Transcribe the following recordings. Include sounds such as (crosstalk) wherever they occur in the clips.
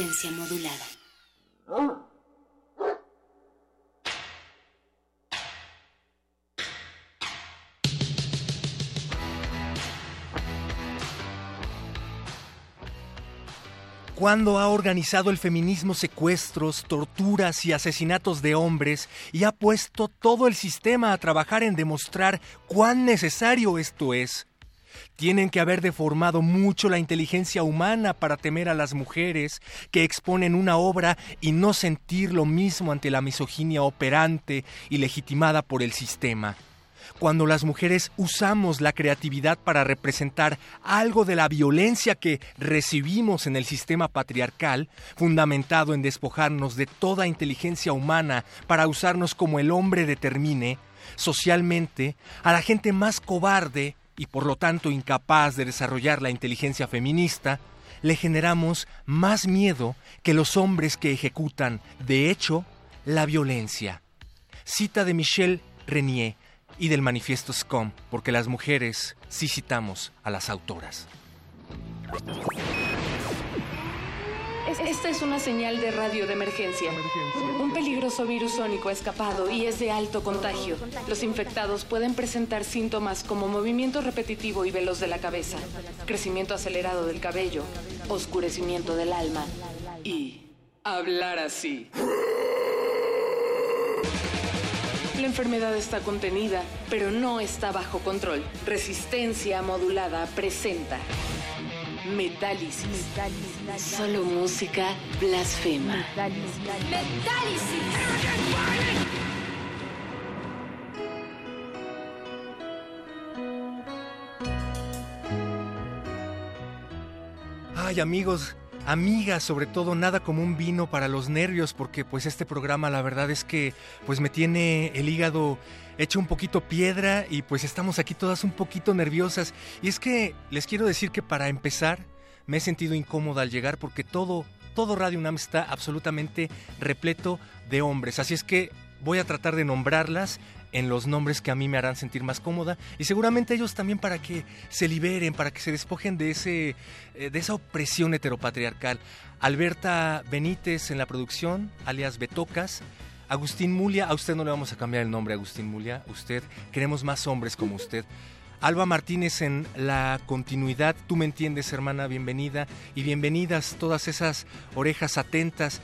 Modulada. ¿Cuándo ha organizado el feminismo secuestros, torturas y asesinatos de hombres y ha puesto todo el sistema a trabajar en demostrar cuán necesario esto es? Tienen que haber deformado mucho la inteligencia humana para temer a las mujeres que exponen una obra y no sentir lo mismo ante la misoginia operante y legitimada por el sistema. Cuando las mujeres usamos la creatividad para representar algo de la violencia que recibimos en el sistema patriarcal, fundamentado en despojarnos de toda inteligencia humana para usarnos como el hombre determine, socialmente, a la gente más cobarde y por lo tanto incapaz de desarrollar la inteligencia feminista, le generamos más miedo que los hombres que ejecutan, de hecho, la violencia. Cita de Michel Renier, y del manifiesto SCOM, porque las mujeres sí citamos a las autoras. Esta es una señal de radio de emergencia. Un peligroso virus sónico ha escapado y es de alto contagio. Los infectados pueden presentar síntomas como movimiento repetitivo y veloz de la cabeza, crecimiento acelerado del cabello, oscurecimiento del alma y hablar así. La enfermedad está contenida, pero no está bajo control. Resistencia modulada presenta Metálisis. Solo música blasfema. Metálisis. Ay amigos, amigas, sobre todo nada como un vino para los nervios, porque pues este programa la verdad es que pues me tiene el hígado hecho un poquito piedra y pues estamos aquí todas un poquito nerviosas. Y es que les quiero decir que para empezar me he sentido incómoda al llegar porque todo, todo Radio UNAM está absolutamente repleto de hombres. Así es que voy a tratar de nombrarlas en los nombres que a mí me harán sentir más cómoda y seguramente ellos también para que se liberen, para que se despojen de, ese, eh, de esa opresión heteropatriarcal. Alberta Benítez en la producción, alias Betocas. Agustín Mulia, a usted no le vamos a cambiar el nombre, Agustín Mulia. Usted, queremos más hombres como usted. Alba Martínez en la continuidad, tú me entiendes hermana, bienvenida y bienvenidas todas esas orejas atentas.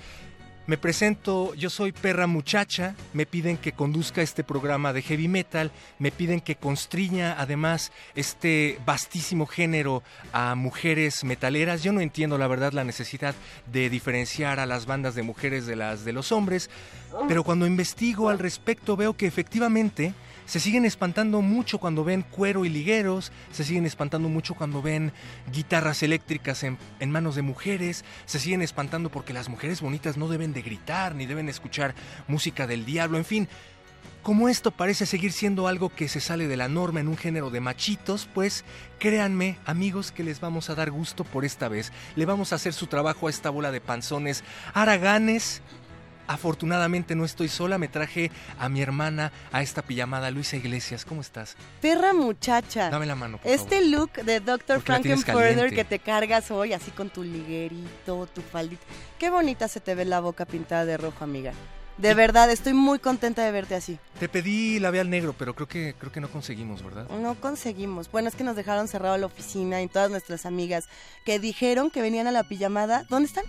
Me presento, yo soy Perra Muchacha, me piden que conduzca este programa de heavy metal, me piden que constriña además este vastísimo género a mujeres metaleras. Yo no entiendo la verdad la necesidad de diferenciar a las bandas de mujeres de las de los hombres, pero cuando investigo al respecto veo que efectivamente se siguen espantando mucho cuando ven cuero y ligueros, se siguen espantando mucho cuando ven guitarras eléctricas en, manos de mujeres, se siguen espantando porque las mujeres bonitas no deben de gritar ni deben escuchar música del diablo, en fin. Como esto parece seguir siendo algo que se sale de la norma en un género de machitos, pues créanme, amigos, que les vamos a dar gusto por esta vez. Le vamos a hacer su trabajo a esta bola de panzones haraganes Afortunadamente no estoy sola, me traje a mi hermana a esta pijamada, Luisa Iglesias. ¿Cómo estás? Perra muchacha. Dame la mano. Por este favor. look de Dr. Frankenfurter que te cargas hoy, así con tu liguerito, tu faldita. Qué bonita se te ve la boca pintada de rojo, amiga. De verdad, estoy muy contenta de verte así. Te pedí labial negro, pero creo que creo que no conseguimos, ¿verdad? No conseguimos. Bueno, es que nos dejaron cerrado la oficina y todas nuestras amigas que dijeron que venían a la pijamada. ¿Dónde están?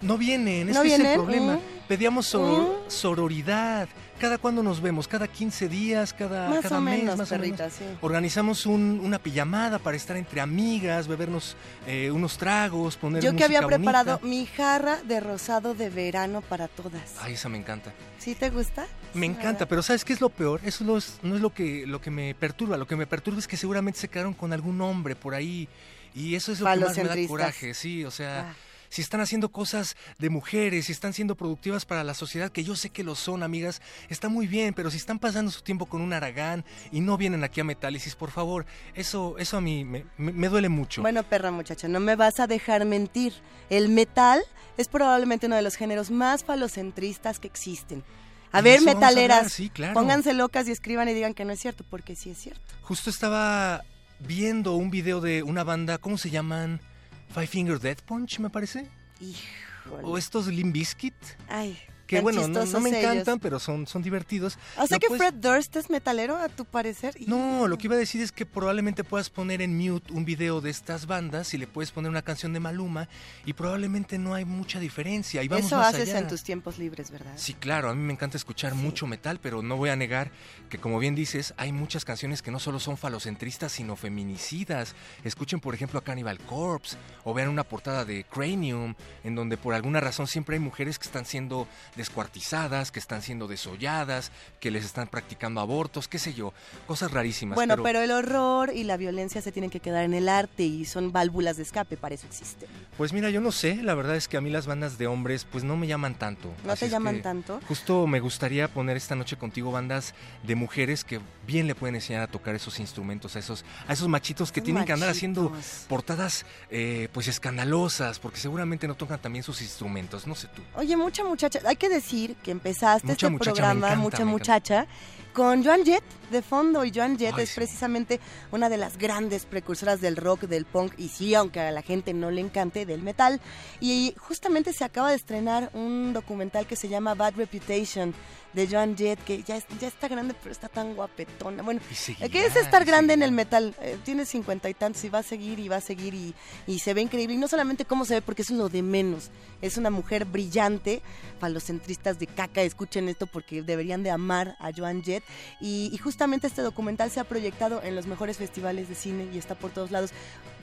No vienen, es ¿No que ese es el problema. Mm. Pedíamos Mm. sororidad. ¿Cada cuándo nos vemos? ¿Cada 15 días? ¿Cada, Más cada o mes? menos, más o menos. perrita, sí. Organizamos un- una pijamada para estar entre amigas, bebernos eh, unos tragos, poner Yo que había bonita. preparado mi jarra de rosado de verano para todas. Ay, esa me encanta. ¿Sí te gusta? Me Sí, encanta, pero ¿sabes qué es lo peor? Eso no es, no es lo, que, lo que me perturba. Lo que me perturba es que seguramente se quedaron con algún hombre por ahí. Y eso es lo que más me da coraje, sí. O sea, Ah. Si están haciendo cosas de mujeres, si están siendo productivas para la sociedad, que yo sé que lo son, amigas, está muy bien, pero si están pasando su tiempo con un aragán y no vienen aquí a Metálisis, por favor, eso, eso a mí me, me- me duele mucho. Bueno, perra muchacha, no me vas a dejar mentir. El metal es probablemente uno de los géneros más falocentristas que existen. A ver, a metaleras, sí, claro. pónganse locas y escriban y digan que no es cierto, porque sí es cierto. Justo estaba viendo un video de una banda, ¿cómo se llaman? Five Finger Death Punch, me parece. Híjole. O estos Limp Bizkit, Ay, que tan bueno, no, me ellos. encantan, pero son, son divertidos. O sea que puedes- Fred Durst es metalero, a tu parecer. No, lo que iba a decir es que probablemente puedas poner en mute un video de estas bandas y le puedes poner una canción de Maluma y probablemente no hay mucha diferencia. Y vamos Eso más haces allá. en tus tiempos libres, ¿verdad? Sí, claro, a mí me encanta escuchar Sí. mucho metal, pero no voy a negar que, como bien dices, hay muchas canciones que no solo son falocentristas, sino feminicidas. Escuchen, por ejemplo, a Cannibal Corpse o vean una portada de Cranium, en donde por alguna razón siempre hay mujeres que están siendo descuartizadas, que están siendo desolladas, que les están practicando abortos, qué sé yo, cosas rarísimas. Bueno, pero... el horror y la violencia se tienen que quedar en el arte y son válvulas de escape, para eso existen. Pues mira, yo no sé, la verdad es que a mí las bandas de hombres pues no me llaman tanto. ¿No Así te llaman tanto? Justo me gustaría poner esta noche contigo bandas de mujeres que bien le pueden enseñar a tocar esos instrumentos a esos, a esos machitos que Esos tienen que andar haciendo portadas eh, pues escandalosas, porque seguramente no tocan también sus instrumentos, no sé tú. Oye, mucha muchacha, hay que decir que empezaste Mucha este programa, encanta, mucha muchacha, con Joan Jett de fondo y Joan Jett Ay, es sí. precisamente una de las grandes precursoras del rock, del punk y sí, aunque a la gente no le encante, del metal. Y justamente se acaba de estrenar un documental que se llama Bad Reputation de Joan Jett, que ya, ya está grande, pero está tan guapetona. Bueno, seguirá, ¿Qué es estar grande en el metal? Eh, tiene cincuenta y tantos y va a seguir y va a seguir y, y se ve increíble. Y no solamente cómo se ve, porque eso es lo de menos. Es una mujer brillante. Para los centristas de caca, escuchen esto porque deberían de amar a Joan Jett. Y, y justamente este documental se ha proyectado en los mejores festivales de cine y está por todos lados.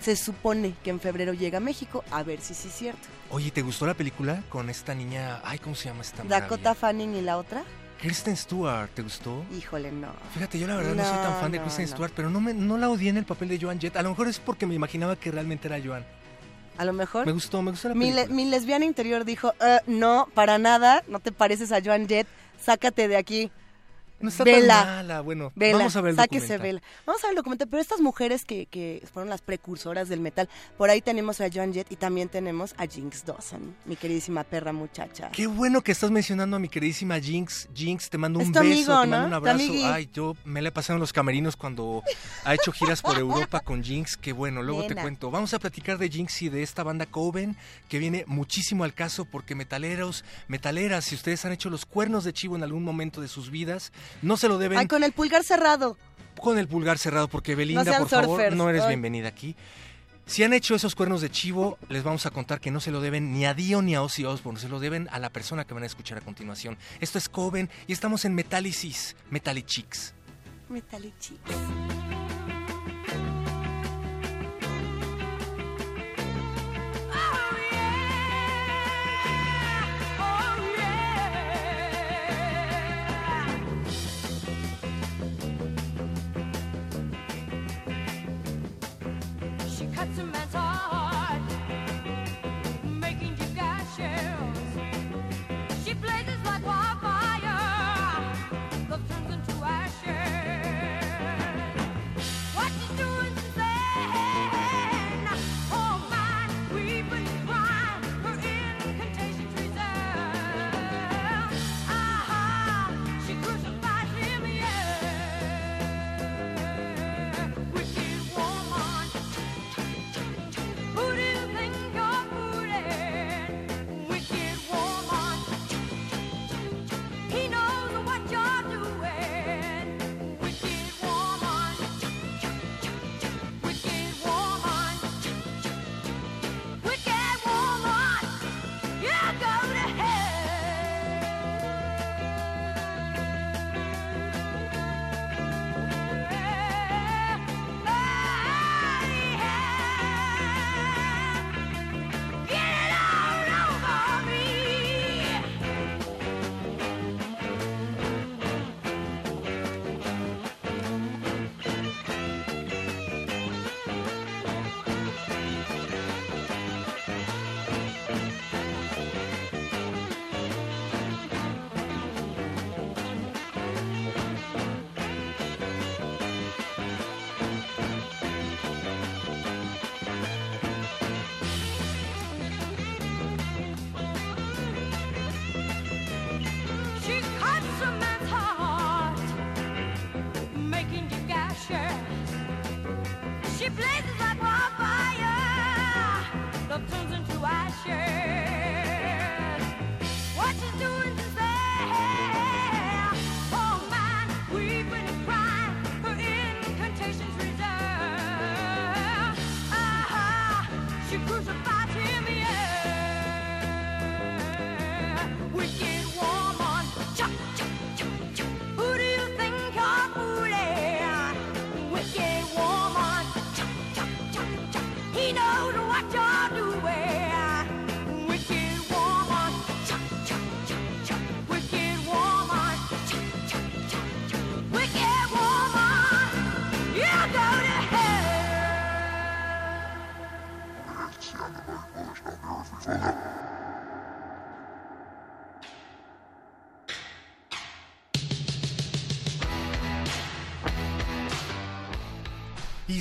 Se supone que en febrero llega a México. A ver si sí es cierto. Oye, ¿te gustó la película con esta niña? Ay, ¿cómo se llama esta Dakota? Fanning y la otra. Kristen Stewart, ¿te gustó? Híjole, no. Fíjate, yo la verdad no, soy tan No, fan de Kristen no. Stewart, pero no, me, no la odié en el papel de Joan Jett. A lo mejor es porque me imaginaba que realmente era Joan. A lo mejor. Me gustó, me gustó la Mi, película. le- mi lesbiana interior dijo, "Eh, no, para nada, no te pareces a Joan Jett, sácate de aquí. No está Vela. tan mala, bueno, Vela, vamos a ver el sáquese documental. Vela. Vamos a ver el documental, pero estas mujeres que, que fueron las precursoras del metal, por ahí tenemos a Joan Jett y también tenemos a Jinx Dawson, mi queridísima perra muchacha. Qué bueno que estás mencionando a mi queridísima Jinx. Jinx, te mando un Es beso, amigo, te mando ¿no? un abrazo. Ay, yo me la he pasado en los camerinos cuando ha hecho giras por Europa con Jinx. Qué bueno, luego te cuento. Vamos a platicar de Jinx y de esta banda Coven, que viene muchísimo al caso porque metaleros, metaleras, si ustedes han hecho los cuernos de chivo en algún momento de sus vidas, no se lo deben Ay, con el pulgar cerrado. con el pulgar cerrado porque Belinda, por favor, no eres bienvenida aquí. Si han hecho esos cuernos de chivo, les vamos a contar que no se lo deben ni a Dio ni a Ozzy Osbourne, se lo deben a la persona que van a escuchar a continuación. Esto es Coven y estamos en Metálisis, Metalichix. Metallic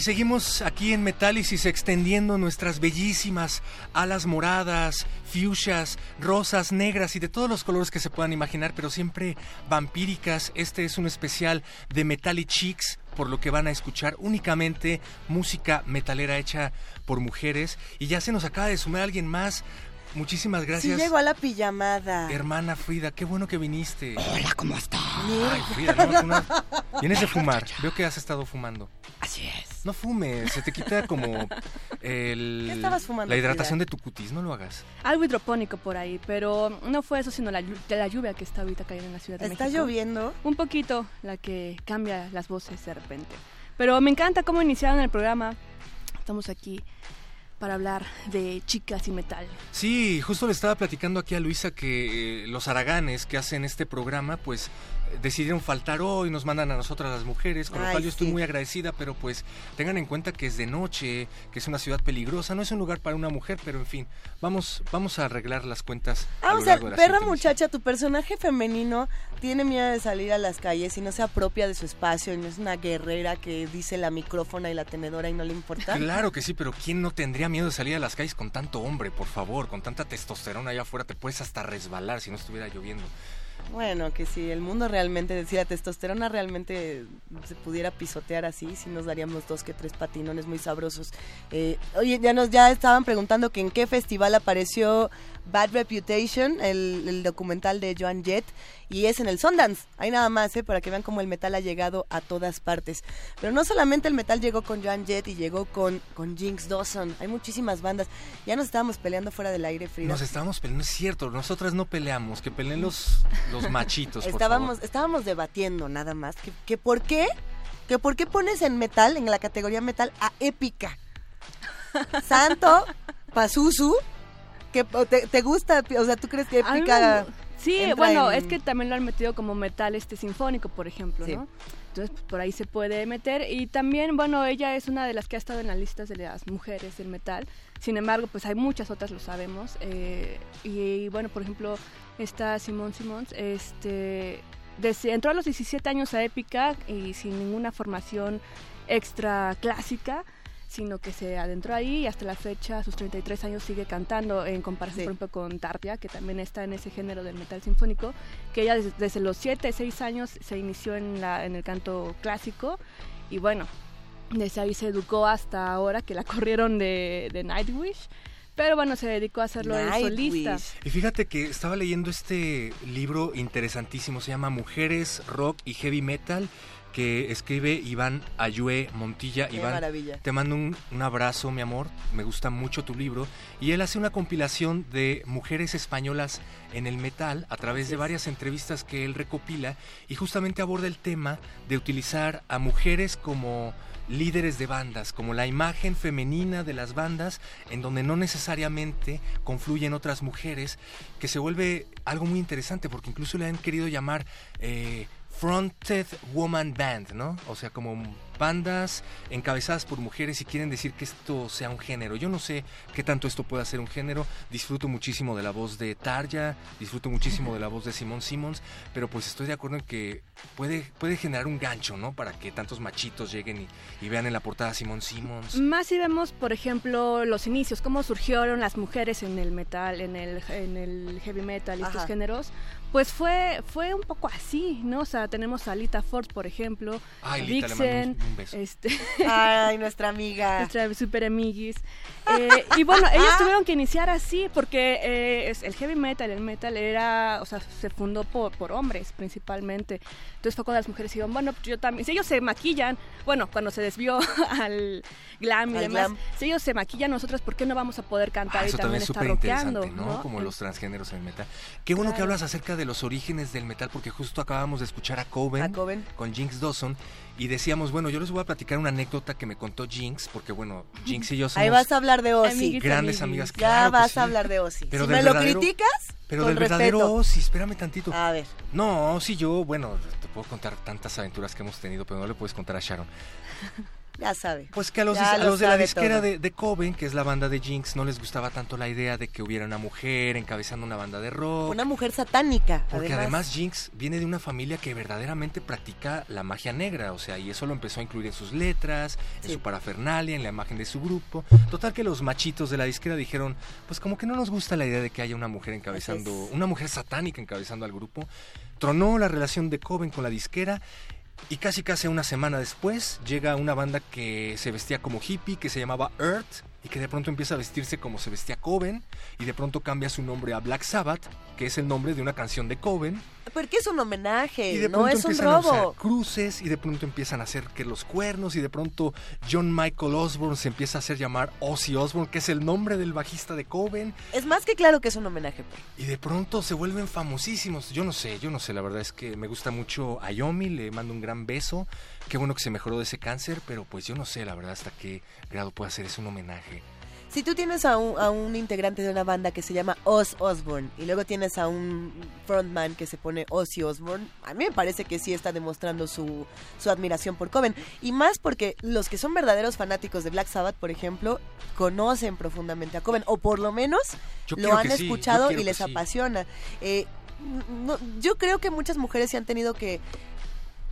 Y seguimos aquí en Metálisis extendiendo nuestras bellísimas alas moradas, fuchsias, rosas, negras y de todos los colores que se puedan imaginar, pero siempre vampíricas. Este es un especial de Metallic Chicks, por lo que van a escuchar únicamente música metalera hecha por mujeres. Y ya se nos acaba de sumar alguien más. Muchísimas gracias. Sí llegó a la pijamada. Hermana Frida, qué bueno que viniste. Hola, ¿cómo estás? Ay, Frida, no, no- Vienes de fumar. Veo que has estado fumando. Así es. No fumes, se te quita como el, (laughs) ¿Qué estabas fumando, la hidratación Frida? de tu cutis, no lo hagas. Algo hidropónico por ahí, pero no fue eso, sino la, la lluvia que está ahorita cayendo en la Ciudad de ¿Está México. lloviendo? Un poquito, la que cambia las voces de repente. Pero me encanta cómo iniciaron el programa. Estamos aquí para hablar de chicas y metal. Sí, justo le estaba platicando aquí a Luisa que eh, los araganes que hacen este programa, pues decidieron faltar hoy, nos mandan a nosotras las mujeres, con lo cual yo estoy sí. muy agradecida, pero pues tengan en cuenta que es de noche, que es una ciudad peligrosa, no es un lugar para una mujer, pero en fin, vamos, vamos a arreglar las cuentas. a Ah, lo de perra muchacha, tu personaje femenino tiene miedo de salir a las calles y no se apropia de su espacio y no es una guerrera que dice la micrófona y la tenedora y no le importa. Claro que sí, pero ¿quién no tendría miedo de salir a las calles con tanto hombre, por favor? Con tanta testosterona allá afuera, te puedes hasta resbalar si no estuviera lloviendo. Bueno, que si el mundo realmente, si la testosterona realmente se pudiera pisotear así, sí nos daríamos dos que tres patinones muy sabrosos. Eh, oye, ya nos ya estaban preguntando que en qué festival apareció Bad Reputation, el, el documental de Joan Jett, y es en el Sundance. Ahí nada más, ¿eh? para que vean cómo el metal ha llegado a todas partes. Pero no solamente el metal llegó con Joan Jett y llegó con, con Jinx Dawson. Hay muchísimas bandas. Ya nos estábamos peleando fuera del aire, Frida. Nos estábamos peleando, es cierto, nosotras no peleamos, que peleen los, los machitos, por estábamos, favor. estábamos debatiendo nada más que, que por qué, que por qué pones en metal, en la categoría metal, a épica. (laughs) Santo, Pazuzu, que te, te gusta, o sea, ¿tú crees que épica? Sí, entra bueno, en- es que también lo han metido como metal este sinfónico, por ejemplo, Sí. ¿no? Entonces, pues, por ahí se puede meter. Y también, bueno, ella es una de las que ha estado en las listas de las mujeres del metal. Sin embargo, pues hay muchas otras, lo sabemos. Eh, y, bueno, por ejemplo, está Simón Simons, este, desde, entró a los 17 años a Épica y sin ninguna formación extra clásica sino que se adentró ahí y hasta la fecha, a sus 33 años, sigue cantando en comparación, Sí. por ejemplo, con Tartia, que también está en ese género del metal sinfónico, que ella desde, desde los 7, 6 años se inició en, la, en el canto clásico y bueno, desde ahí se educó hasta ahora que la (laughs) corrieron de, de Nightwish, pero bueno, se dedicó a hacerlo en solista. Y fíjate que estaba leyendo este libro interesantísimo, se llama Mujeres, Rock y Heavy Metal, que escribe Iván Ayue Montilla. Qué Iván, maravilla. te mando un, un abrazo, mi amor, me gusta mucho tu libro. Y él hace una compilación de mujeres españolas en el metal a través de varias entrevistas que él recopila y justamente aborda el tema de utilizar a mujeres como líderes de bandas, como la imagen femenina de las bandas, en donde no necesariamente confluyen otras mujeres, que se vuelve algo muy interesante, porque incluso le han querido llamar eh, Fronted Woman Band, ¿no? O sea, como bandas encabezadas por mujeres y quieren decir que esto sea un género. Yo no sé qué tanto esto pueda ser un género. Disfruto muchísimo de la voz de Tarja, disfruto muchísimo de la voz de Simón Simmons, pero pues estoy de acuerdo en que puede, puede generar un gancho, ¿no? Para que tantos machitos lleguen y, y vean en la portada a Simón Simmons. Más si vemos, por ejemplo, los inicios, cómo surgieron las mujeres en el metal, en el, en el heavy metal y estos géneros, pues fue, fue un poco así, ¿no? O sea, tenemos a Lita Ford, por ejemplo, Ay, Lita, le mando un Vixen, Un beso. Este, (laughs) Ay, nuestra amiga. nuestra super amiguis. Eh, y bueno, ellos tuvieron que iniciar así porque eh, es- el heavy metal, el metal era, o sea, se fundó por, por hombres principalmente. Entonces fue cuando las mujeres dijeron, bueno, pues yo también, si ellos se maquillan, bueno, cuando se desvió (laughs) al glam y Al demás, glam. si ellos se maquillan, nosotros, ¿por qué no vamos a poder cantar Ah, y eso también también es estar súper rockeando? interesante, ¿no? Como los transgéneros en el metal. Qué bueno que hablas acerca de los orígenes del metal, porque justo acabamos de escuchar a Coven, A Coven. con Jinx Dawson y decíamos, bueno, yo les voy a platicar una anécdota que me contó Jinx, porque bueno, Jinx y yo somos Ahí vas a hablar de Ozzy. Grandes amigas. Ya claro vas sí. a hablar de Ozzy. Pero si me lo criticas, Pero con del respeto. verdadero Ozzy, espérame tantito. A ver. No, sí, yo, bueno, te puedo contar tantas aventuras que hemos tenido, pero no le puedes contar a Sharon. Ya sabe. Pues que a los, a lo los de la disquera de, de Coven, que es la banda de Jinx, no les gustaba tanto la idea de que hubiera una mujer encabezando una banda de rock. Una mujer satánica. Porque además. Jinx viene de una familia que verdaderamente practica la magia negra, o sea, y eso lo empezó a incluir en sus letras, en Sí. su parafernalia, en la imagen de su grupo. Total que los machitos de la disquera dijeron, pues como que no nos gusta la idea de que haya una mujer encabezando, una mujer satánica encabezando al grupo. Tronó la relación de Coven con la disquera y casi casi una semana después llega una banda que se vestía como hippie, que se llamaba Earth, y que de pronto empieza a vestirse como se vestía Coven, y de pronto cambia su nombre a Black Sabbath, que es el nombre de una canción de Coven, Porque es un homenaje, y de no pronto es un empiezan a usar robo. cruces, y de pronto empiezan a hacer que los cuernos, y de pronto John Michael Osborne se empieza a hacer llamar Ozzy Osbourne, que es el nombre del bajista de Coven, Es más que claro que es un homenaje. pues. y de pronto se vuelven famosísimos. Yo no sé, yo no sé, la verdad es que me gusta mucho a Yomi, le mando un gran beso. Qué bueno que se mejoró de ese cáncer, pero pues yo no sé, la verdad, hasta qué grado puede hacer es un homenaje. Si tú tienes a un, a un integrante de una banda que se llama Oz Osbourne y luego tienes a un frontman que se pone Ozzy Osbourne, a mí me parece que sí está demostrando su, su admiración por Coven. Y más porque los que son verdaderos fanáticos de Black Sabbath, por ejemplo, conocen profundamente a Coven, o por lo menos Yo lo han sí, escuchado y les sí. apasiona. Eh, no- yo creo que muchas mujeres se han tenido que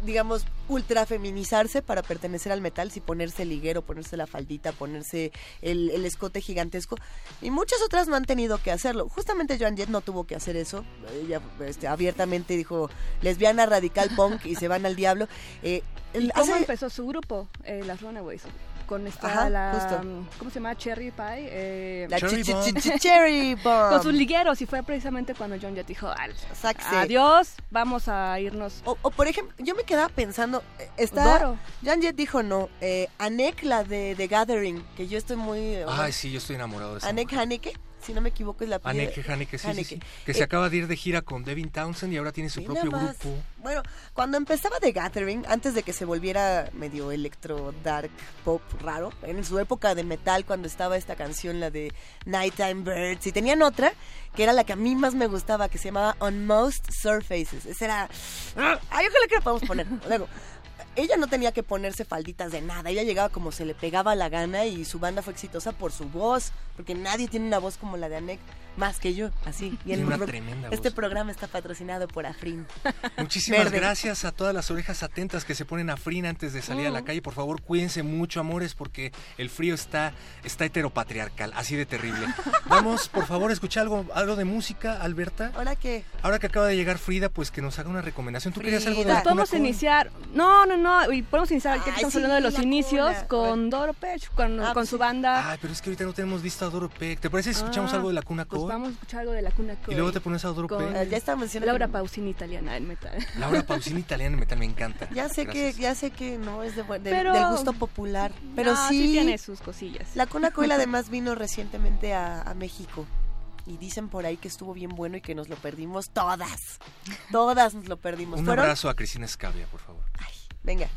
digamos, ultra feminizarse para pertenecer al metal, si ponerse el liguero, ponerse la faldita, ponerse el, el escote gigantesco. Y muchas otras no han tenido que hacerlo. Justamente Joan Jett no tuvo que hacer eso. Ella este, abiertamente dijo lesbiana radical punk y se van al diablo. Eh, ¿Y el- cómo hace- empezó su grupo, eh, las Runaways? Con esta, Ajá, la, justo. ¿cómo se llama? Cherry Pie. eh, la Cherry Cherry (laughs) Bomb. con sus ligueros y fue precisamente cuando John Jett dijo, "Al- adiós, vamos a irnos. O, o, por ejemplo, yo me quedaba pensando, eh, está... Doro. Joan Jett dijo no. Eh, Anek, la de The Gathering, que yo estoy muy... eh, Ay, sí, yo estoy enamorado de esa Anek. Haneke, si no me equivoco es la apellido. Anneke Haneke, sí, Haneke. sí. Que Eh, se acaba de ir de gira con Devin Townsend y ahora tiene su propio más. grupo. Bueno, cuando empezaba The Gathering, antes de que se volviera medio electro dark pop raro, en su época de metal, cuando estaba esta canción, la de Nighttime Birds, y tenían otra que era la que a mí más me gustaba, que se llamaba On Most Surfaces. Esa era. Ay, ojalá que la podamos poner. Luego. Ella no tenía que ponerse falditas de nada, ella llegaba como se le pegaba la gana y su banda fue exitosa por su voz, porque nadie tiene una voz como la de Anek, más que yo, así. Y Tiene el una pro- tremenda este voz. programa está patrocinado por Afrin. (laughs) Muchísimas Verde. gracias a todas las orejas atentas que se ponen a frío antes de salir a la calle. Por favor, cuídense mucho, amores, porque el frío está, está heteropatriarcal, así de terrible. (laughs) Vamos, por favor, a escuchar algo, algo de música, Alberta. ¿Ahora qué? Ahora que acaba de llegar Frida, pues que nos haga una recomendación. ¿Tú querías algo de Frida. Podemos Coven? iniciar, no, no, no, y podemos iniciar, ya que estamos sí, hablando de los inicios, cuna. con Doro Pech, con, Ah, con pues su banda. Ay, pero es que ahorita no tenemos visto a Doro Peck. ¿Te parece si escuchamos Ah, algo de la Cuna Pues Coven? vamos a escuchar algo de la cuna y luego te pones a Doro Peck. Eh, ya estábamos diciendo Laura que- Pausini italiana en metal. (laughs) Laura Pausini italiana en metal me encanta. Ya sé Gracias. que ya sé que no es de, de- Pero- del gusto popular, pero No, sí, tiene sus cosillas. la Cuna Coil (laughs) además vino recientemente a, a México y dicen por ahí que estuvo bien bueno y que nos lo perdimos todas, todas nos lo perdimos. Un ¿Fueron? abrazo a Cristina Escabia, por favor. Venga.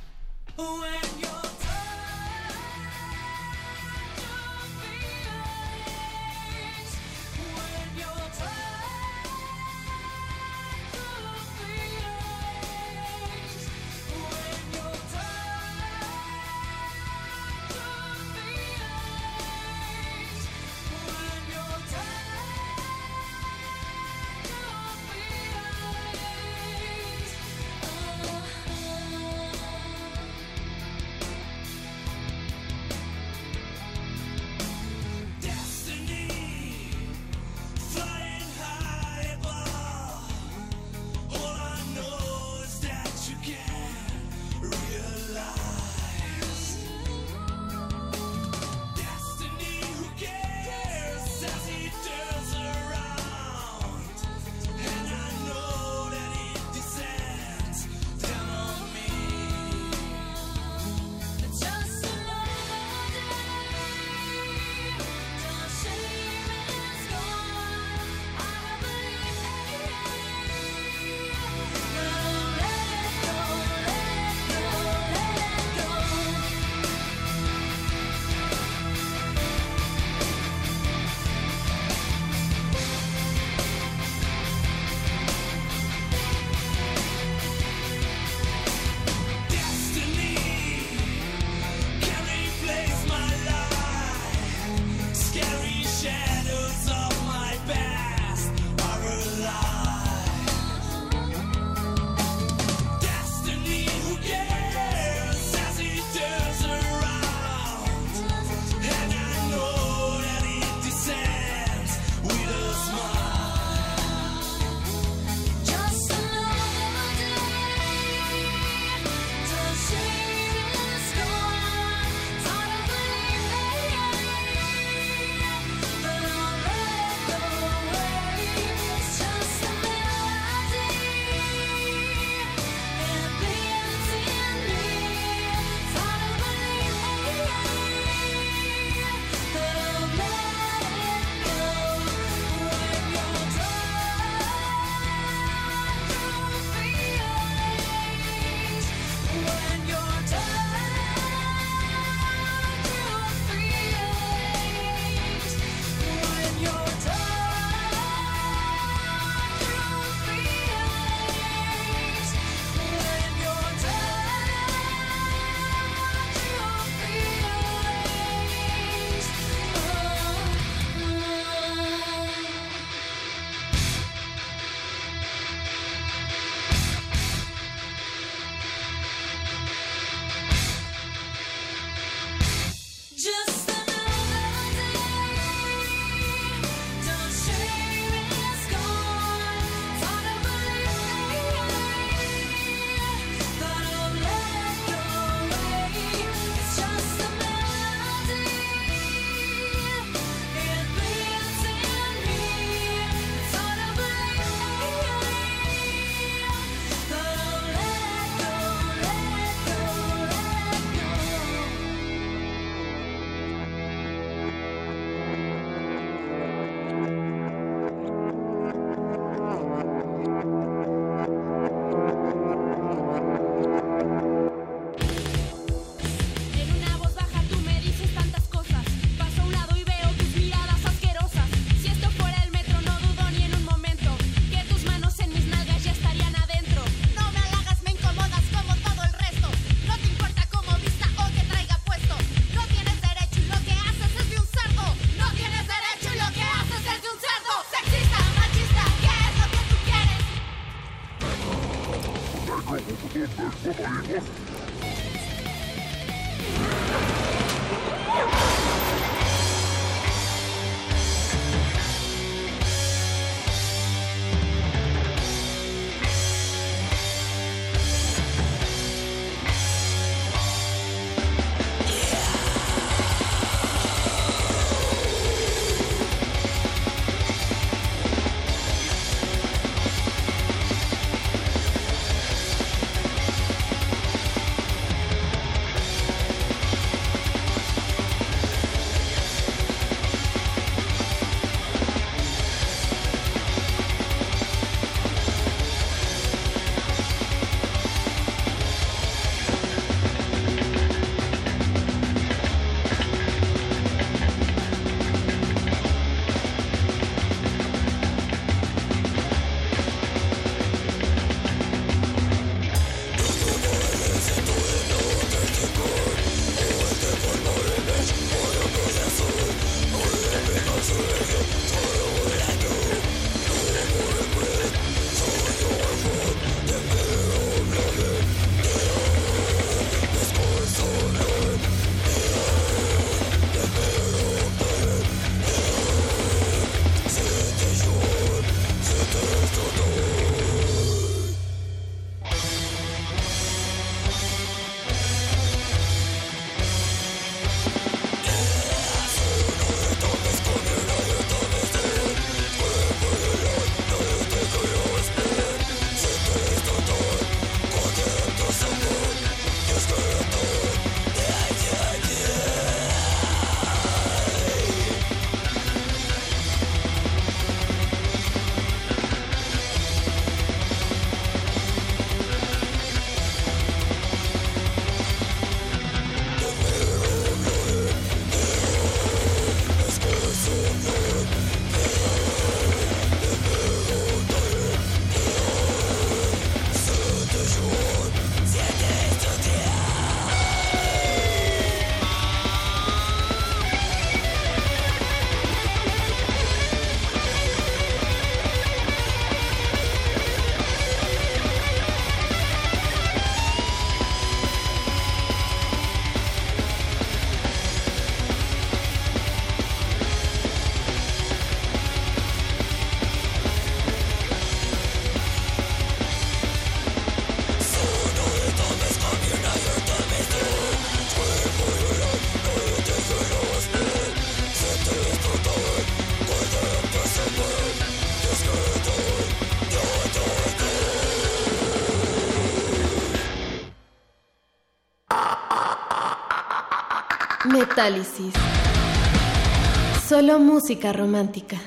Solo música romántica.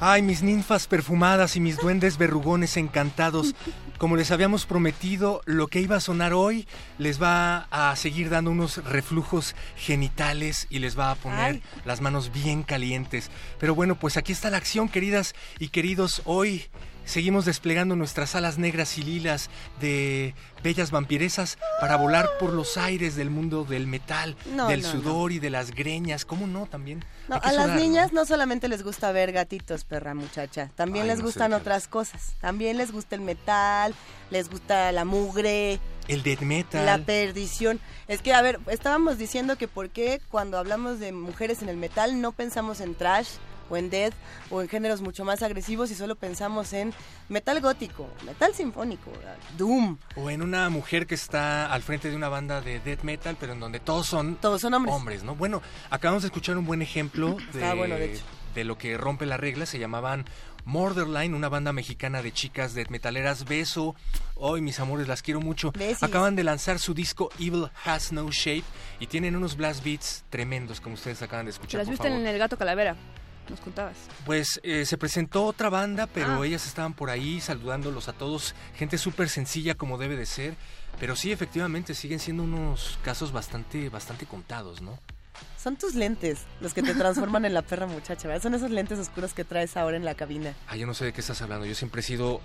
Ay, mis ninfas perfumadas y mis duendes verrugones encantados. Como les habíamos prometido, lo que iba a sonar hoy les va a seguir dando unos reflujos genitales y les va a poner Ay. las manos bien calientes. Pero bueno, pues aquí está la acción, queridas y queridos. Hoy seguimos desplegando nuestras alas negras y lilas de bellas vampiresas para volar por los aires del mundo del metal, No, del no, sudor y de las greñas. ¿Cómo no? También. A las niñas ¿no? solamente les gusta ver gatitos, perra muchacha. También Ay, les sé gustan otras cosas. También les gusta el metal, les gusta la mugre, El death metal. la perdición. Es que, a ver, estábamos diciendo que por qué cuando hablamos de mujeres en el metal no pensamos en trash o en death o en géneros mucho más agresivos y solo pensamos en metal gótico, metal sinfónico, doom. O en una mujer que está al frente de una banda de death metal, pero en donde todos son, Todos son hombres. ¿no? Bueno, acabamos de escuchar un buen ejemplo (clears throat) de, bueno, de de lo que rompe la regla. Se llamaban Borderline, una banda mexicana de chicas death metaleras. Beso. Hoy, mis amores, las quiero mucho. Besis. Acaban de lanzar su disco Evil Has No Shape y tienen unos blast beats tremendos, como ustedes acaban de escuchar. las por viste favor. en el Gato Calavera, nos contabas. Pues eh, se presentó otra banda, pero Ah. ellas estaban por ahí saludándolos a todos. Gente súper sencilla como debe de ser. Pero sí, efectivamente, siguen siendo unos casos bastante, bastante contados, ¿no? Son tus lentes los que te transforman en la perra muchacha, ¿verdad? Son esos lentes oscuros que traes ahora en la cabina. Ah, yo no sé de qué estás hablando. Yo siempre he sido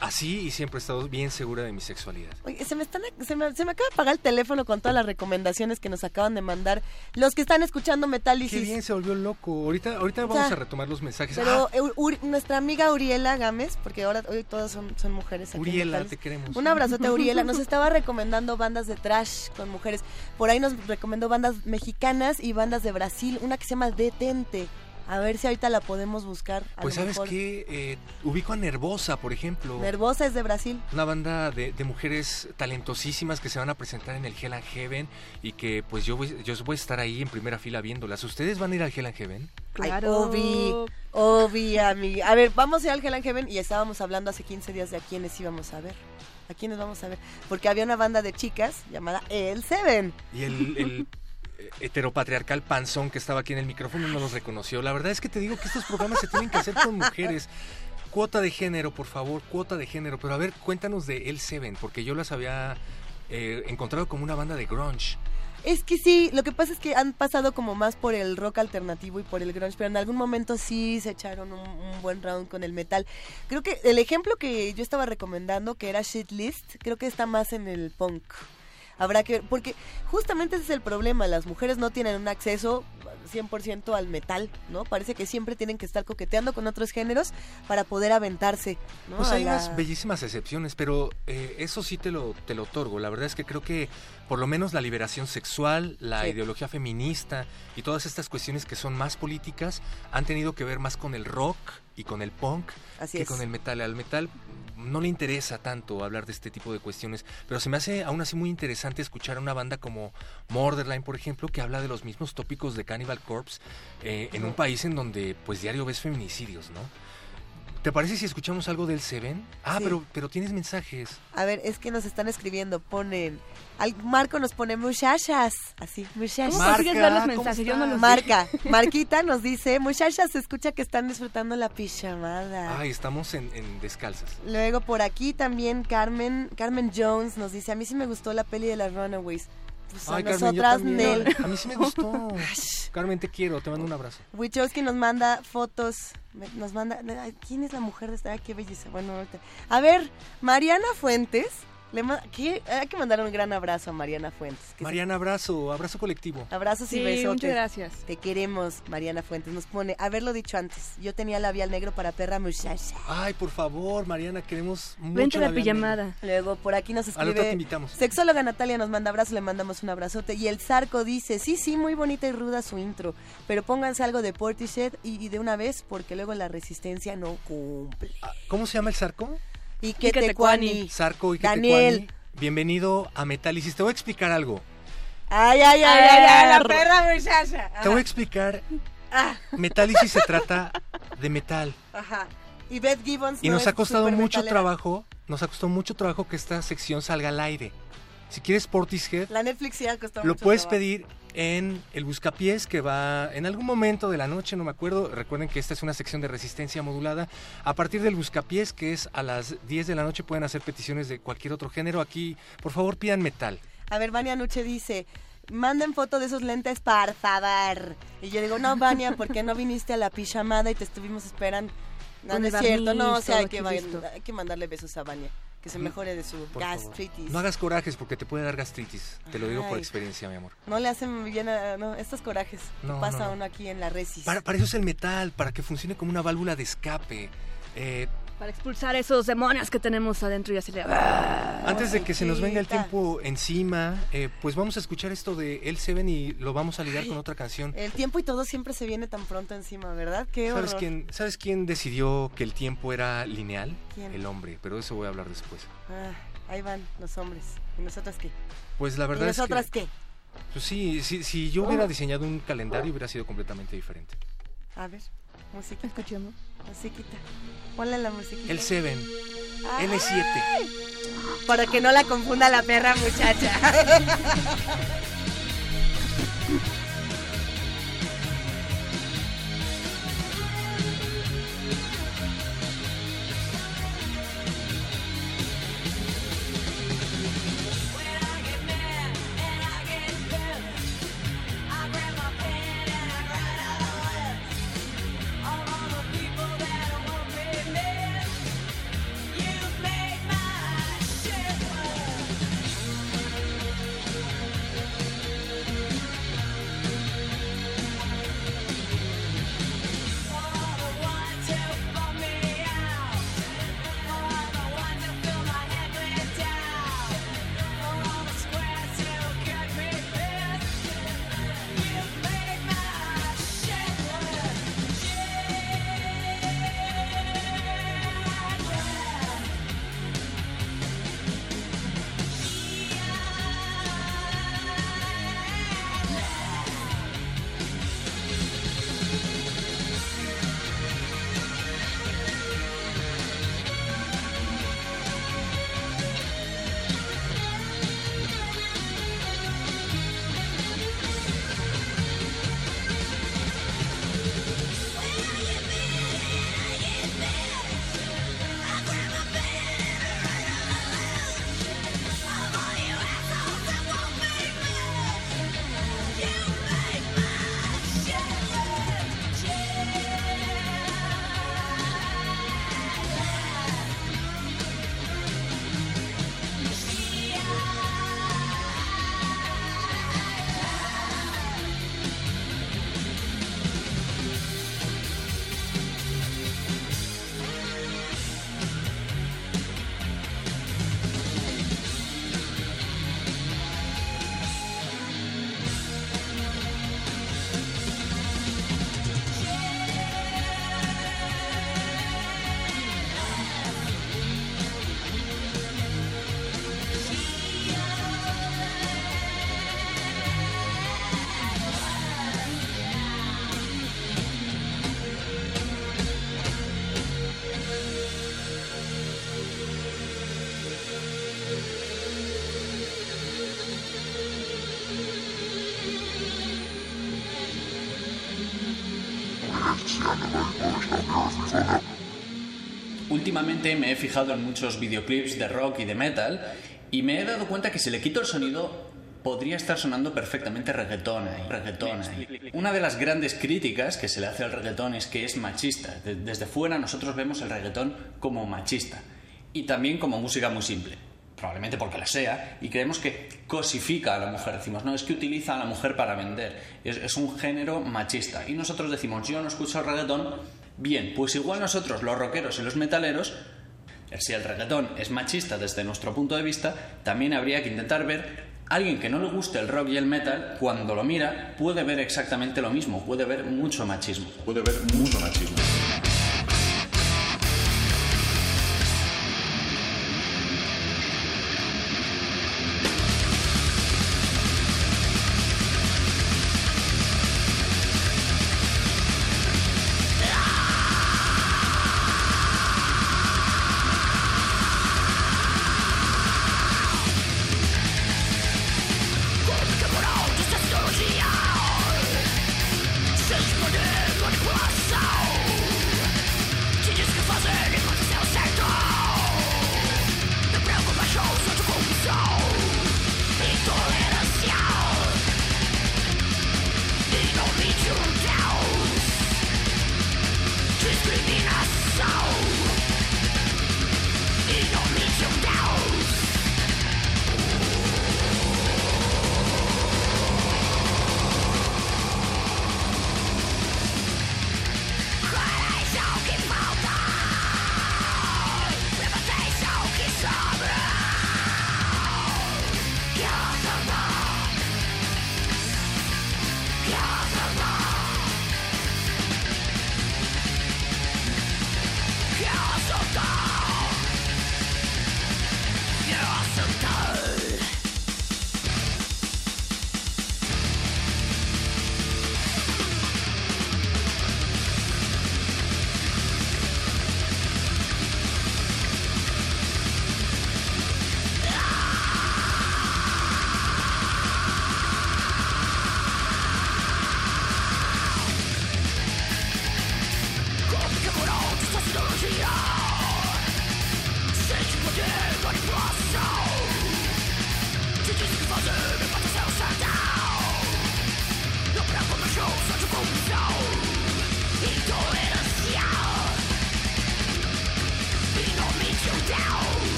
así y siempre he estado bien segura de mi sexualidad. Oye, se me, están, se, me, se me acaba de apagar el teléfono con todas las recomendaciones que nos acaban de mandar los que están escuchando Qué Metálisis. bien, se volvió loco. Ahorita, ahorita vamos a retomar los mensajes. Pero Ah, Uri- nuestra amiga Uriela Gámez, porque ahora hoy todas son, son mujeres. aquí Uriela, te queremos. Un abrazote Uriela. Nos (laughs) estaba recomendando bandas de trash con mujeres. Por ahí nos recomendó bandas mexicanas y bandas de Brasil. Una que se llama Detente. A ver si ahorita la podemos buscar. A pues lo sabes mejor. qué, Eh, ubico a Nervosa, por ejemplo. Nervosa es de Brasil. Una banda de, de mujeres talentosísimas que se van a presentar en el Hell and Heaven y que pues yo voy, yo voy a estar ahí en primera fila viéndolas. ¿Ustedes van a ir al Hell and Heaven? Ay, Claro. Obi, Obi, amiga. A ver, vamos a ir al Hell and Heaven y estábamos hablando hace 15 días de a quiénes íbamos a ver. ¿A quiénes vamos a ver? Porque había una banda de chicas llamada El Seven. Y el, el, heteropatriarcal panzón que estaba aquí en el micrófono no los reconoció. La verdad es que te digo que estos programas se tienen que hacer con mujeres. Cuota de género, por favor, cuota de género. Pero a ver, cuéntanos de El Seven, porque yo las había eh, encontrado como una banda de grunge. Es que sí, lo que pasa es que han pasado como más por el rock alternativo y por el grunge, pero en algún momento sí se echaron un, buen round con el metal. Creo que el ejemplo que yo estaba recomendando, que era Shit List, creo que está más en el punk. Habrá que ver, porque justamente ese es el problema, las mujeres no tienen un acceso 100% al metal, ¿no? Parece que siempre tienen que estar coqueteando con otros géneros para poder aventarse, ¿no? Pues hay la- unas bellísimas excepciones, pero eh, eso sí te lo, te lo otorgo. La verdad es que creo que por lo menos la liberación sexual, la Sí. ideología feminista y todas estas cuestiones que son más políticas han tenido que ver más con el rock y con el punk Así que es. con el metal. Al metal no le interesa tanto hablar de este tipo de cuestiones, pero se me hace aún así muy interesante escuchar a una banda como Borderline, por ejemplo, que habla de los mismos tópicos de Cannibal Corpse eh, en un país en donde pues diario ves feminicidios, ¿no? ¿Te parece si escuchamos algo del Seven? Ah, Sí. pero, pero tienes mensajes. A ver, es que nos están escribiendo, ponen... Al, Marco nos pone muchachas, así, muchachas. ¿Cómo consigues ver los ¿cómo mensajes? Yo no estás? los Marca, Marquita nos dice, muchachas, se escucha que están disfrutando la pijamada. Ay, estamos en, en descalzas. Luego por aquí también Carmen, Carmen Jones nos dice, a mí sí me gustó la peli de las Runaways. Pues a Carmen, nosotras. Nel. A mí sí me gustó. Carmen, te quiero, te mando un abrazo. Wichowski nos manda fotos, nos manda, ¿quién es la mujer de esta? Ay, qué belleza. Bueno, ahorita. A ver, Mariana Fuentes, le ma- ¿qué? hay que mandar un gran abrazo a Mariana Fuentes. se- Mariana, abrazo, abrazo colectivo. Abrazos y Sí, besotes. muchas gracias. Te queremos, Mariana Fuentes. Nos pone, haberlo dicho antes, yo tenía labial negro para perra muchacha. Ay, por favor, Mariana, queremos mucho Vente la pijamada. Luego por aquí nos Al otro te escribe invitamos. Sexóloga Natalia nos manda abrazo, le mandamos un abrazote. Y el Zarco dice, sí, sí, muy bonita y ruda su intro, pero pónganse algo de Portishead y, y de una vez porque luego la resistencia no cumple. Ah, ¿Cómo se llama el Zarco? Y que que te te cuani. Zarco y Daniel. Bienvenido a Metálisis. Te voy a explicar algo. Ay, ay, ay, ay, ay, la perra muchacha. Te voy a explicar. Ah. Metálisis se trata de metal. Ajá. Y Beth Gibbons Y no nos es ha costado mucho metalera. trabajo, nos ha costado mucho trabajo que esta sección salga al aire. Si quieres Portishead, La Netflix sí ha costado lo mucho puedes trabajo. pedir en el buscapiés que va en algún momento de la noche, no me acuerdo. Recuerden que esta es una sección de resistencia modulada. A partir del buscapiés, que es a las 10 de la noche, pueden hacer peticiones de cualquier otro género. Aquí, por favor, pidan metal. A ver, Vania Nuche dice, manden foto de esos lentes, por favor. Y yo digo, no, Vania, ¿por qué no viniste a la pijamada y te estuvimos esperando? No, no es cierto, no, o sea, hay que, hay que mandarle besos a Vania, que se mejore de su Por favor. gastritis. No hagas corajes porque te puede dar gastritis. Te lo digo por experiencia, mi amor. No le hacen bien a no, estos corajes No, que pasa no. uno aquí en la resis. Para, para eso es el metal, para que funcione como una válvula de escape. Eh, Para expulsar esos demonios que tenemos adentro y así le... Antes de que se nos venga el tiempo encima, eh, pues vamos a escuchar esto de El Seven y lo vamos a ligar con otra canción. El tiempo y todo siempre se viene tan pronto encima, ¿verdad? Qué ¿Sabes horror. quién, ¿Sabes quién decidió que el tiempo era lineal? ¿Quién? El hombre, pero de eso voy a hablar después. Ah, ahí van los hombres. ¿Y nosotras qué? Pues la ¿Y verdad es nosotras que... qué? Pues sí, si, si yo hubiera diseñado un calendario hubiera sido completamente diferente. A ver, musiquita, Escuchemos. Musiquita. Ponle la musiquita. El Seven, Ay, L7. Para que no la confunda la perra muchacha. (laughs) Me he fijado en muchos videoclips de rock y de metal y me he dado cuenta que si le quito el sonido podría estar sonando perfectamente reggaetón ahí, reggaetón ahí. Una de las grandes críticas que se le hace al reggaetón es que es machista. De- Desde fuera nosotros vemos el reggaetón como machista y también como música muy simple. Probablemente porque la sea, y creemos que cosifica a la mujer. Decimos, no, es que utiliza a la mujer para vender. Es, es un género machista. Y nosotros decimos, yo no escucho el reggaetón. Bien, pues igual nosotros, los rockeros y los metaleros, si el reggaetón es machista desde nuestro punto de vista, también habría que intentar ver alguien que no le guste el rock y el metal, cuando lo mira, puede ver exactamente lo mismo, puede ver mucho machismo. Puede ver mucho machismo.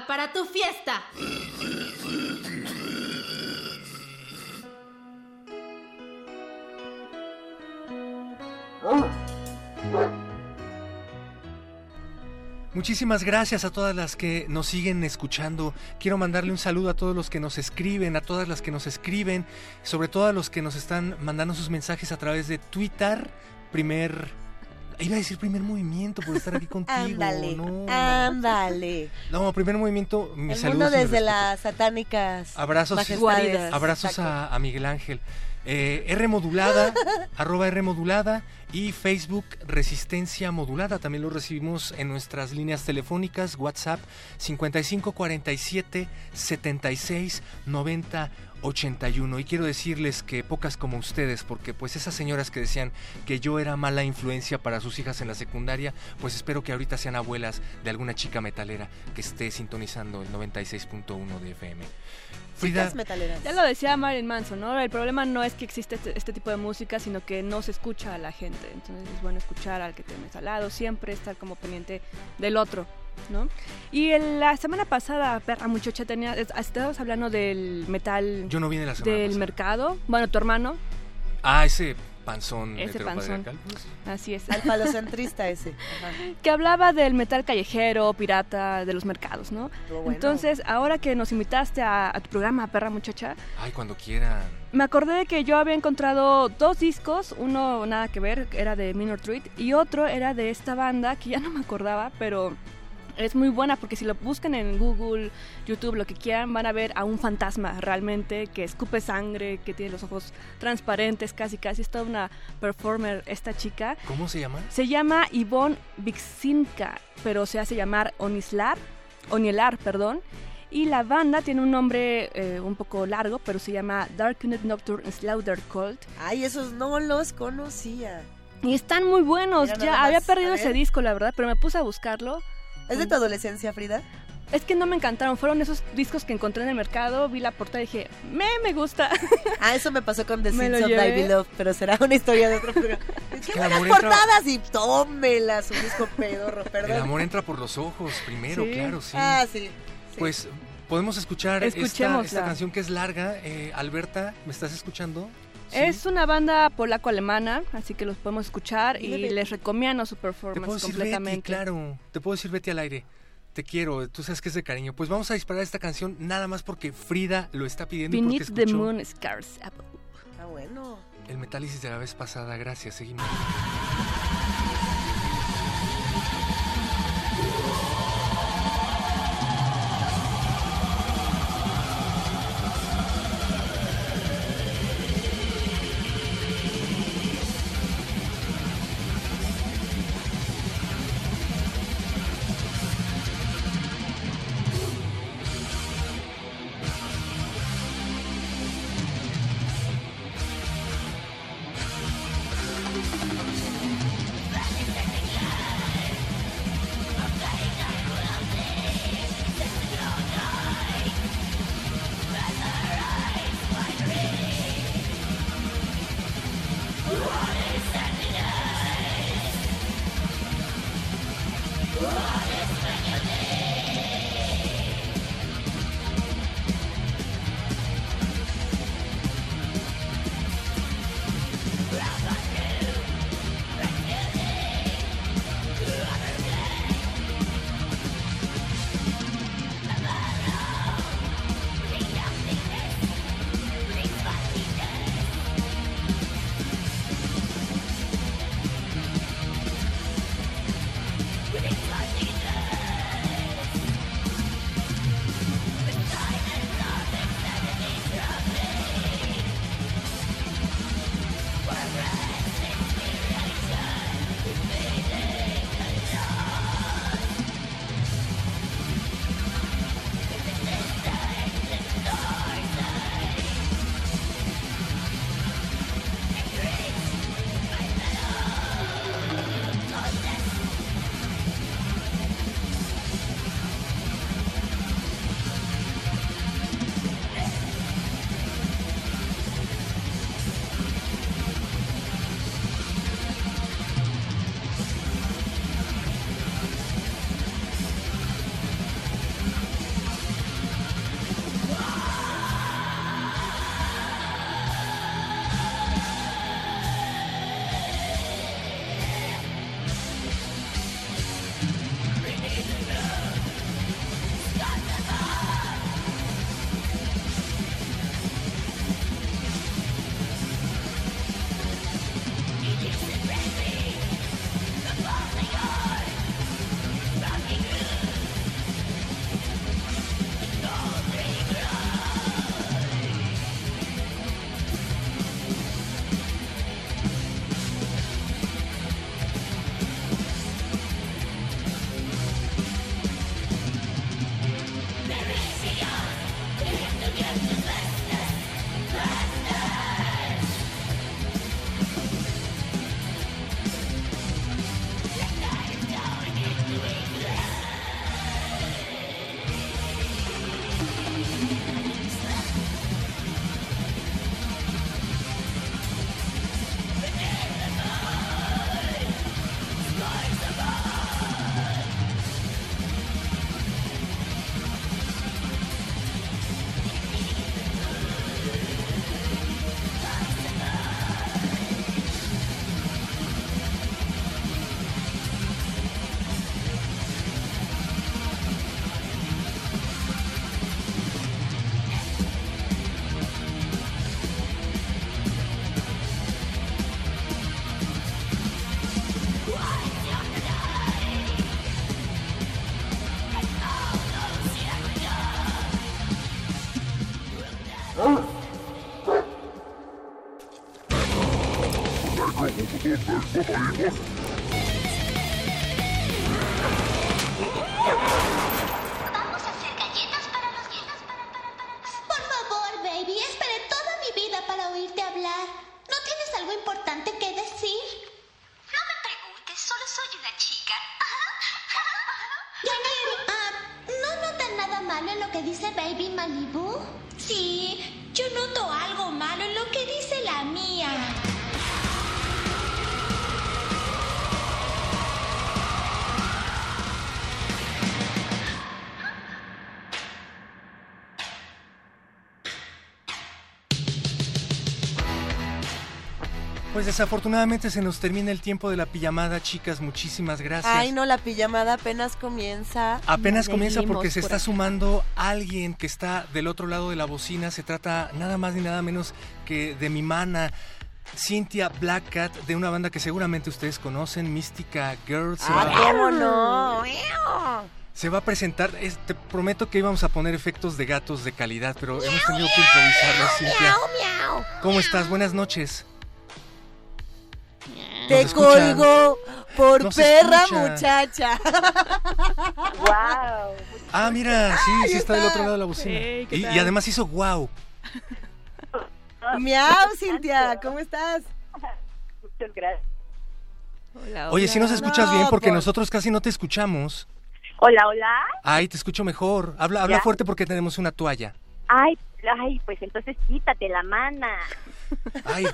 Para tu fiesta. Muchísimas gracias a todas las que nos siguen escuchando. Quiero mandarle un saludo a todos los que nos escriben, a todas las que nos escriben, sobre todo a los que nos están mandando sus mensajes a través de Twitter. Primer. Iba a decir primer movimiento por estar aquí (laughs) contigo. Ándale, no, ándale. no, primer movimiento. Mi El saludo mundo desde las satánicas Abrazos, majestades. abrazos a, a Miguel Ángel. Eh, R modulada, (laughs) arroba R modulada y Facebook Resistencia Modulada. También lo recibimos en nuestras líneas telefónicas, WhatsApp 5547 76 90 81. Y quiero decirles que pocas como ustedes, porque pues esas señoras que decían que yo era mala influencia para sus hijas en la secundaria, pues espero que ahorita sean abuelas de alguna chica metalera que esté sintonizando el 96.1 de FM. Frida, Chicas metaleras. Ya lo decía Marilyn Manson, ¿no? El problema no es que existe este, este tipo de música, sino que no se escucha a la gente. Entonces es bueno escuchar al que tienes al lado, siempre estar como pendiente del otro. ¿No? Y la semana pasada, perra muchacha, tenía, es- estábamos hablando del metal Yo no vine la semana del pasada. mercado. Bueno, tu hermano, Ah, ese panzón ese panzón. Así es. Al falocentrista ese. Ajá. que hablaba del metal callejero, pirata, de los mercados, ¿no? Bueno. Entonces, ahora que nos invitaste a, a tu programa, perra muchacha, Ay, cuando quiera. me acordé de que yo había encontrado dos discos, uno nada que ver, era de Minor Threat, y otro era de esta banda que ya no me acordaba, pero es muy buena porque si lo buscan en Google, YouTube, lo que quieran, van a ver a un fantasma realmente que escupe sangre, que tiene los ojos transparentes, casi casi, es toda una performer esta chica. ¿Cómo se llama? Se llama Ivonne Vixinka, pero se hace llamar Onislar, Onielar, perdón. Y la banda tiene un nombre eh, un poco largo, pero se llama Darkened Nocturne Slaughter Cult. Ay, esos no los conocía. Y están muy buenos. Mira ya había perdido ese disco, la verdad, pero me puse a buscarlo. ¿Es de tu adolescencia, Frida? Es que no me encantaron. Fueron esos discos que encontré en el mercado. Vi la portada y dije, me, me gusta. Ah, eso me pasó con The (laughs) Me Sins lo of. Die Beloved, pero será una historia de otro (laughs) programa. ¡Qué que el buenas amor entra- portadas! Y tómelas, un disco pedorro, El perdón. amor entra por los ojos primero, Sí. claro, sí. Ah, sí. sí. Pues podemos escuchar esta, esta canción que es larga. Eh, Alberta, ¿me estás escuchando? Sí. Es una banda polaco-alemana, así que los podemos escuchar y les recomiendo su Te puedo performance decir completamente. Betty, claro. Te puedo decir Betty al aire. Te quiero, tú sabes que es de cariño. Pues vamos a disparar esta canción nada más porque Frida lo está pidiendo y porque Beneath the escuchó Moon Scars Up. Ah, bueno. el metálisis de la vez pasada. Gracias, seguimos. Pues desafortunadamente se nos termina el tiempo de la pijamada, chicas. Muchísimas gracias. Ay, no, la pijamada apenas comienza. Apenas comienza porque se está sumando alguien que está del otro lado de la bocina. Se trata nada más ni nada menos que de mi mana, Cynthia Black Cat, de una banda que seguramente ustedes conocen, Mística Girls. Ah, ¿cómo no? se va a presentar. es- te prometo que íbamos a poner efectos de gatos de calidad, pero hemos tenido que improvisarlo, Cintia. ¿Cómo estás? Buenas noches. Te colgo por Nos perra escucha. muchacha. Wow. Ah, mira, sí, sí está del otro lado de la bocina. Sí, ¿qué y, además hizo wow. Miau, Cintia, ¿cómo estás? Muchas gracias. Oye, si nos escuchas No, bien porque nosotros casi no te escuchamos. Hola, hola. Ay, te escucho mejor. Habla, habla ¿Ya? fuerte porque tenemos una toalla. Ay, ay, pues entonces quítate la mana. Ay,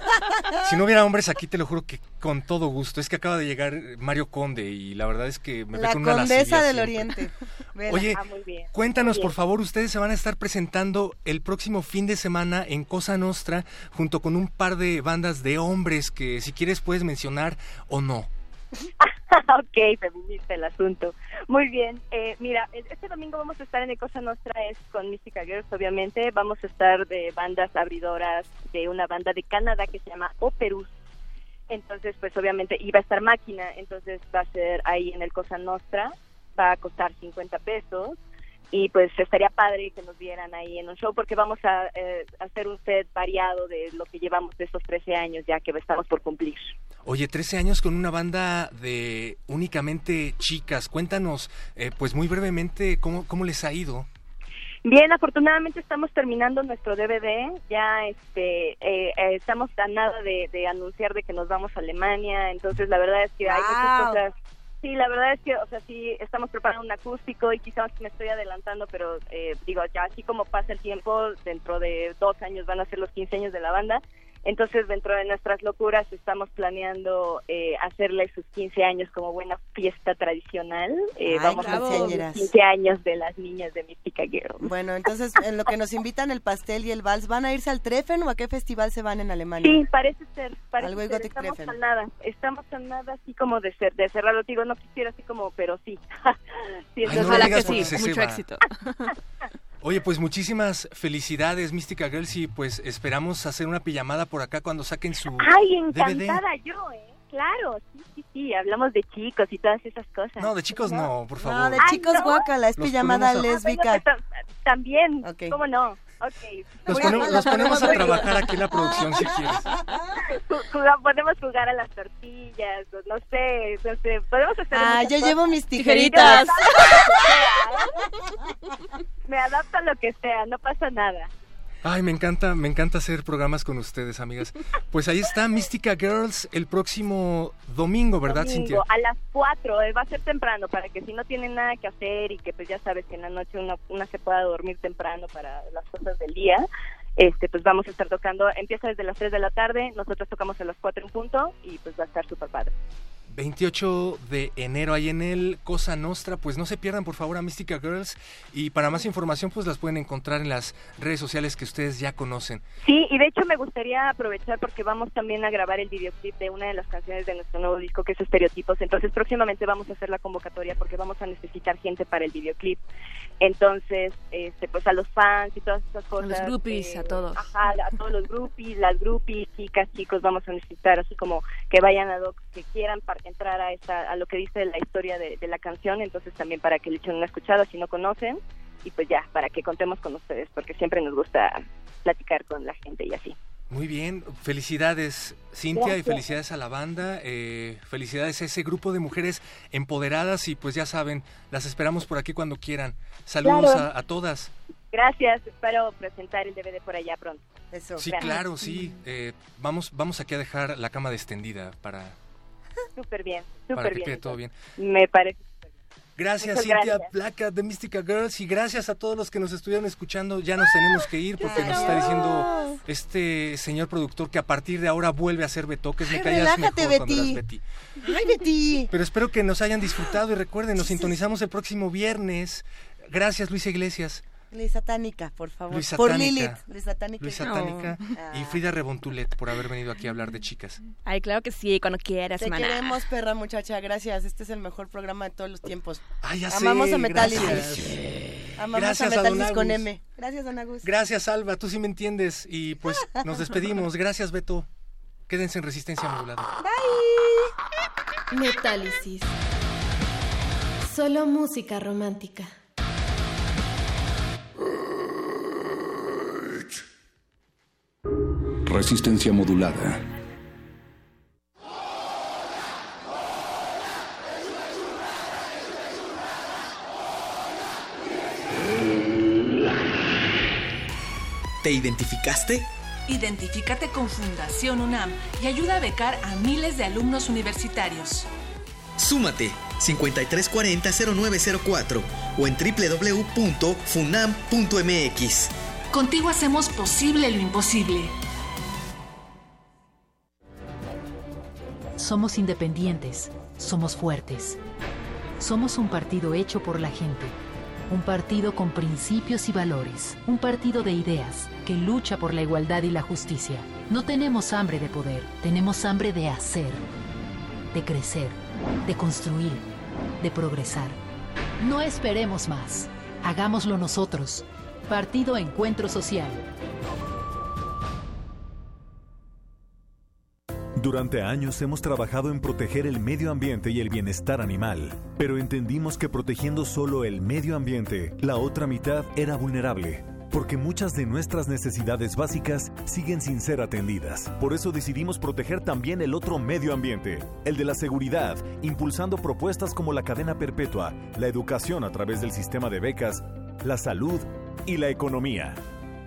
si no hubiera hombres aquí, te lo juro que con todo gusto. Es que acaba de llegar Mario Conde y la verdad es que me ve La con una condesa del siempre. Oriente. Vela. Oye, Ah, muy bien. cuéntanos Muy por favor, ustedes se van a estar presentando el próximo fin de semana en Cosa Nostra junto con un par de bandas de hombres que si quieres puedes mencionar o no. (laughs) ok, feminista el asunto. Muy bien. Eh, mira, el- este domingo vamos a estar en el Cosa Nostra, es con Mística Girls, obviamente. Vamos a estar de bandas abridoras de una banda de Canadá que se llama Operus. Entonces, pues obviamente iba a estar máquina, entonces va a ser ahí en el Cosa Nostra. Va a costar 50 pesos. Y pues estaría padre que nos vieran ahí en un show porque vamos a eh, hacer un set variado de lo que llevamos de esos 13 años ya que estamos por cumplir. Oye, 13 años con una banda de únicamente chicas. Cuéntanos, eh, pues muy brevemente, ¿cómo, cómo les ha ido? Bien, afortunadamente estamos terminando nuestro DVD. Ya este, eh, eh, estamos a nada de, de anunciar de que nos vamos a Alemania. Entonces, la verdad es que hay muchas cosas. Sí, la verdad es que, o sea, sí, estamos preparando un acústico y quizás me estoy adelantando, pero eh, digo, ya así como pasa el tiempo, dentro de dos años van a ser los 15 años de la banda. Entonces, dentro de nuestras locuras, estamos planeando eh, hacerle sus 15 años como buena fiesta tradicional. Eh, Ay, vamos a hacer los quinceañeras. 15 años de las niñas de Mística Girl. Bueno, entonces, en lo que nos invitan el pastel y el vals, ¿van a irse al Treffen o a qué festival se van en Alemania? Sí, parece ser. Parece Al ser. Estamos Treffen. a nada. Estamos a nada así como de, ser, de cerrarlo. Digo, no quisiera así como, pero sí. (laughs) Sí, Ay, no porque se ceba. (laughs) Oye, pues muchísimas felicidades, Mística Girls, y pues esperamos hacer una pijamada por acá cuando saquen su Ay, DVD. encantada yo, ¿eh? Claro, sí, sí, sí. Hablamos de chicos y todas esas cosas. No, de chicos no, por favor. No, de Ay, chicos ¿no? guácala, es Los pijamada lésbica. Ah, bueno, pues, ta- también, ¿cómo no? Ok. Los, Muy pone- bien. los ponemos a trabajar aquí en la producción si quieres. Podemos jugar a las tortillas, no sé, no sé, podemos hacer Ah, yo cosas. llevo mis tijeritas. Me adapto a lo que sea, no pasa nada. Ay, me encanta, me encanta hacer programas con ustedes, amigas. Pues ahí está Mística Girls el próximo domingo, ¿verdad, Domingo, Cintia? A las 4, va a ser temprano, para que si no tienen nada que hacer y que pues ya sabes que en la noche una, una se pueda dormir temprano para las cosas del día, este pues vamos a estar tocando, empieza desde las 3 de la tarde, nosotros tocamos a las 4 en punto y pues va a estar súper padre. 28 de enero ahí en el Cosa Nostra, pues no se pierdan por favor a Mística Girls y para más información pues las pueden encontrar en las redes sociales que ustedes ya conocen. Sí, y de hecho me gustaría aprovechar porque vamos también a grabar el videoclip de una de las canciones de nuestro nuevo disco que es Estereotipos. Entonces próximamente vamos a hacer la convocatoria porque vamos a necesitar gente para el videoclip. Entonces, este, pues a los fans y todas esas cosas. los groupies, a todos. Ajá, a todos los groupies, las groupies, chicas, chicos, vamos a necesitar así como que vayan a docs que quieran par- entrar a esa, a lo que dice la historia de, de la canción. Entonces también para que le echen una escuchada si no conocen y pues ya, para que contemos con ustedes porque siempre nos gusta platicar con la gente y así. Muy bien, felicidades Cintia y felicidades a la banda, eh, felicidades a ese grupo de mujeres empoderadas y pues ya saben, las esperamos por aquí cuando quieran. Saludos Claro. a, a todas. Gracias, espero presentar el DVD por allá pronto. Eso. Sí, Gracias. claro, sí. eh, vamos, vamos aquí a dejar la cama extendida para, Súper bien, súper que bien. quede todo bien. Me parece. Gracias Muchas Cintia gracias. Placa de Mystica Girls y gracias a todos los que nos estuvieron escuchando. Ya nos tenemos que ir porque nos está diciendo este señor productor que a partir de ahora vuelve a hacer betoques. Me callas relájate, mejor cuando Betty. eras Betty. Ay, Betty. Pero espero que nos hayan disfrutado y recuerden, nos sintonizamos el próximo viernes. Gracias Luisa Iglesias, Luis Satánica, por favor. Luis Por Satánica. Lilith. Luis Satánica. Luis Satánica y Frida Rebontulet por haber venido aquí a hablar de chicas. Ay, claro que sí, cuando quieras, Te maná. queremos, perra muchacha. Gracias. Este es el mejor programa de todos los tiempos. Ay, ya sé, Amamos a Metálisis. gracias. Amamos Gracias a Metálisis con. M. Gracias, Don Agus. Gracias Alba, tú sí me entiendes y pues nos despedimos. Gracias Beto. Quédense en resistencia modulada. Metálisis. Solo música romántica. Resistencia modulada. ¿Te identificaste? Identifícate con Fundación UNAM y ayuda a becar a miles de alumnos universitarios. Súmate 5340-0904 o en www.funam.mx. Contigo hacemos posible lo imposible. Somos independientes, somos fuertes. Somos un partido hecho por la gente. Un partido con principios y valores. Un partido de ideas que lucha por la igualdad y la justicia. No tenemos hambre de poder, tenemos hambre de hacer, de crecer, de construir, de progresar. No esperemos más. Hagámoslo nosotros. Partido Encuentro Social. Durante años hemos trabajado en proteger el medio ambiente y el bienestar animal, pero entendimos que protegiendo solo el medio ambiente, la otra mitad era vulnerable, porque muchas de nuestras necesidades básicas siguen sin ser atendidas. Por eso decidimos proteger también el otro medio ambiente, el de la seguridad, impulsando propuestas como la cadena perpetua, la educación a través del sistema de becas, la salud y la economía.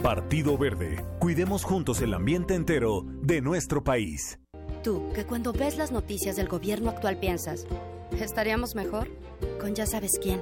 Partido Verde, cuidemos juntos el ambiente entero de nuestro país. Tú, que cuando ves las noticias del gobierno actual piensas, ¿estaríamos mejor? Con ya sabes quién.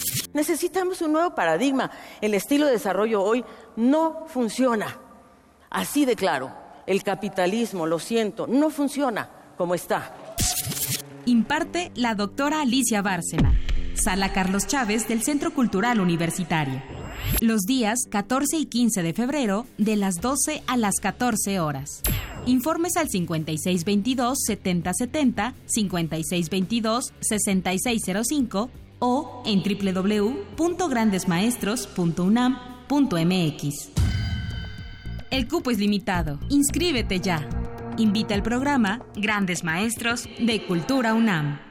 Necesitamos un nuevo paradigma. El estilo de desarrollo hoy no funciona. Así de claro, el capitalismo, lo siento, no funciona como está. Imparte la doctora Alicia Bárcena, Sala Carlos Chávez del Centro Cultural Universitario. Los días 14 y 15 de febrero, de las 12 a las 14 horas. Informes al 5622-7070, 5622-6605 o en www.grandesmaestros.unam.mx. El cupo es limitado. Inscríbete ya. Invita al programa Grandes Maestros de Cultura UNAM.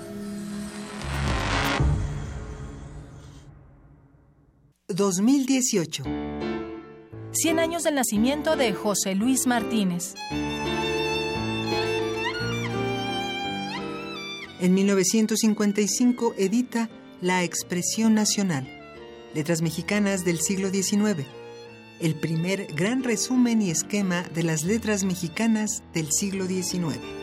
2018. 100 años del nacimiento de José Luis Martínez. En 1955 edita La Expresión Nacional, Letras Mexicanas del siglo XIX, el primer gran resumen y esquema de las letras mexicanas del siglo XIX.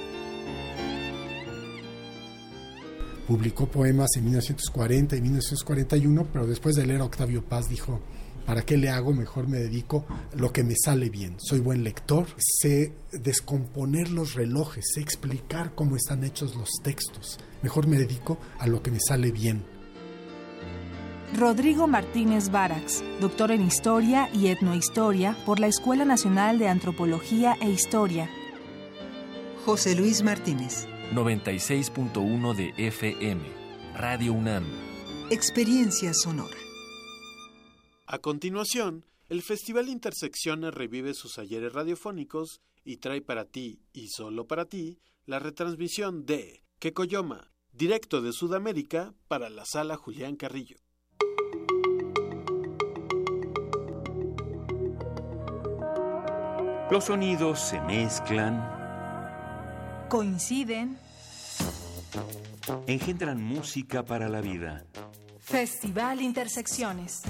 Publicó poemas en 1940 y 1941, pero después de leer a Octavio Paz dijo, ¿para qué le hago? Mejor me dedico a lo que me sale bien. Soy buen lector, sé descomponer los relojes, sé explicar cómo están hechos los textos. Mejor me dedico a lo que me sale bien. Rodrigo Martínez Barax, doctor en Historia y Etnohistoria por la Escuela Nacional de Antropología e Historia. José Luis Martínez. 96.1 de FM, Radio UNAM. Experiencia sonora. A continuación, el Festival Intersecciones revive sus ayeres radiofónicos y trae para ti, y solo para ti, la retransmisión de Kekoyoma, directo de Sudamérica para la sala Julián Carrillo. Los sonidos se mezclan, coinciden, engendran música para la vida. Festival Intersecciones.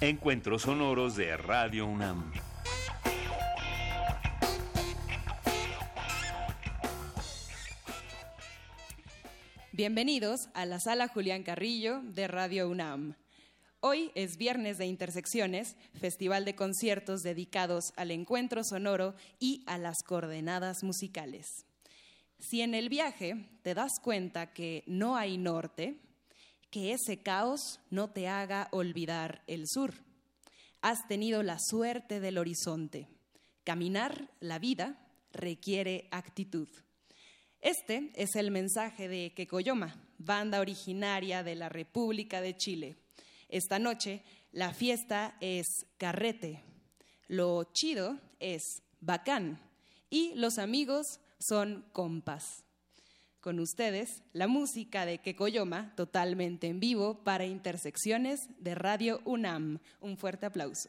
Encuentros sonoros de Radio UNAM. Bienvenidos a la sala Julián Carrillo de Radio UNAM. Hoy es Viernes de Intersecciones, festival de conciertos dedicados al encuentro sonoro y a las coordenadas musicales. Si en el viaje te das cuenta que no hay norte, que ese caos no te haga olvidar el sur. Has tenido la suerte del horizonte. Caminar la vida requiere actitud. Este es el mensaje de Quecoyoma, banda originaria de la República de Chile. Esta noche la fiesta es carrete, lo chido es bacán y los amigos son compas. Con ustedes, la música de Quecoyoma, totalmente en vivo para Intersecciones de Radio UNAM. Un fuerte aplauso.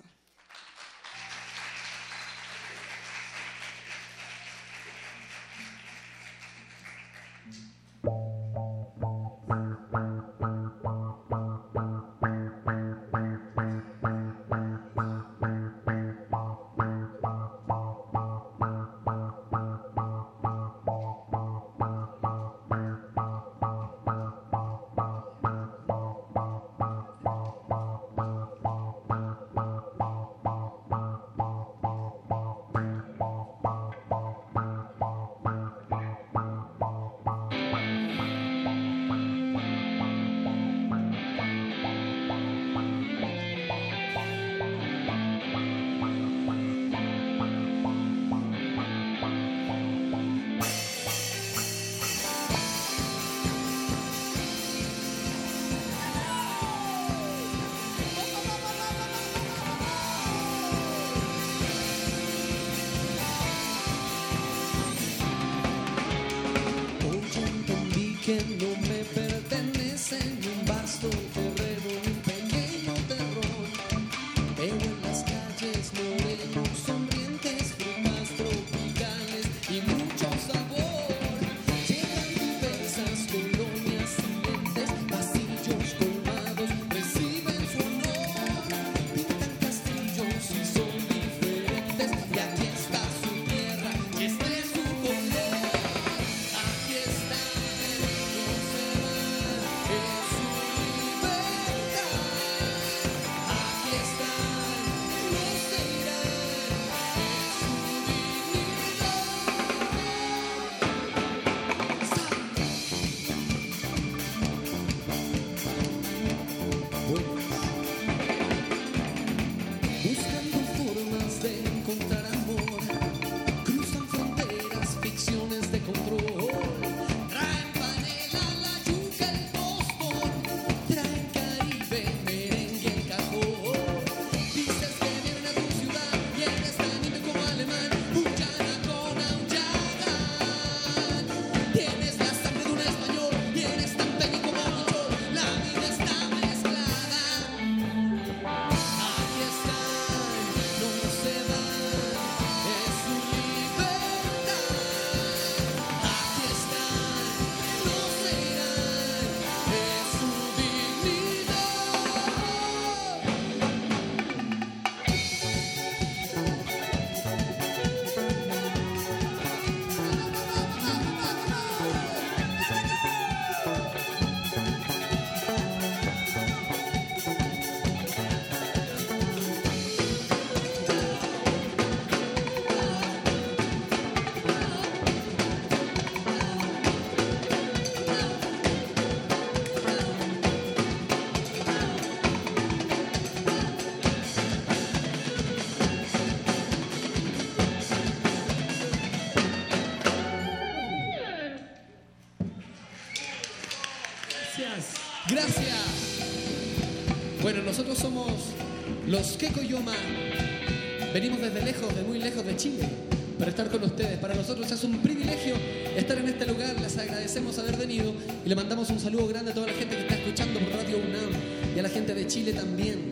Venimos desde lejos, de muy lejos de Chile, para estar con ustedes. Para nosotros es un privilegio estar en este lugar. Les agradecemos haber venido y le mandamos un saludo grande a toda la gente que está escuchando por Radio UNAM y a la gente de Chile también.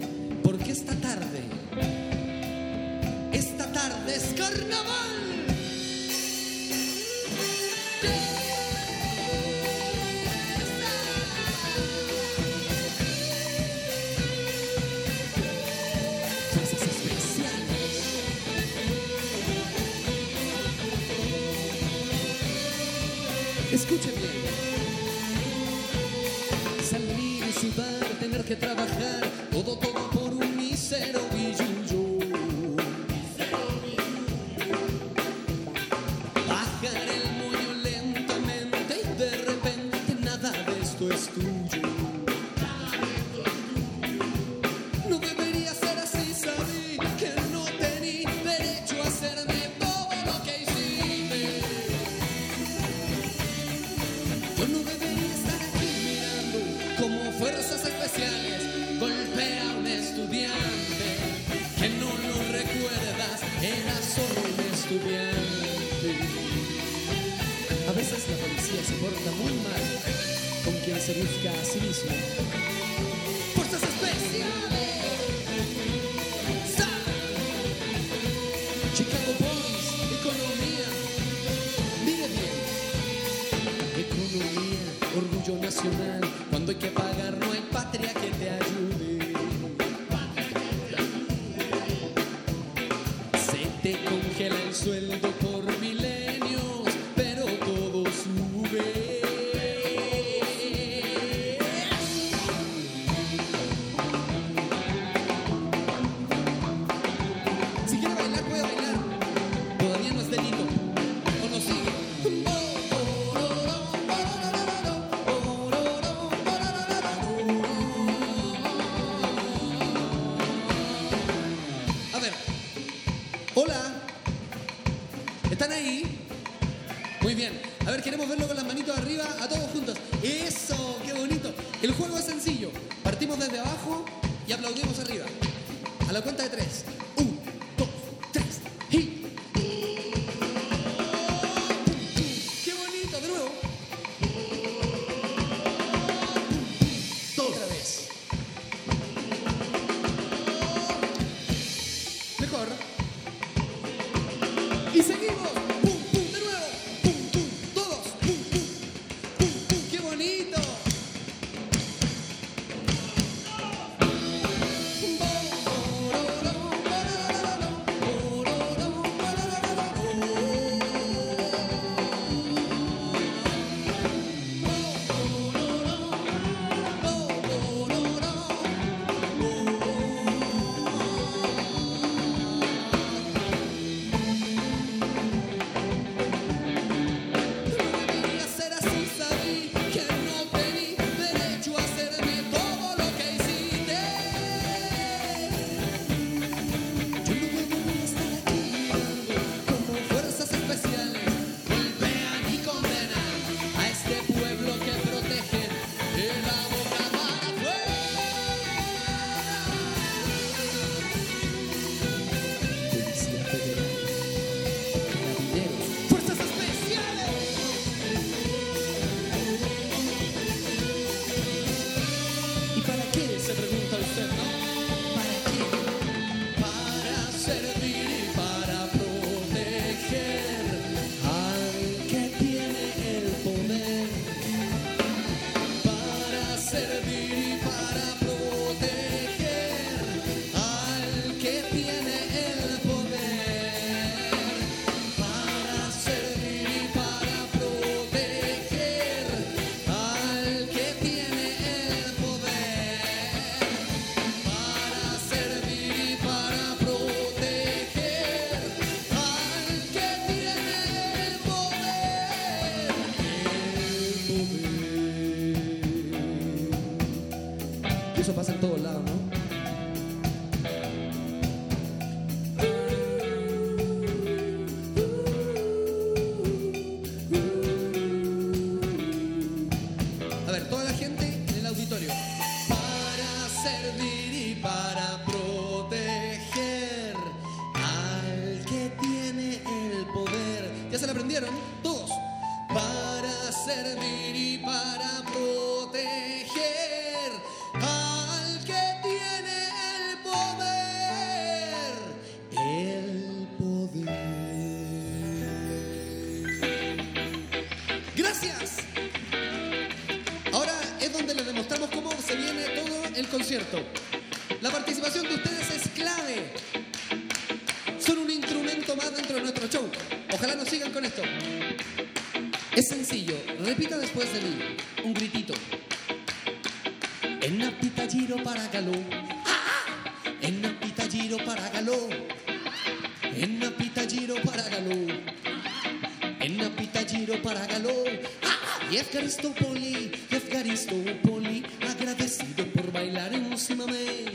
Caristopoli y Afgaristopoli, agradecido por bailar en Simamé.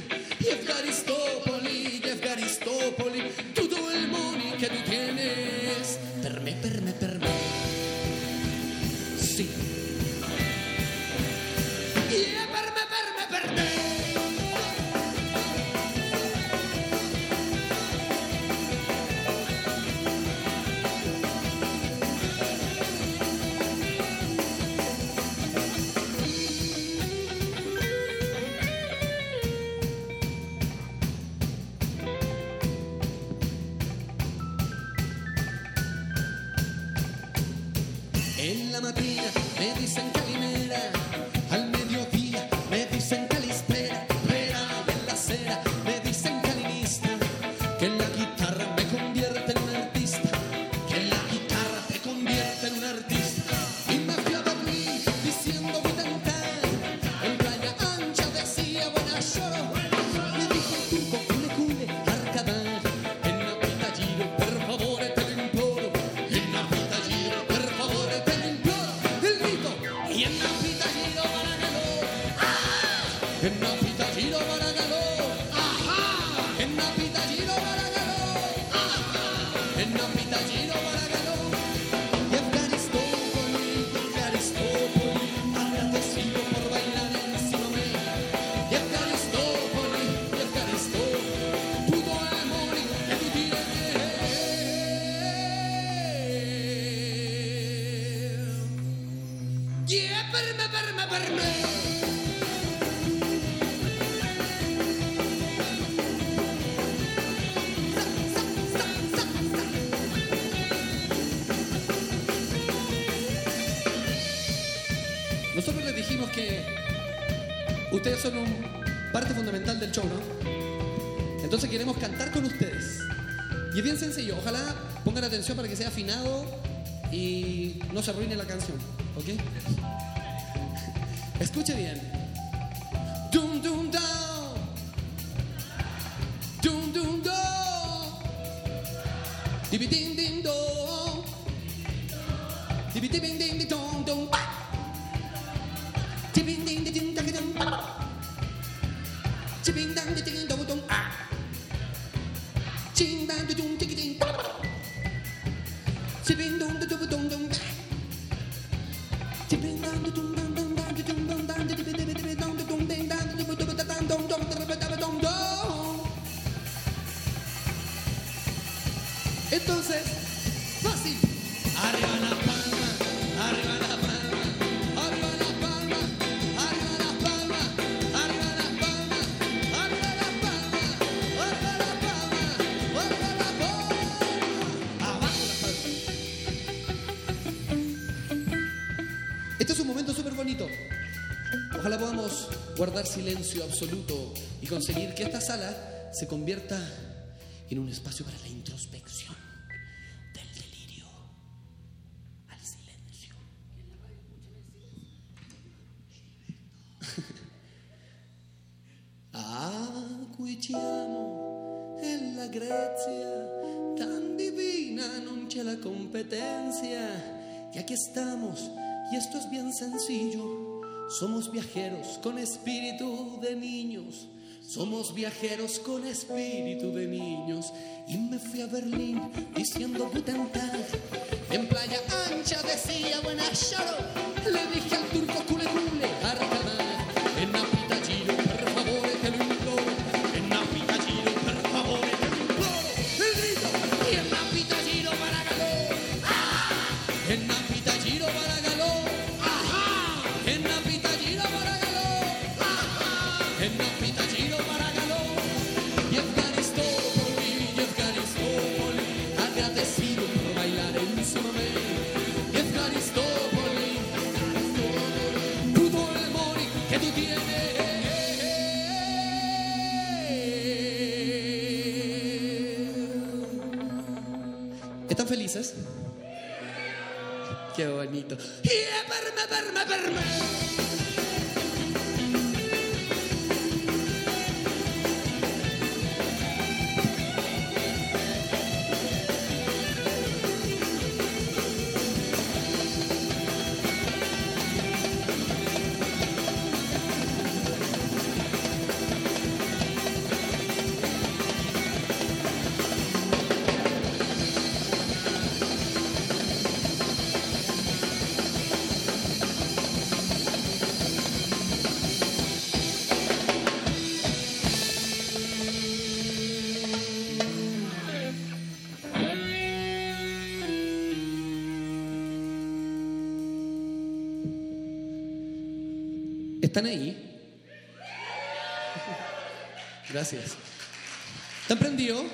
sé yo. Ojalá pongan atención para que sea afinado y no se arruine la canción. ¿Ok? guardar silencio absoluto y conseguir que esta sala se convierta en un espacio para la introspección del delirio al silencio. (laughs) ah, cuiciamo en la Grecia tan divina non c'è la competencia y aquí estamos y esto es bien sencillo somos viajeros con espíritu somos viajeros con espíritu de niños. Y me fui a Berlín diciendo Guten En Playa Ancha decía buenas choro. Le dije al turco cule cule. verme, verme. ¿Están ahí? Gracias. ¿Están prendidos?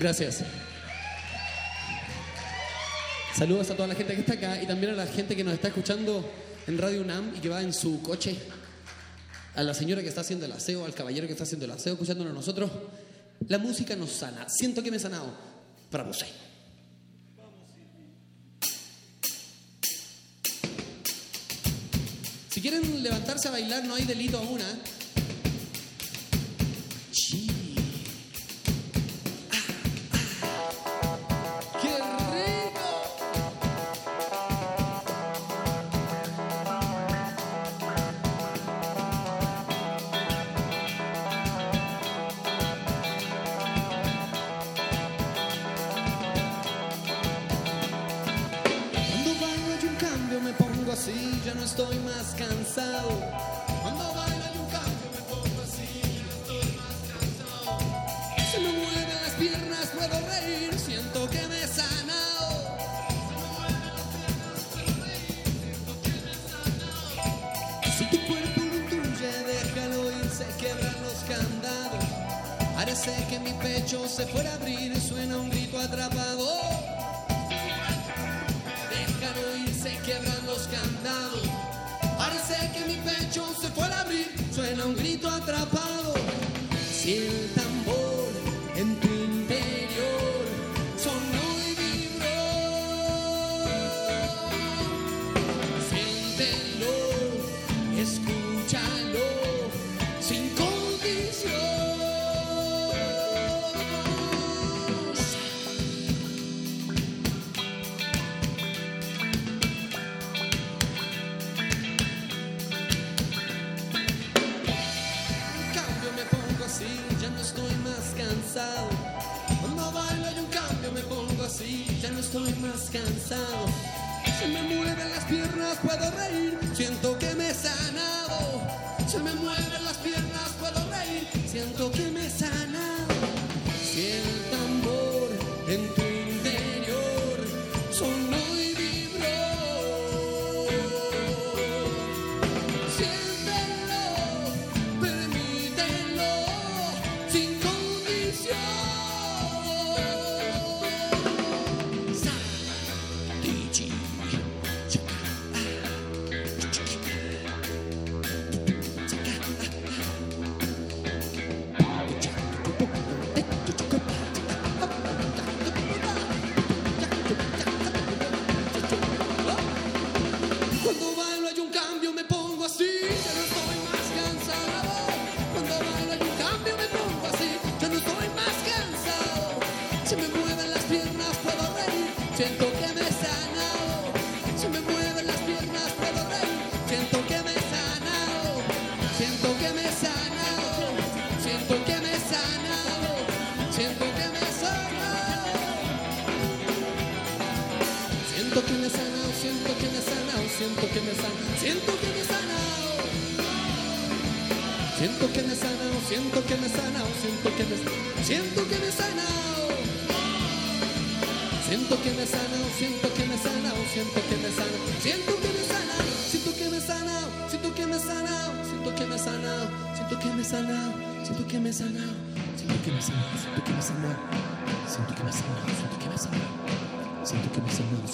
Gracias. Saludos a toda la gente que está acá y también a la gente que nos está escuchando en Radio UNAM y que va en su coche. A la señora que está haciendo el aseo, al caballero que está haciendo el aseo, escuchándonos nosotros. La música nos sana. Siento que me he sanado. Para vos. Si quieren levantarse a bailar, no hay delito aún, ¿eh?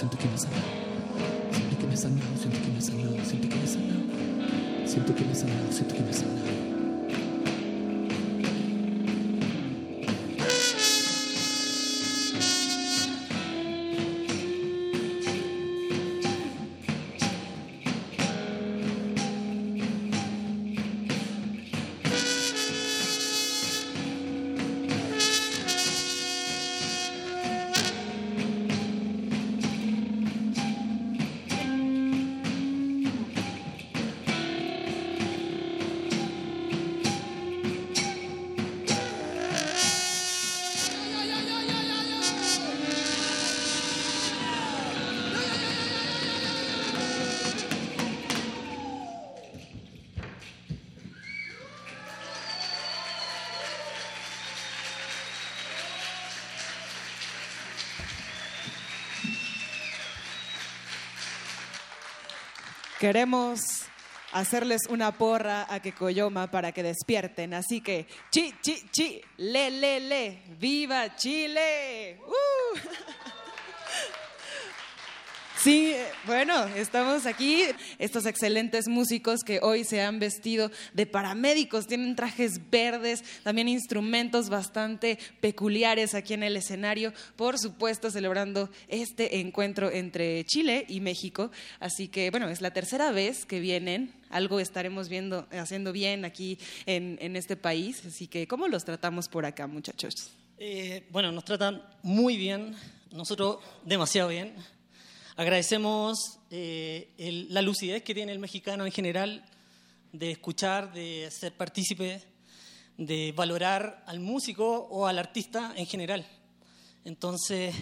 Siento que me he sanado, siento que me he sanado, siento que me he sanado, siento que me he sanado, siento que me he sanado, siento que me. Queremos hacerles una porra a Quecoyoma para que despierten. Así que, chi, chi, chi, le, le, le, viva Chile. ¡Uh! Sí, bueno, estamos aquí, estos excelentes músicos que hoy se han vestido de paramédicos, tienen trajes verdes, también instrumentos bastante peculiares aquí en el escenario, por supuesto celebrando este encuentro entre Chile y México. Así que, bueno, es la tercera vez que vienen, algo estaremos viendo, haciendo bien aquí en, en este país, así que, ¿cómo los tratamos por acá, muchachos? Eh, bueno, nos tratan muy bien, nosotros demasiado bien. Agradecemos eh, el- la lucidez que tiene el mexicano en general de escuchar, de ser partícipe, de valorar al músico o al artista en general. Entonces,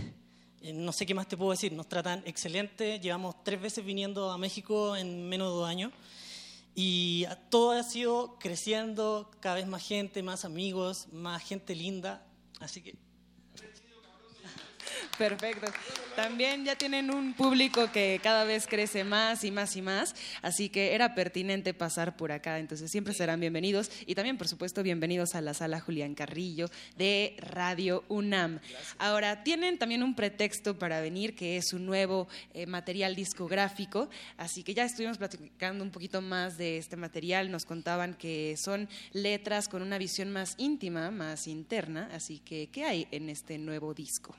eh, no sé qué más te puedo decir, nos tratan excelente, llevamos tres veces viniendo a México en menos de dos años. Y todo ha sido creciendo, cada vez más gente, más amigos, más gente linda, así que Perfecto. También ya tienen un público que cada vez crece más y más y más, así que era pertinente pasar por acá, entonces siempre serán bienvenidos y también, por supuesto, bienvenidos a la sala Julián Carrillo de Radio UNAM. Ahora, tienen también un pretexto para venir, que es un nuevo eh, material discográfico, así que ya estuvimos platicando un poquito más de este material, nos contaban que son letras con una visión más íntima, más interna, así que, ¿qué hay en este nuevo disco?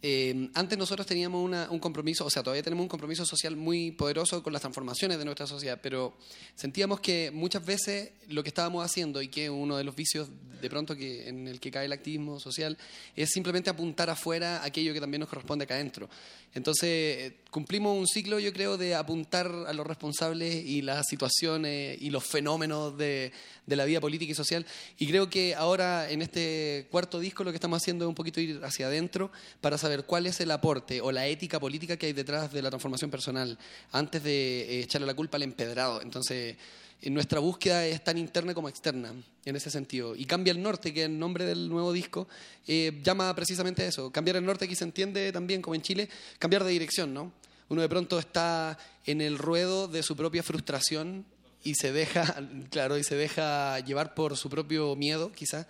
Eh, antes nosotros teníamos una- un compromiso, o sea, todavía tenemos un compromiso social muy poderoso con las transformaciones de nuestra sociedad, pero sentíamos que muchas veces lo que estábamos haciendo y que uno de los vicios de pronto que, en el que cae el activismo social es simplemente apuntar afuera aquello que también nos corresponde acá adentro. Entonces, eh, cumplimos un ciclo, yo creo, de apuntar a los responsables y las situaciones y los fenómenos de, de la vida política y social. Y creo que ahora, en este cuarto disco, lo que estamos haciendo es un poquito ir hacia adentro para saber cuál es el aporte o la ética política que hay detrás de la transformación personal, antes de eh, echarle la culpa al empedrado. Entonces, eh, nuestra búsqueda es tan interna como externa, en ese sentido. Y Cambia el Norte, que es el nombre del nuevo disco, eh, llama precisamente a eso. Cambiar el norte, aquí se entiende también, como en Chile, cambiar de dirección, ¿no? Uno de pronto está en el ruedo de su propia frustración y se deja, (laughs) claro, y se deja llevar por su propio miedo, quizás,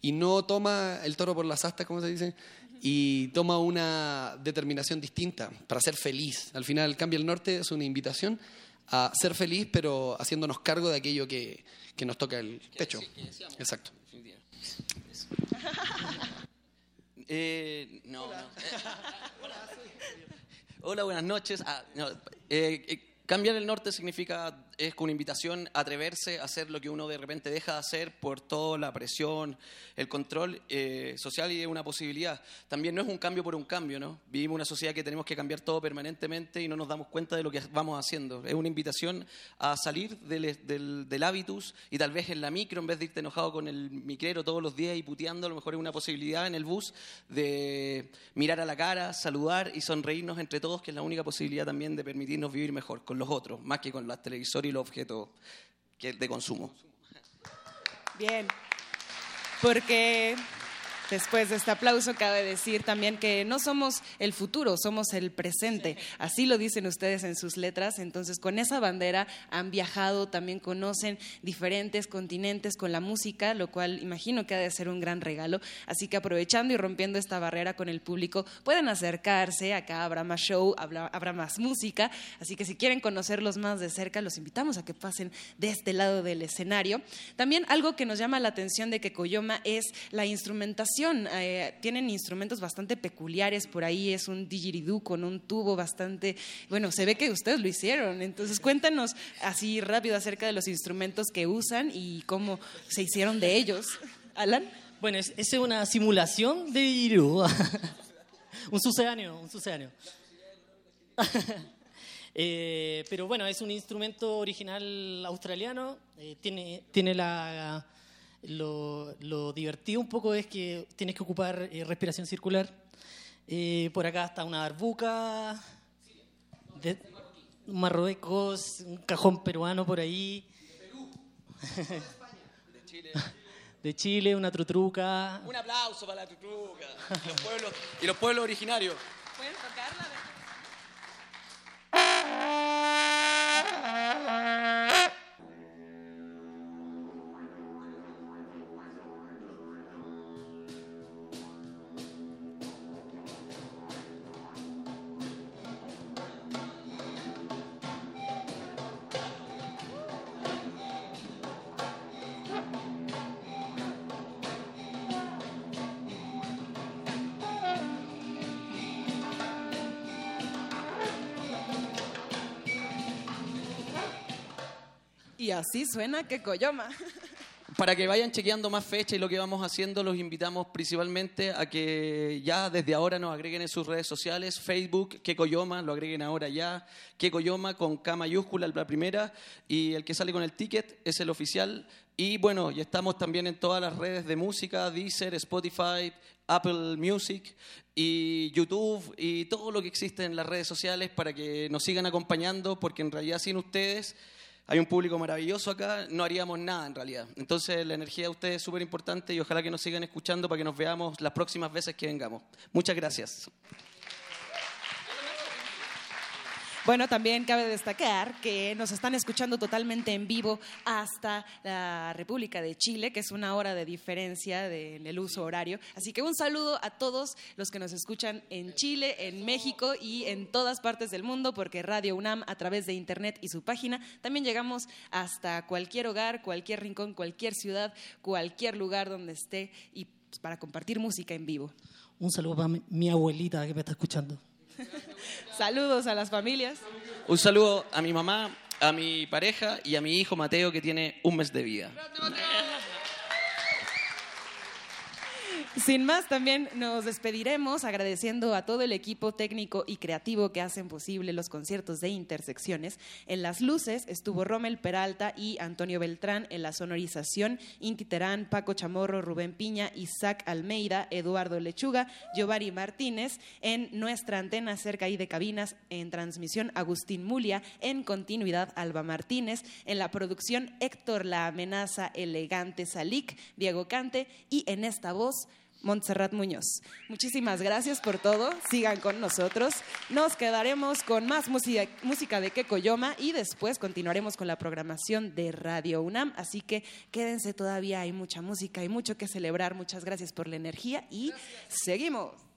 y no toma el toro por las astas, como se dice, y toma una determinación distinta para ser feliz. Al final, Cambia el Norte es una invitación a ser feliz, pero haciéndonos cargo de aquello que, que nos toca el pecho. Exacto. Eh, no, no. Hola, buenas noches. Ah, no, eh, eh, cambiar el norte significa es una invitación a atreverse a hacer lo que uno de repente deja de hacer por toda la presión, el control eh, social y es una posibilidad. También no es un cambio por un cambio, ¿no? Vivimos una sociedad que tenemos que cambiar todo permanentemente y no nos damos cuenta de lo que vamos haciendo. Es una invitación a salir del, del, hábitus y tal vez en la micro, en vez de irte enojado con el micrero todos los días y puteando, a lo mejor es una posibilidad en el bus de mirar a la cara, saludar y sonreírnos entre todos, que es la única posibilidad también de permitirnos vivir mejor con los otros, más que con las televisores y los objetos de consumo. Bien. Porque después de este aplauso cabe decir también que no somos el futuro, somos el presente. Así lo dicen ustedes en sus letras. Entonces, con esa bandera han viajado, también conocen diferentes continentes con la música, lo cual imagino que ha de ser un gran regalo. Así que aprovechando y rompiendo esta barrera con el público, pueden acercarse. Acá habrá más show, habrá, habrá más música. Así que si quieren conocerlos más de cerca, los invitamos a que pasen de este lado del escenario. También algo que nos llama la atención de que Coyoma es la instrumentación. Eh, tienen instrumentos bastante peculiares por ahí, es un didgeridoo con un tubo bastante, bueno, se ve que ustedes lo hicieron. Entonces cuéntanos así rápido acerca de los instrumentos que usan y cómo se hicieron de ellos. Alan. Bueno, es, una simulación de didgeridoo. (laughs) un sucedáneo, un sucedáneo. (laughs) Eh, pero bueno, es un instrumento original australiano. eh, tiene, tiene la, lo, lo divertido un poco es que tienes que ocupar eh, respiración circular. Eh, por acá está una barbuca, de Marruecos, un cajón peruano por ahí. De Chile. De Chile, una trutruca. Un aplauso para la tutruca y los pueblos, y los pueblos originarios. ¿Pueden tocarla? Así suena que. (laughs) Para que vayan chequeando más fechas y lo que vamos haciendo, los invitamos principalmente a que ya desde ahora nos agreguen en sus redes sociales, Facebook, que lo agreguen ahora ya, que Coyoma con K mayúscula la primera y el que sale con el ticket es el oficial. Y bueno, y estamos también en todas las redes de música, Deezer, Spotify, Apple Music y YouTube y todo lo que existe en las redes sociales para que nos sigan acompañando porque en realidad sin ustedes hay un público maravilloso acá, no haríamos nada en realidad. Entonces la energía de ustedes es súper importante y ojalá que nos sigan escuchando para que nos veamos las próximas veces que vengamos. Muchas gracias. Bueno, también cabe destacar que nos están escuchando totalmente en vivo hasta la República de Chile, que es una hora de diferencia de- el uso horario. Así que un saludo a todos los que nos escuchan en Chile, en México y en todas partes del mundo, porque Radio UNAM a través de Internet y su página también llegamos hasta cualquier hogar, cualquier rincón, cualquier ciudad, cualquier lugar donde esté y pues, para compartir música en vivo. Un saludo para mi abuelita que me está escuchando. Saludos a las familias. Un saludo a mi mamá, a mi pareja y a mi hijo Mateo que tiene un mes de vida. Sin más, también nos despediremos agradeciendo a todo el equipo técnico y creativo que hacen posible los conciertos de intersecciones. En las luces estuvo Rommel Peralta y Antonio Beltrán, en la sonorización Inti Terán, Paco Chamorro, Rubén Piña, Isaac Almeida, Eduardo Lechuga, Giovanni Martínez, en nuestra antena cerca ahí de cabinas, en transmisión Agustín Mulia, en continuidad Alba Martínez, en la producción Héctor La Amenaza Elegante Salik, Diego Cante. Y en esta voz Montserrat Muñoz. Muchísimas gracias por todo. Sigan con nosotros. Nos quedaremos con más música, música de Kekoyoma y después continuaremos con la programación de Radio UNAM. Así que quédense todavía, hay mucha música, hay mucho que celebrar. Muchas gracias por la energía y seguimos.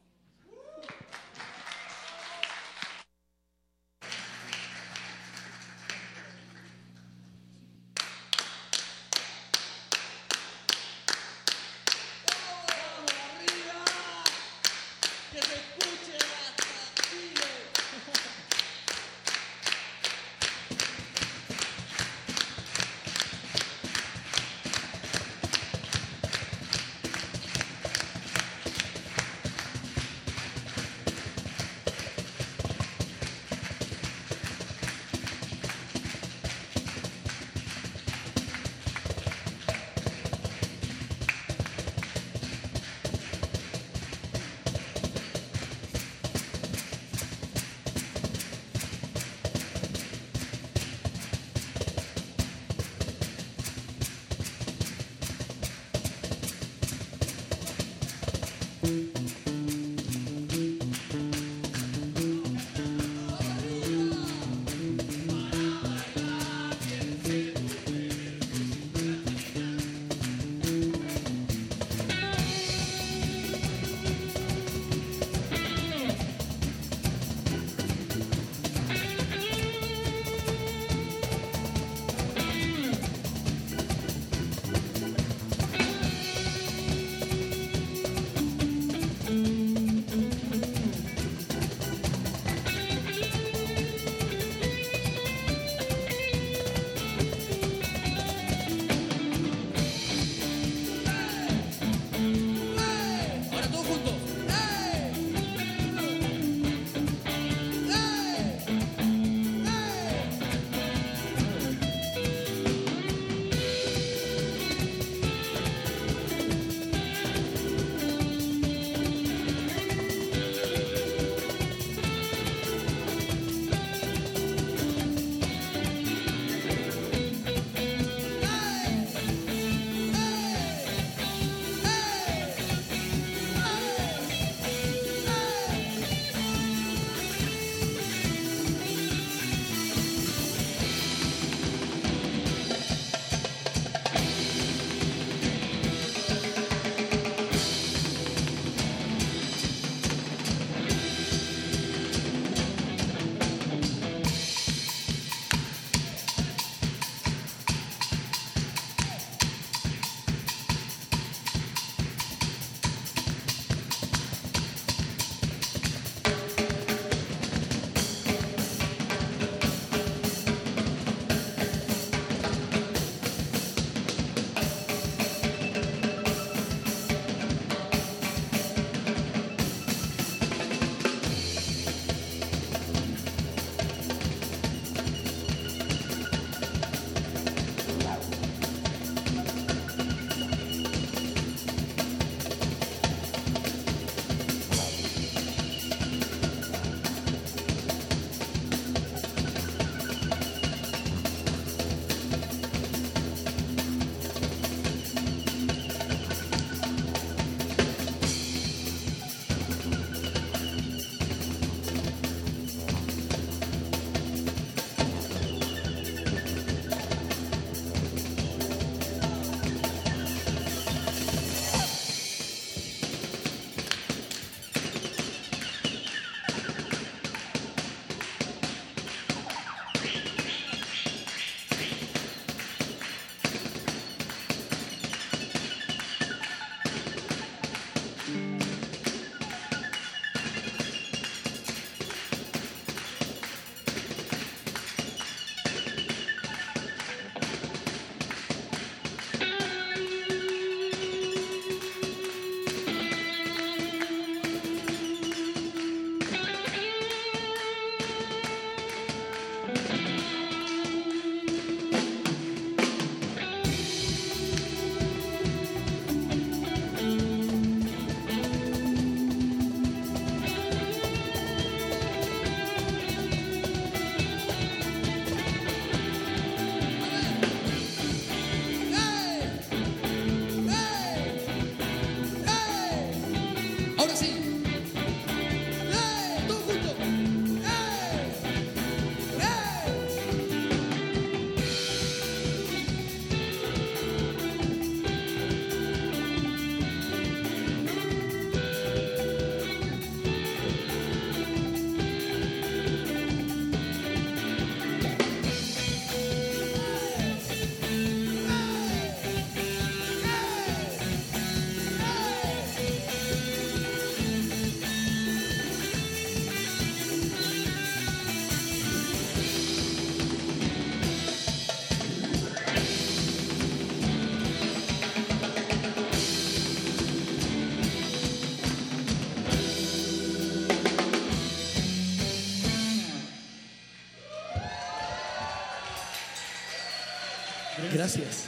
Gracias.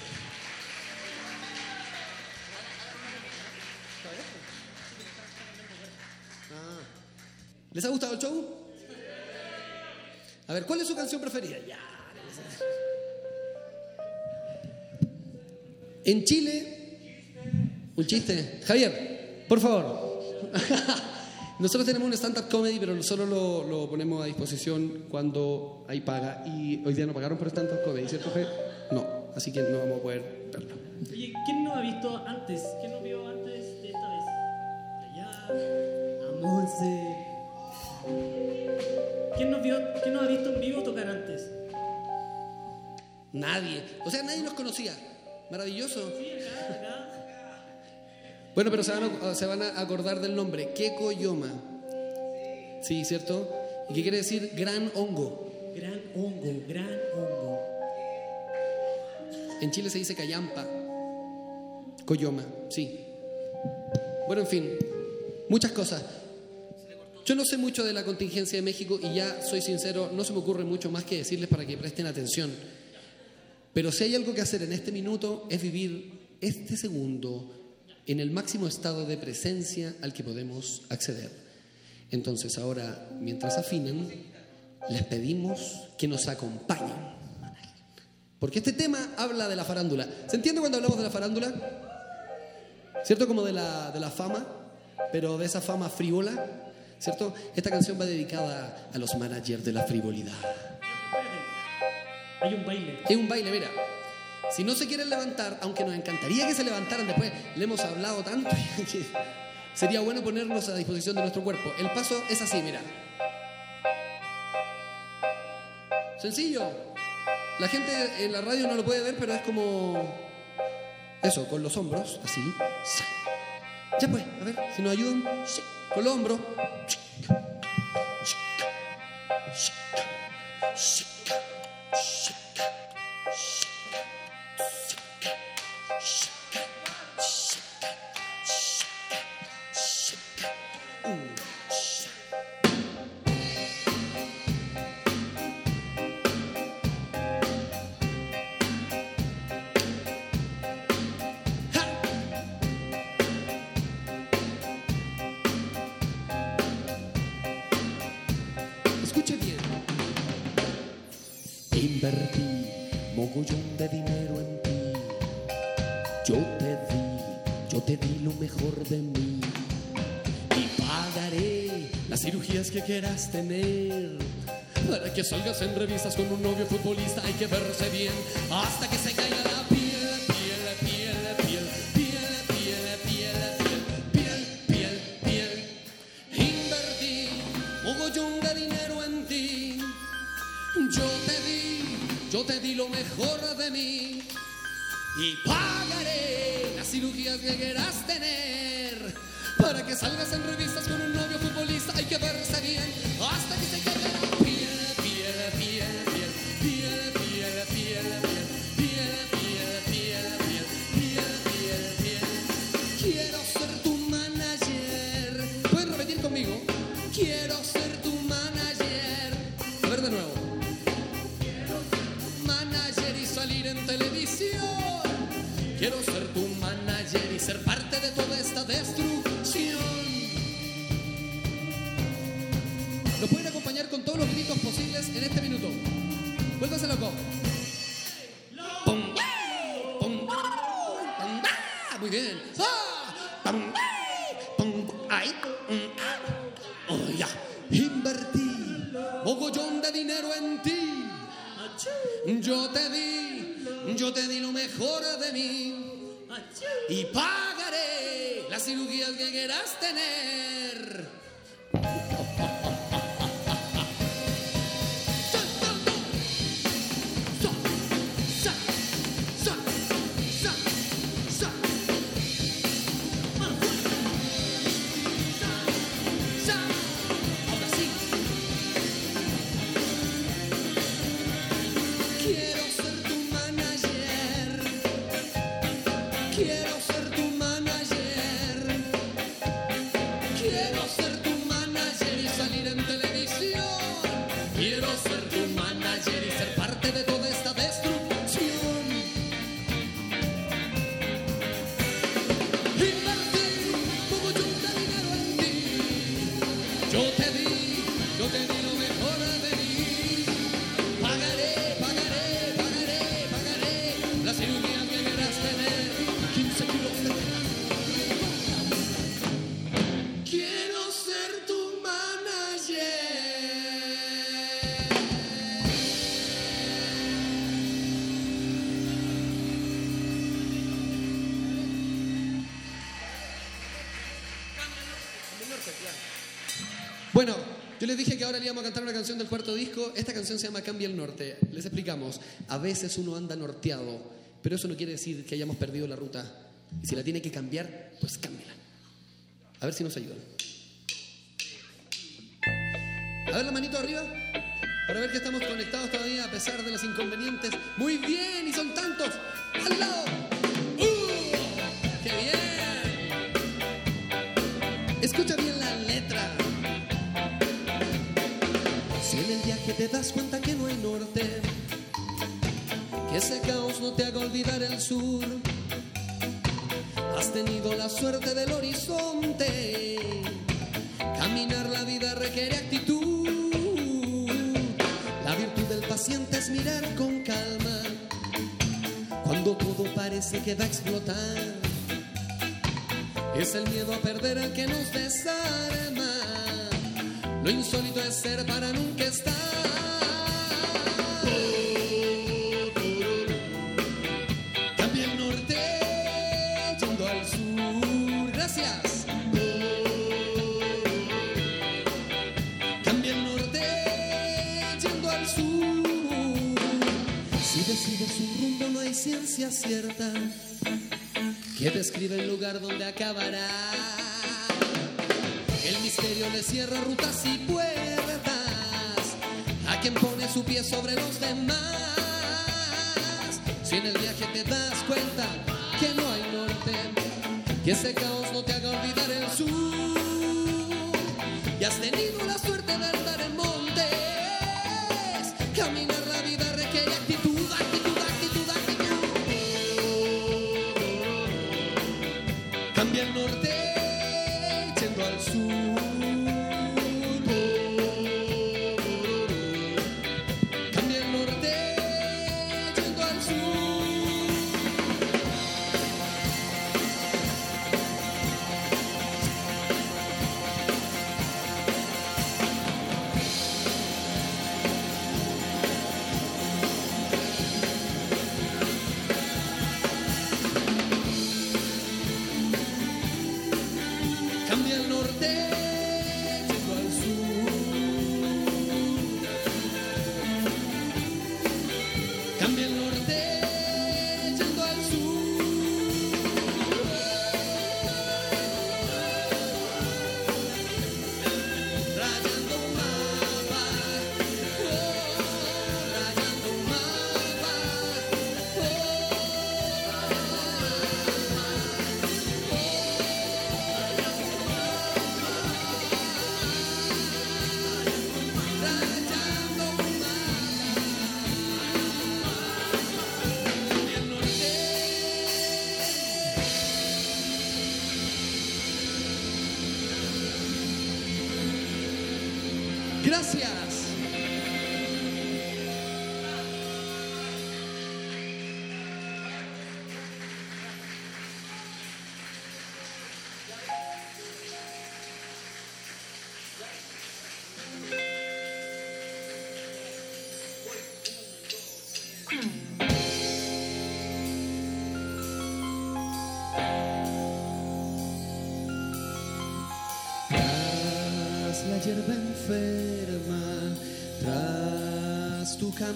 Ah. ¿Les ha gustado el show? A ver, ¿cuál es su canción preferida? Ya. En Chile, un chiste. Javier, por favor. (laughs) Nosotros tenemos un stand-up comedy, pero solo lo, lo ponemos a disposición cuando hay paga. Y hoy día no pagaron por stand-up comedy, ¿cierto, Javier? No, así que no vamos a poder verlo. Oye, ¿quién no ha visto antes? ¿Quién no vio antes de esta vez? Allá, a Monse. ¿Quién nos, vio, ¿Quién nos ha visto en vivo tocar antes? Nadie. O sea, nadie nos conocía. Maravilloso. Bueno, pero se van, a, se van a acordar del nombre. Keko Yoma. Sí, ¿cierto? ¿Y qué quiere decir gran hongo? Gran hongo, gran hongo. En Chile se dice cayampa. Coyoma, sí. Bueno, en fin, muchas cosas. Yo no sé mucho de la contingencia de México y ya soy sincero, no se me ocurre mucho más que decirles para que presten atención. Pero si hay algo que hacer en este minuto es vivir este segundo en el máximo estado de presencia al que podemos acceder. Entonces ahora, mientras afinen, les pedimos que nos acompañen. Porque este tema habla de la farándula. ¿Se entiende cuando hablamos de la farándula? ¿Cierto? Como de la, de la fama, pero de esa fama frívola. ¿Cierto? Esta canción va dedicada a los managers de la frivolidad. Hay un baile. Es un baile, mira. Si no se quieren levantar, aunque nos encantaría que se levantaran después, le hemos hablado tanto que sería bueno ponernos a disposición de nuestro cuerpo. El paso es así, mira. Sencillo. La gente en la radio no lo puede ver, pero es como eso, con los hombros, así. Ya pues, a ver, si nos ayudan, con los hombros. Que quieras tener. Para que salgas en revistas con un novio futbolista hay que verse bien hasta que se caiga la piel, piel, piel, piel, piel, piel, piel, piel, piel, piel, piel. Invertí mogollón de dinero en ti. Yo te di, yo te di lo mejor de mí y pagaré las cirugías que quieras tener. Para que salgas en Yo les dije que ahora le íbamos a cantar una canción del cuarto disco. Esta canción se llama Cambia el Norte. Les explicamos. A veces uno anda norteado, pero eso no quiere decir que hayamos perdido la ruta. Y si la tiene que cambiar, pues cámbiala. A ver si nos ayudan.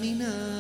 caminar.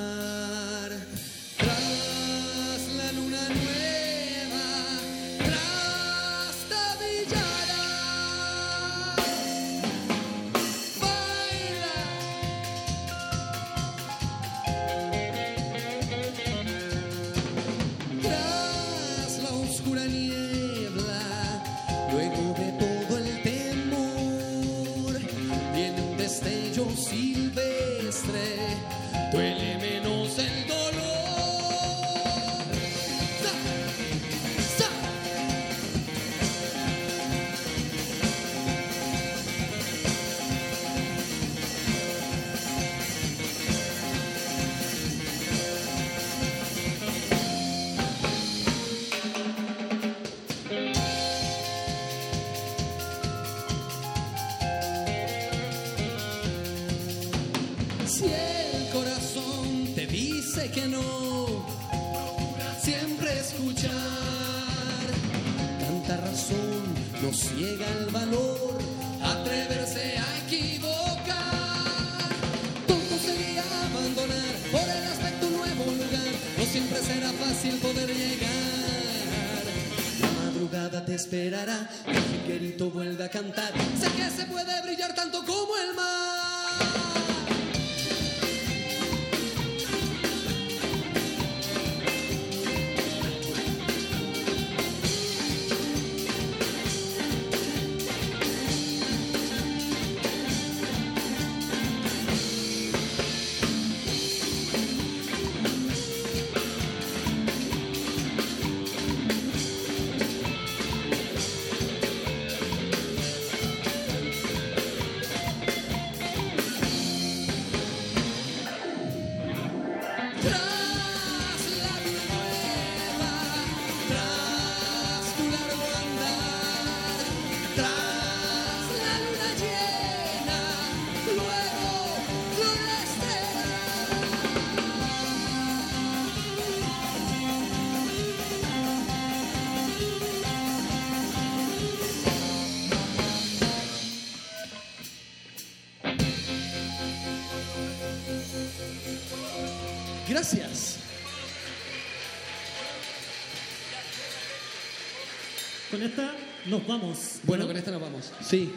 Nos vamos. Bueno, con esta nos vamos. Sí.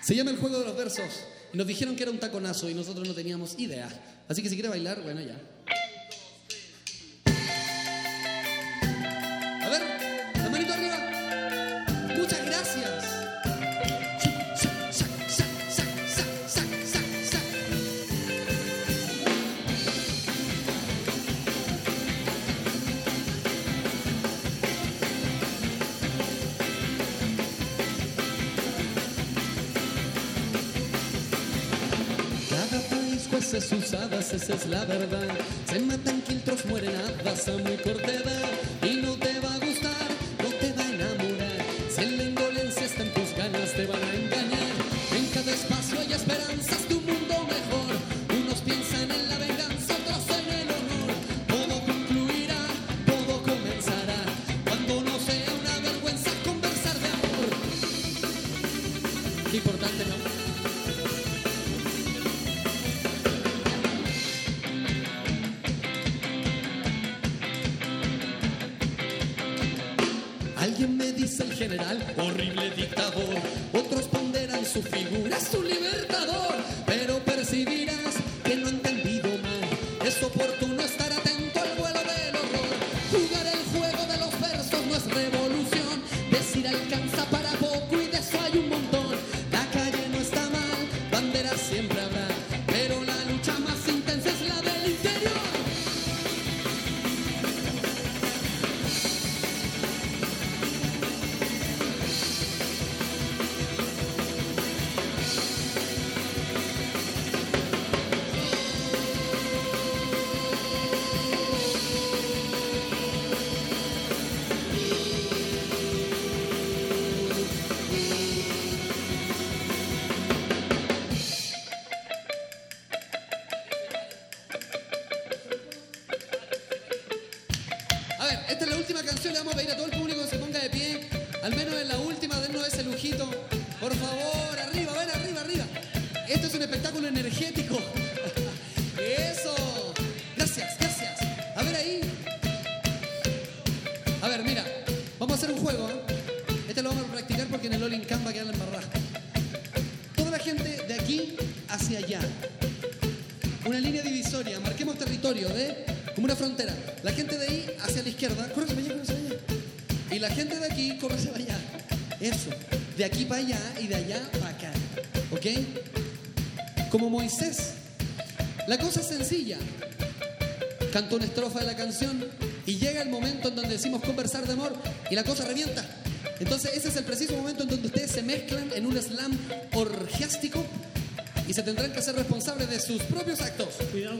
Se llama el juego de los versos. Nos dijeron que era un taconazo y nosotros no teníamos idea. Así que si quiere bailar, bueno, ya. Es la verdad. Se matan quiltros, mueren a muy corta. Y no te va a gustar, no te va a enamorar. Si en la indolencia está en tus ganas, te van a engañar. En cada espacio hay esperanzas de un mundo mejor. Unos piensan en la venganza, otros en el honor. Todo concluirá, todo comenzará. Cuando no sea una vergüenza conversar de amor. Importante, ¿no? Su figura, la cosa revienta. Entonces ese es el preciso momento en donde ustedes se mezclan en un slam orgiástico y se tendrán que ser responsables de sus propios actos. Cuidado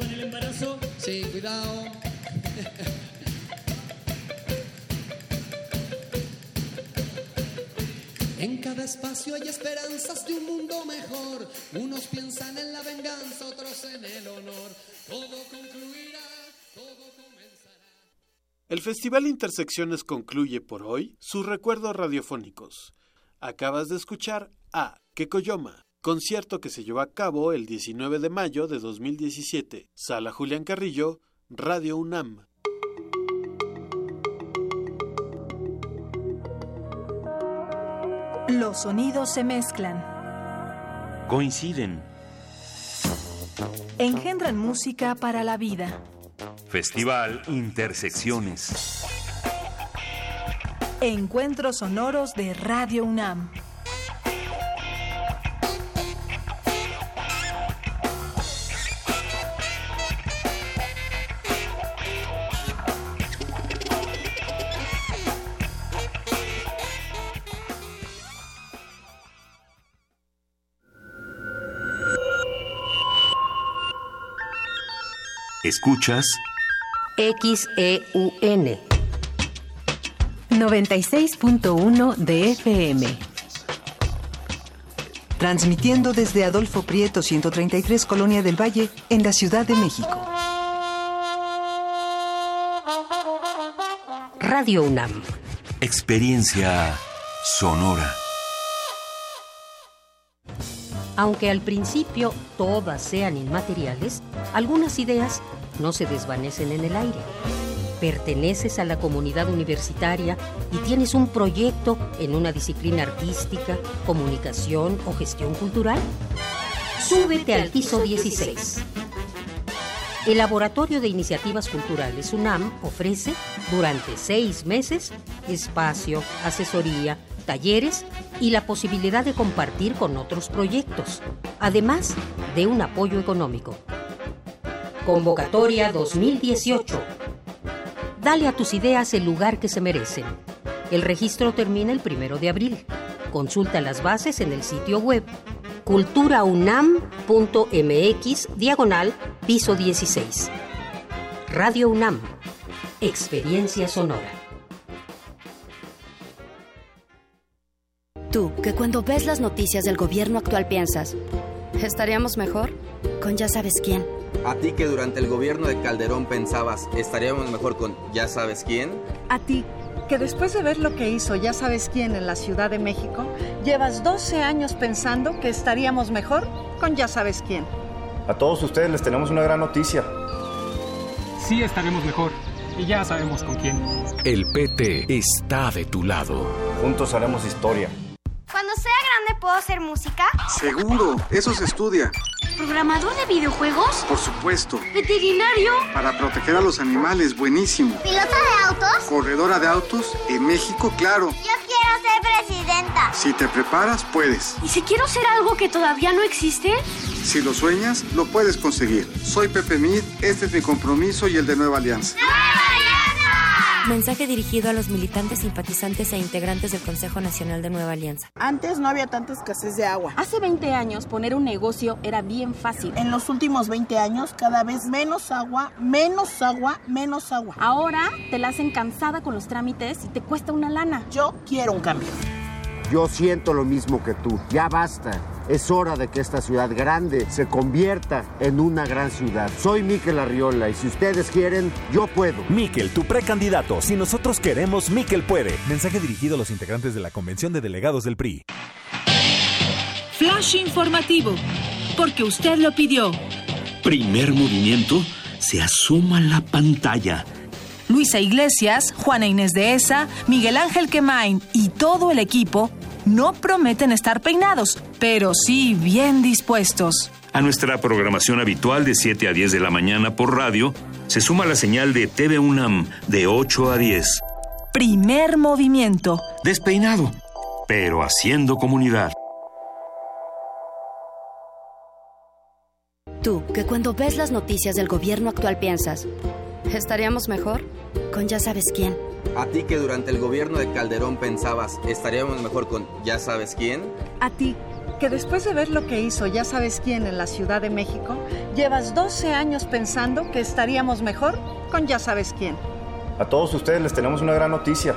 El Festival Intersecciones concluye por hoy sus recuerdos radiofónicos. Acabas de escuchar a Kekoyoma, concierto que se llevó a cabo el 19 de mayo de 2017, Sala Julián Carrillo, Radio UNAM. Los sonidos se mezclan. Coinciden. Engendran música para la vida. Festival Intersecciones. Encuentros sonoros de Radio UNAM. Escuchas XEUN 96.1 de FM. Transmitiendo desde Adolfo Prieto 133 Colonia del Valle en la Ciudad de México. Radio UNAM. Experiencia sonora. Aunque al principio todas sean inmateriales, algunas ideas no se desvanecen en el aire. Perteneces a la comunidad universitaria y tienes un proyecto en una disciplina artística, comunicación o gestión cultural. Súbete al piso 16. El Laboratorio de Iniciativas Culturales UNAM ofrece durante seis meses espacio, asesoría, talleres y la posibilidad de compartir con otros proyectos, además de un apoyo económico. Convocatoria 2018. Dale a tus ideas el lugar que se merecen. El registro termina el primero de abril. Consulta las bases en el sitio web culturaunam.mx diagonal piso 16. Radio UNAM. Experiencia sonora. Tú, que cuando ves las noticias del gobierno actual piensas, ¿estaríamos mejor? Con ya sabes quién. A ti que durante el gobierno de Calderón pensabas, ¿estaríamos mejor con ya sabes quién? A ti que después de ver lo que hizo ya sabes quién en la Ciudad de México, llevas 12 años pensando que estaríamos mejor con ya sabes quién. A todos ustedes les tenemos una gran noticia. Sí estaremos mejor y ya sabemos con quién. El PT está de tu lado. Juntos haremos historia. Cuando sea grande, ¿puedo hacer música? Seguro, eso se estudia. ¿Programador de videojuegos? Por supuesto. ¿Veterinario? Para proteger a los animales, buenísimo. ¿Pilota de autos? Corredora de autos, en México, claro. Yo quiero ser presidenta. Si te preparas, puedes. ¿Y si quiero ser algo que todavía no existe? Si lo sueñas, lo puedes conseguir. Soy Pepe Mid, este es mi compromiso y el de Nueva Alianza. Mensaje dirigido a los militantes, simpatizantes e integrantes del Consejo Nacional de Nueva Alianza. Antes no había tanta escasez de agua. Hace 20 años poner un negocio era bien fácil. En los últimos 20 años cada vez menos agua, menos agua, menos agua. Ahora te la hacen cansada con los trámites y te cuesta una lana. Yo quiero un cambio. Yo siento lo mismo que tú. Ya basta. Es hora de que esta ciudad grande se convierta en una gran ciudad. Soy Miquel Arriola y si ustedes quieren, yo puedo. Miquel, tu precandidato. Si nosotros queremos, Miquel puede. Mensaje dirigido a los integrantes de la Convención de Delegados del PRI. Flash informativo, porque usted lo pidió. Primer movimiento, se asoma la pantalla. Luisa Iglesias, Juana Inés de Esa, Miguel Ángel Quemain y todo el equipo no prometen estar peinados, pero sí bien dispuestos. A nuestra programación habitual de 7 a 10 de la mañana por radio, se suma la señal de TV UNAM de 8 a 10. Primer movimiento. Despeinado, pero haciendo comunidad. Tú, que cuando ves las noticias del gobierno actual piensas, ¿estaríamos mejor? Con ya sabes quién. A ti que durante el gobierno de Calderón pensabas, ¿estaríamos mejor con ya sabes quién? A ti que después de ver lo que hizo ya sabes quién en la Ciudad de México, llevas 12 años pensando que estaríamos mejor con ya sabes quién. A todos ustedes les tenemos una gran noticia.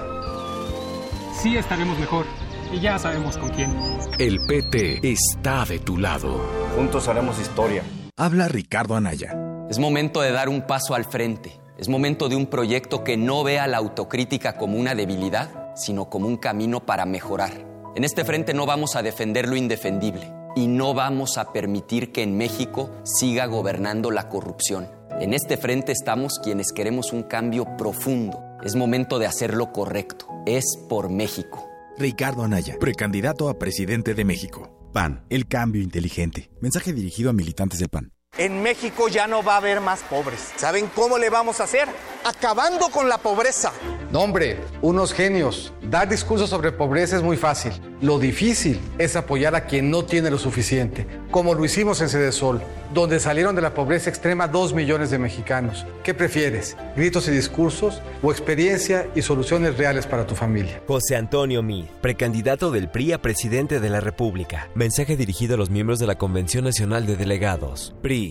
Sí estaremos mejor y ya sabemos con quién. El PT está de tu lado. Juntos haremos historia. Habla Ricardo Anaya. Es momento de dar un paso al frente. Es momento de un proyecto que no vea la autocrítica como una debilidad, sino como un camino para mejorar. En este frente no vamos a defender lo indefendible y no vamos a permitir que en México siga gobernando la corrupción. En este frente estamos quienes queremos un cambio profundo. Es momento de hacer lo correcto. Es por México. Ricardo Anaya, precandidato a presidente de México. PAN, el cambio inteligente. Mensaje dirigido a militantes del PAN. En México ya no va a haber más pobres. ¿Saben cómo le vamos a hacer? Acabando con la pobreza. No, hombre, unos genios. Dar discursos sobre pobreza es muy fácil. Lo difícil es apoyar a quien no tiene lo suficiente, como lo hicimos en Sol, donde salieron de la pobreza extrema dos millones de mexicanos. ¿Qué prefieres? ¿Gritos y discursos o experiencia y soluciones reales para tu familia? José Antonio Mid, precandidato del PRI a presidente de la República. Mensaje dirigido a los miembros de la Convención Nacional de Delegados. PRI.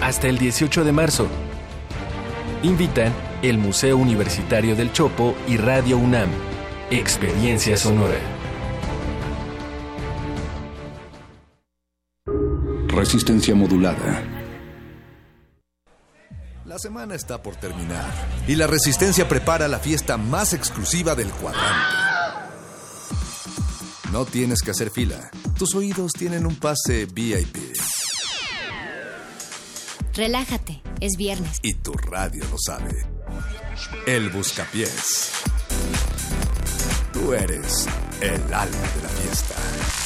hasta el 18 de marzo. Invitan el Museo Universitario del Chopo y Radio UNAM. Experiencia Sonora. Resistencia modulada. La semana está por terminar y la Resistencia prepara la fiesta más exclusiva del cuadrante. No tienes que hacer fila. Tus oídos tienen un pase VIP. Relájate, es viernes. Y tu radio lo sabe. El Buscapiés. Tú eres el alma de la fiesta.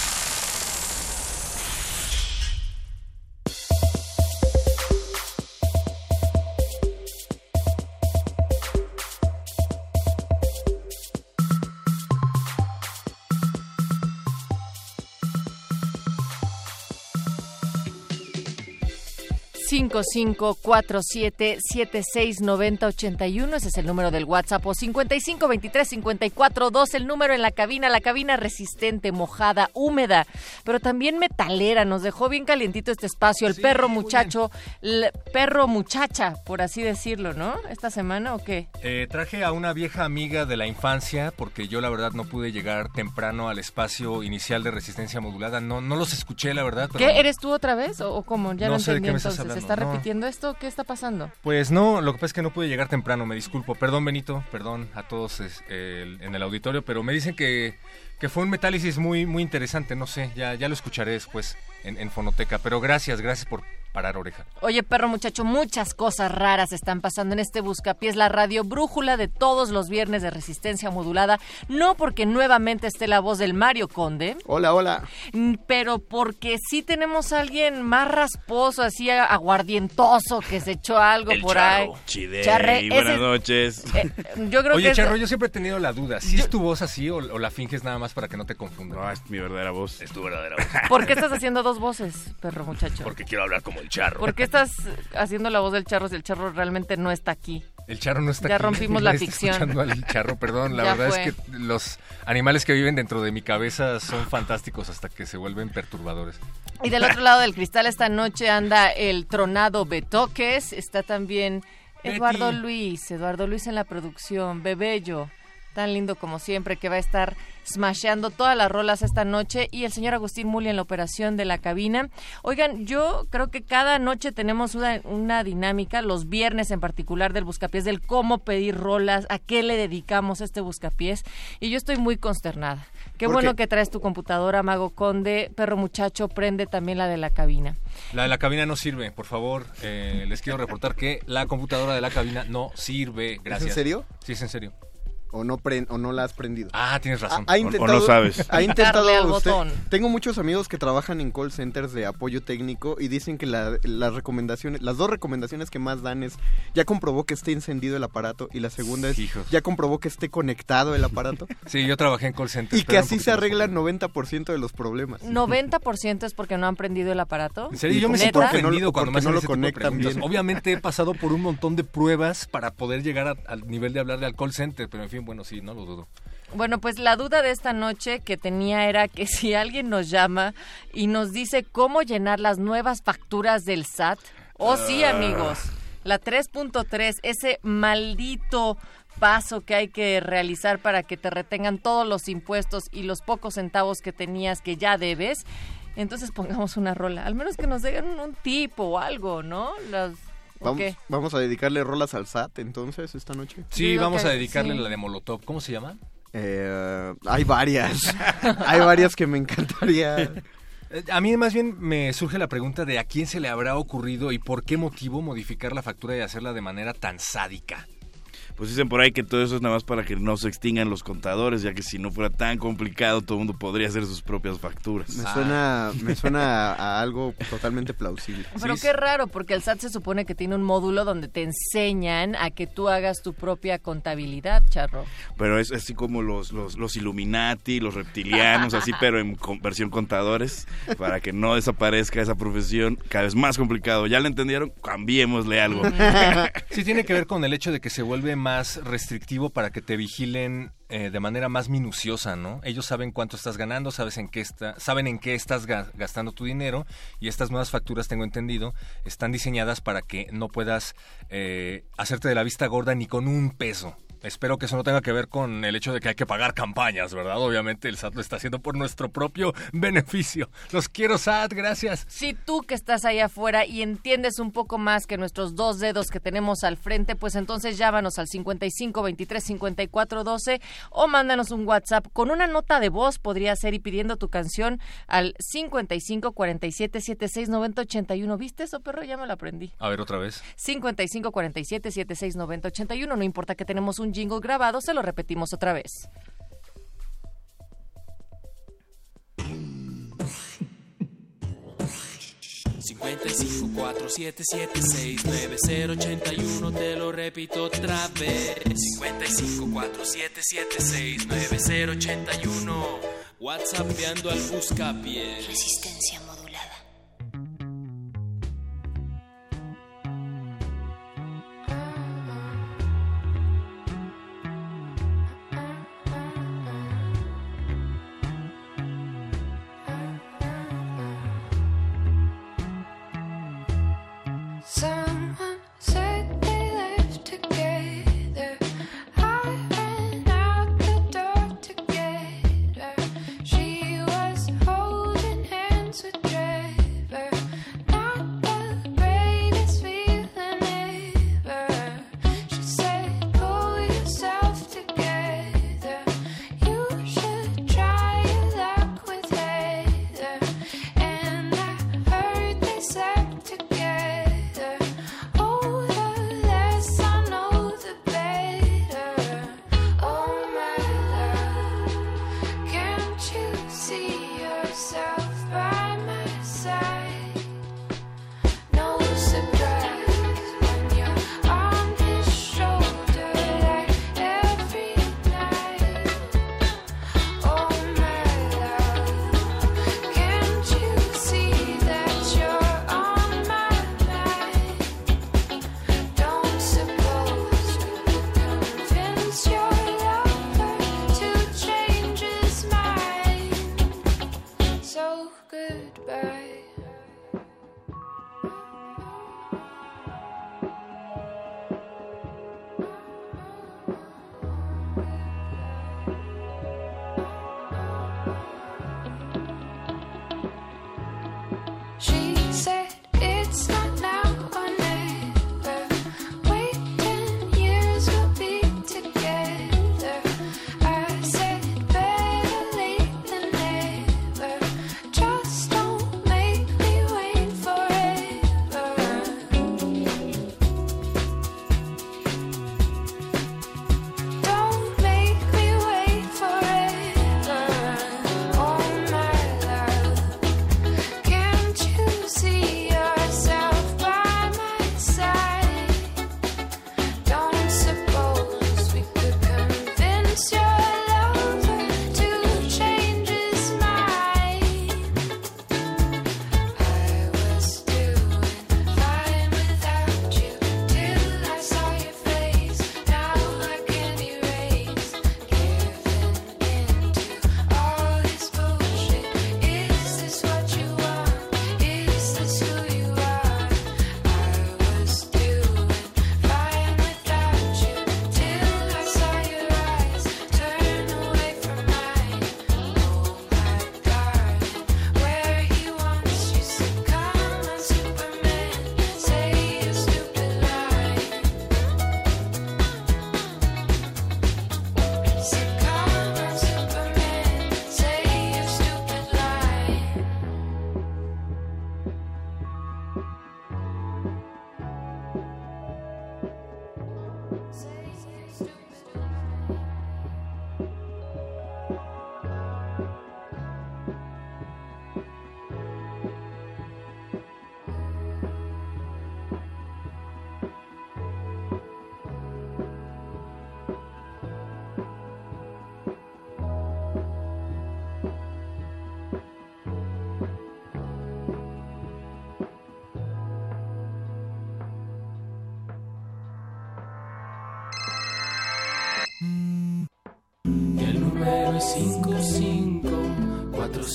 5547769081, ese es el número del WhatsApp, o 55235412, el número en la cabina, la cabina resistente, mojada, húmeda, pero también metalera, nos dejó bien calientito este espacio, el perro muchacho, el perro muchacha, por así decirlo, ¿no? ¿Esta semana o qué? Eh, traje a una vieja amiga de la infancia, porque yo la verdad no pude llegar temprano al espacio inicial de resistencia modulada, no, no los escuché la verdad. ¿Qué? ¿Eres tú otra vez o, cómo? Ya no sé de entendí qué me estás entonces, ¿se hablando, está no. Repitiendo esto? ¿Qué está pasando? Pues no, lo que pasa es que no pude llegar temprano, me disculpo. Perdón, Benito, perdón a todos eh, en el auditorio, pero me dicen que, que fue un metálisis muy, muy interesante, no sé, ya, ya lo escucharé después en, en Fonoteca, pero gracias, gracias por parar oreja. Oye, perro muchacho, muchas cosas raras están pasando en este Buscapiés, la radio brújula de todos los viernes de resistencia modulada. No porque nuevamente esté la voz del Mario Conde. Hola, hola. mm, Pero porque sí tenemos a alguien más rasposo, así aguardientoso, que se echó algo El por Charro. ahí. Chidey, Charre, buenas ese- noches. eh, yo creo Oye, que es- Charro, yo siempre he tenido la duda, ¿si es tu voz así o, o la finges nada más para que no te confundan? No, es mi verdadera voz. Es tu verdadera voz. ¿Por qué estás haciendo dos voces, perro muchacho? Porque quiero hablar como el charro. ¿Por qué estás haciendo la voz del charro si el charro realmente no está aquí? El charro no está Ya aquí. rompimos (laughs) la ficción. al charro, perdón. La Ya verdad fue. es que los animales que viven dentro de mi cabeza son fantásticos hasta que se vuelven perturbadores. Y del otro lado del cristal esta noche anda el tronado Betoques, está también Eduardo Betty. Luis, Eduardo Luis en la producción, Bebello, tan lindo como siempre, que va a estar smasheando todas las rolas esta noche y el señor Agustín Muli en la operación de la cabina. Oigan, yo creo que cada noche tenemos una, una dinámica, los viernes en particular del Buscapiés, del cómo pedir rolas, a qué le dedicamos este Buscapiés y yo estoy muy consternada. Qué ¿Por bueno qué? que traes tu computadora, Mago Conde, perro muchacho, prende también la de la cabina. La de la cabina no sirve, por favor. eh, les quiero reportar que la computadora de la cabina no sirve. Gracias. en serio? Sí, es en serio. ¿O no, pre- o no la has prendido? Ah, tienes razón. Ha, ha O- o no intentado, sabes. (laughs) Ha intentado usted- botón. Tengo muchos amigos que trabajan en call centers de apoyo técnico y dicen que la- las recomendaciones, las dos recomendaciones que más dan es ya comprobó que esté encendido el aparato y la segunda es ya comprobó que esté conectado el aparato (laughs) Sí, yo trabajé en call center. y que así se arregla el 90% de los problemas. 90% es porque no han prendido el aparato. En serio, yo me siento ofendido cuando me hacen no lo de conectan bien. Obviamente he pasado por un montón de pruebas para poder llegar a- al nivel de hablarle al call center, pero en fin, bueno, sí, no lo dudo. Bueno, pues la duda de esta noche que tenía era que (laughs) si alguien nos llama y nos dice cómo llenar las nuevas facturas del SAT, oh sí Ah. amigos, la 3.3, ese maldito paso que hay que realizar para que te retengan todos los impuestos y los pocos centavos que tenías que ya debes. Entonces pongamos una rola, al menos que nos den un tipo o algo, ¿no? Las, Vamos, vamos a dedicarle rolas al SAT entonces esta noche. Sí, vamos a dedicarle la de Molotov. ¿Cómo se llama? Eh, hay varias. (laughs) hay varias que me encantaría. Eh, A mí más bien me surge la pregunta de a quién se le habrá ocurrido y por qué motivo modificar la factura y hacerla de manera tan sádica. Pues dicen por ahí que todo eso es nada más para que no se extingan los contadores, ya que si no fuera tan complicado, todo el mundo podría hacer sus propias facturas. Me suena, me suena a algo totalmente plausible. (laughs) Pero qué raro, porque el SAT se supone que tiene un módulo donde te enseñan a que tú hagas tu propia contabilidad, charro. Pero es así como los, los, los Illuminati, los reptilianos, así, pero en versión contadores, para que no desaparezca esa profesión cada vez más complicado. ¿Ya lo entendieron? Cambiémosle algo. (laughs) (laughs) Sí, tiene que ver con el hecho de que se vuelve más restrictivo para que te vigilen eh, de manera más minuciosa, ¿no? Ellos saben cuánto estás ganando, sabes en qué está, saben en qué estás ga- gastando tu dinero y estas nuevas facturas, tengo entendido, están diseñadas para que no puedas eh, hacerte de la vista gorda ni con un peso. Espero que eso no tenga que ver con el hecho de que hay que pagar campañas, ¿verdad? Obviamente el SAT lo está haciendo por nuestro propio beneficio. Los quiero, SAT, gracias. Si tú que estás ahí afuera y entiendes un poco más que nuestros dos dedos que tenemos al frente, pues entonces llámanos al 55 23 54 12 o mándanos un WhatsApp con una nota de voz, podría ser, y pidiendo tu canción al 55 47 76 90 81. ¿Viste eso, perro? Ya me lo aprendí. A ver, otra vez. 55 47 76 90 81. No importa que tenemos un jingle grabado, se lo repetimos otra vez. Uno, te lo repito otra vez. Cincuenta y cinco, cuatro, siete, siete, seis, nueve, cero, ochenta y uno. WhatsAppeando al buscapié. Resistencia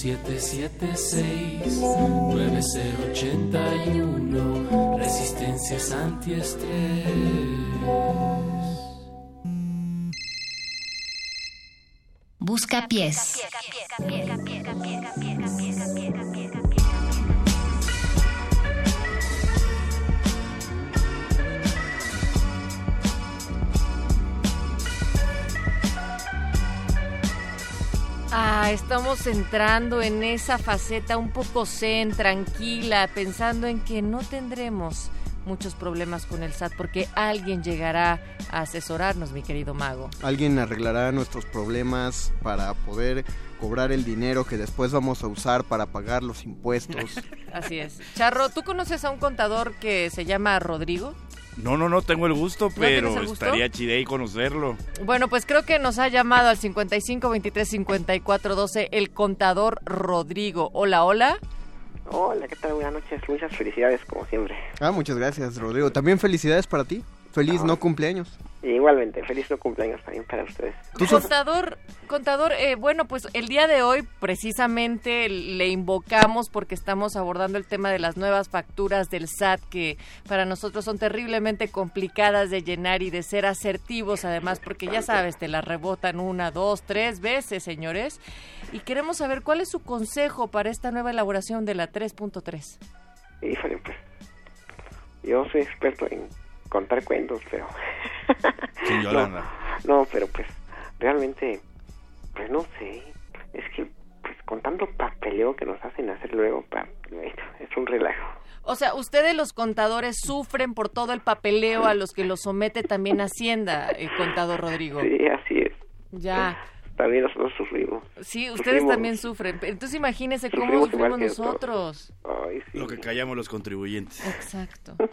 4776-9081 Resistencias antiestrés. Busca pies. Ah, estamos entrando en esa faceta un poco zen, tranquila, pensando en que no tendremos muchos problemas con el SAT porque alguien llegará a asesorarnos, mi querido mago. Alguien arreglará nuestros problemas para poder cobrar el dinero que después vamos a usar para pagar los impuestos. (laughs) Así es. Charro, ¿tú conoces a un contador que se llama Rodrigo? No, no, no tengo el gusto, pero el gusto? estaría chidey conocerlo. Bueno, pues creo que nos ha llamado al 55 23 54 12 el contador Rodrigo. Hola, hola. Hola, ¿qué tal? Buenas noches. Muchas felicidades, como siempre. Ah, muchas gracias, Rodrigo. También felicidades para ti. Feliz no cumpleaños. Igualmente, feliz no cumpleaños también para ustedes. Contador, contador, eh, bueno, pues el día de hoy precisamente le invocamos porque estamos abordando el tema de las nuevas facturas del SAT que para nosotros son terriblemente complicadas de llenar y de ser asertivos además porque ya sabes, te las rebotan una, dos, tres veces, señores. Y queremos saber cuál es su consejo para esta nueva elaboración de la 3.3. Híjole, pues. Yo soy experto en contar cuentos, pero. Sin (laughs) Yolanda. No, no, pero pues, realmente, pues no sé. Es que, pues, con tanto papeleo que nos hacen hacer luego, pa, es un relajo. O sea, ustedes los contadores sufren por todo el papeleo a los que los somete también Hacienda, el contador Rodrigo. Sí, así es. Ya. También nosotros sufrimos. Sí, ustedes Sufrimos. también sufren. Entonces imagínense cómo Sufrimos sufrimos nosotros. Ay, sí. Lo que callamos los contribuyentes. Exacto. (laughs)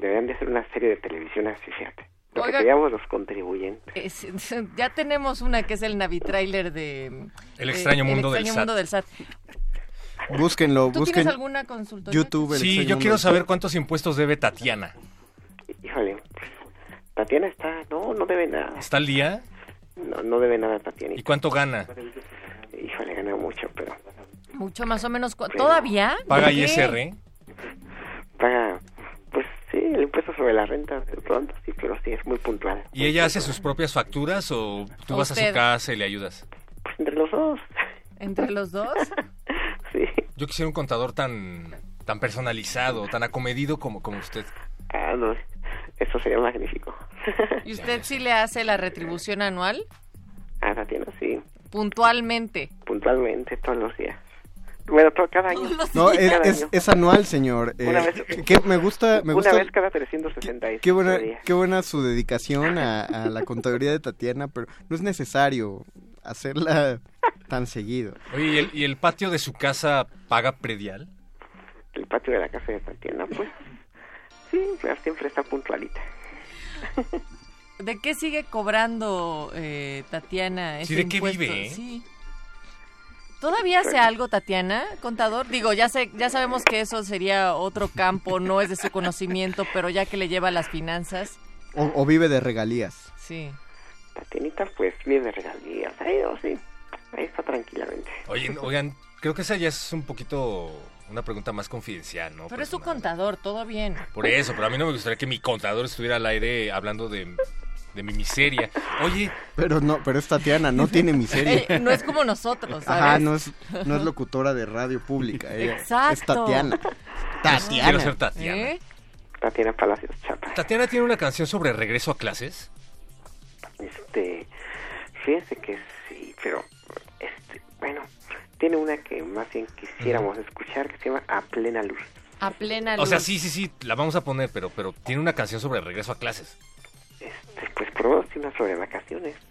Deberían de hacer una serie de televisión así, fíjate. Lo Oiga. que los contribuyentes. Es- ya tenemos una que es el Navitrailer de... El eh, extraño mundo el del extraño SAT. mundo del SAT. Búsquenlo, ¿Tú busquen tienes alguna consultoría? YouTube. el Sí, yo quiero del saber cuántos impuestos debe Tatiana. Híjole, Tatiana está... No, no debe nada. ¿Está al día? No, no debe nada Tatiana. ¿Y cuánto gana? Híjole, gana mucho, pero... Mucho más o menos. cu- ¿Todavía? ¿Paga. ISR? Paga, pues sí, el impuesto sobre la renta de pronto, sí, pero sí, es muy puntual. ¿Y ella hace sus propias facturas o tú ¿O vas a su casa y le ayudas? Pues entre los dos. ¿Entre los dos? (laughs) Sí. Yo quisiera un contador tan tan personalizado, tan acomedido como, como usted. Ah, no, eso sería magnífico. (laughs) ¿Y usted sí le hace la retribución anual? Ah, Tatiana, sí, Puntualmente. puntualmente, todos los días. Bueno, todo, cada año. No, es, Cada es, año. es anual, señor. Eh, Una vez- que me gusta, me Una gusta. vez cada 365 Qué buena, días. qué buena su dedicación a, a la contaduría de Tatiana, pero no es necesario hacerla tan seguido. Oye, ¿y el, y el patio de su casa paga predial? El patio de la casa de Tatiana, pues, sí, pues, siempre está puntualita. ¿De qué sigue cobrando eh, Tatiana? Sí, ¿de qué impuesto? vive, eh? Sí. ¿Todavía hace algo, Tatiana, contador? Digo, ya sé, ya sabemos que eso sería otro campo, no es de su conocimiento, pero ya que le lleva las finanzas, O, o vive de regalías. sí. Tatianita, pues, vive de regalías. Ahí, oh, sí, ahí está tranquilamente. Oye, oigan, creo que esa ya es un poquito una pregunta más confidencial, ¿no? Pero es su contador, todo bien. Por eso, pero a mí no me gustaría que mi contador estuviera al aire hablando de, de mi miseria. Oye, Pero no, pero es Tatiana, no tiene miseria. Eh, no es como nosotros, ¿sabes? Ajá, no es, no es locutora de radio pública. ella Exacto. Es Tatiana. quiero Tatiana. ser Tatiana. ¿Eh? Tatiana Palacios Chapa. ¿Tatiana tiene una canción sobre regreso a clases? Este, fíjense que sí, pero, este, bueno, tiene una que más bien quisiéramos escuchar que se llama A Plena Luz. A plena luz. O sea, sí, sí, sí, la vamos a poner, pero, pero tiene una canción sobre regreso a clases. Este, pues sobre vacaciones. (laughs)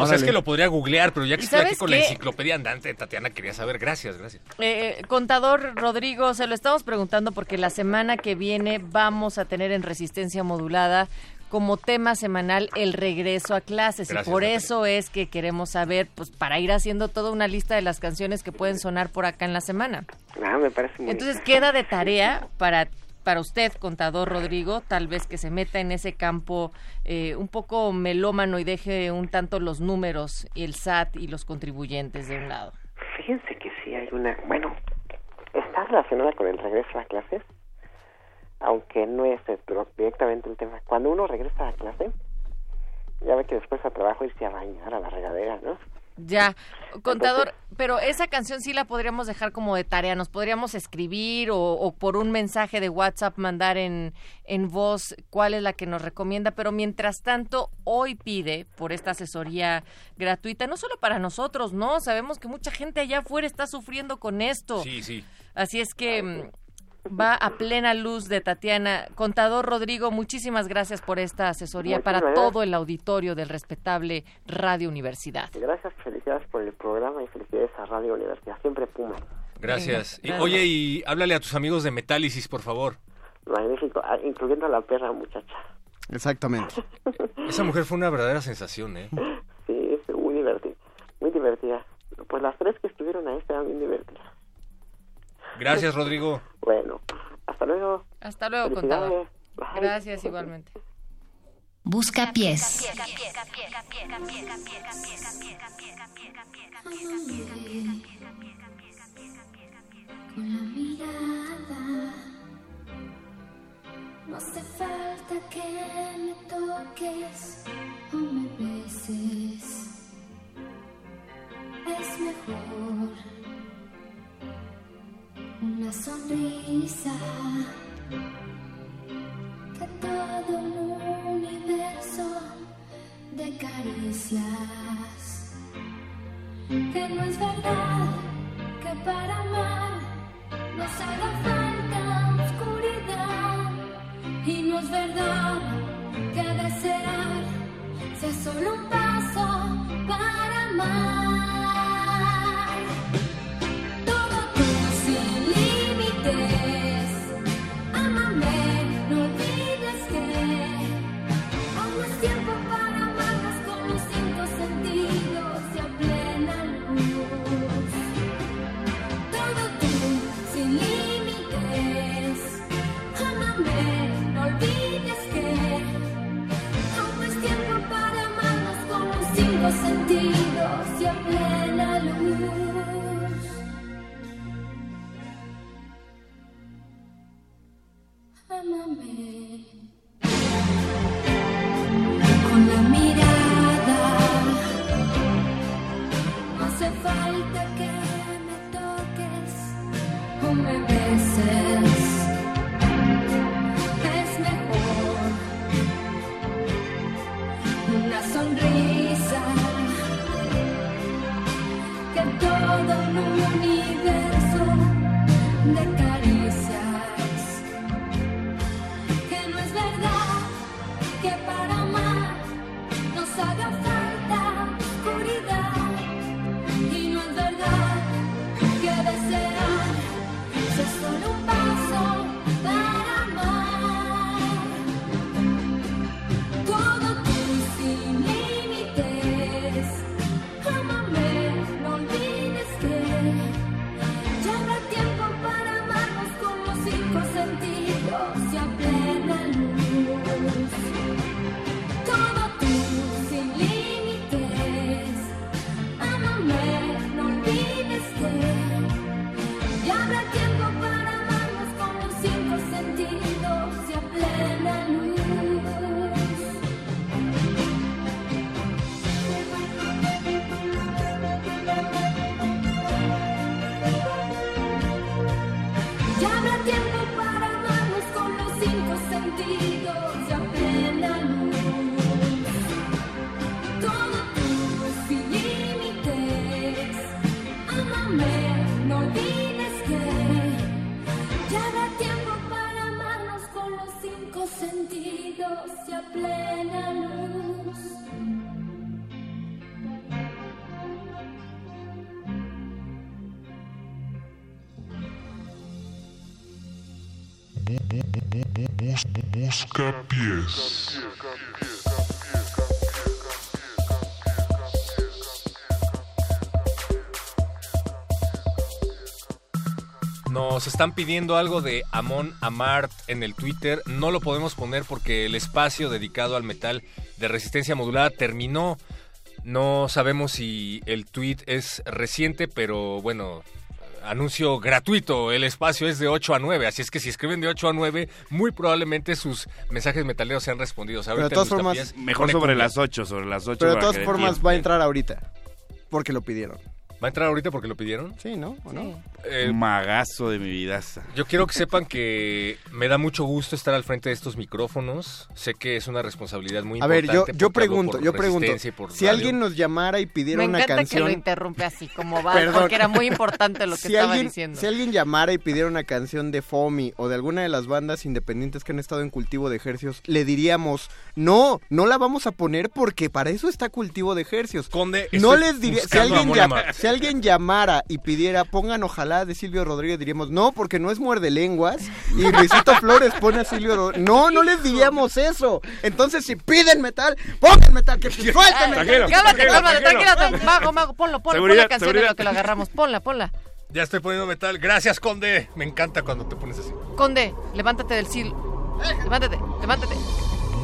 O sea, es que lo podría googlear, pero ya que ¿Y estoy aquí con la enciclopedia andante, Tatiana quería saber. Gracias, gracias. Eh, contador Rodrigo, se lo estamos preguntando porque la semana que viene vamos a tener en Resistencia Modulada como tema semanal el regreso a clases Gracias, y por Natalia. eso es que queremos saber, pues para ir haciendo toda una lista de las canciones que pueden sonar por acá en la semana. Ah, me parece muy Entonces queda de tarea para para usted, contador Rodrigo, tal vez que se meta en ese campo eh, un poco melómano y deje un tanto los números, el SAT y los contribuyentes de un lado. Fíjense que sí hay una, bueno, está relacionada con el regreso a clases, aunque no es directamente el tema. Cuando uno regresa a clase, ya ve que después a trabajo irse a bañar a la regadera, ¿no? Ya, contador, pero esa canción sí la podríamos dejar como de tarea, nos podríamos escribir o, o, por un mensaje de WhatsApp mandar en, en voz cuál es la que nos recomienda, pero mientras tanto, hoy pide por esta asesoría gratuita, no solo para nosotros, ¿no? Sabemos que mucha gente allá afuera está sufriendo con esto. Sí, sí. Así es que mm, va a plena luz de Tatiana. Contador Rodrigo, muchísimas gracias por esta asesoría para gracias. todo el auditorio del respetable Radio Universidad. Gracias, felicidades por el programa y felicidades a Radio Universidad. Siempre Puma. Gracias. Y, oye, y háblale a tus amigos de Metálisis, por favor. Magnífico, ah, incluyendo a la perra muchacha. Exactamente. (laughs) Esa mujer fue una verdadera sensación, ¿eh? Sí, es muy divertida. Muy divertida. Pues las tres que estuvieron ahí estaban bien divertidas. Gracias, Rodrigo. Bueno, hasta luego. Hasta luego, contador. Gracias igualmente. Busca pies. Con la mirada no hace falta que me toques o me beses. Es mejor una sonrisa que todo un universo de caricias. Que no es verdad que para amar nos haga falta oscuridad. Y no es verdad que desear sea solo un paso para amar. Nos están pidiendo algo de Amon Amart en el Twitter. No lo podemos poner porque el espacio dedicado al metal de resistencia modulada terminó. No sabemos si el tweet es reciente, pero bueno, anuncio gratuito. El espacio es de 8 a 9, así es que si escriben de 8 a 9, muy probablemente sus mensajes metaleros sean respondidos. Pero de todas formas, mejor sobre las 8, sobre las 8. Pero de todas formas va a entrar ahorita, porque lo pidieron. ¿Va a entrar ahorita porque lo pidieron? Sí, ¿no? ¿O no? Eh, Magazo de mi vidaza. Yo quiero que sepan que me da mucho gusto estar al frente de estos micrófonos. Sé que es una responsabilidad muy a importante. A ver, yo, yo pregunto, yo pregunto. Si alguien nos llamara y pidiera una canción... Me encanta que lo interrumpe así, como va, porque era muy importante lo (laughs) que si estaba alguien, diciendo. Si alguien llamara y pidiera una canción de FOMI o de alguna de las bandas independientes que han estado en cultivo de ejercios, le diríamos, no, no la vamos a poner porque para eso está cultivo de ejercios. Conde, no les diría, si alguien, llama, si alguien llamara y pidiera pongan ojalá de Silvio Rodríguez, diríamos no, porque no es muerde lenguas. Y Luisito Flores pone a Silvio Rodríguez. No, no les diríamos eso. Entonces, si piden metal, pongan metal, que suelten metal. Cálmate, cálmate, tranquilo, mago, mago, ponlo, ponlo, pon la canción de lo que lo agarramos. Ponla, ponla. Ya estoy poniendo metal. Gracias, Conde. Me encanta cuando te pones así. Conde, levántate del sil. Levántate, levántate.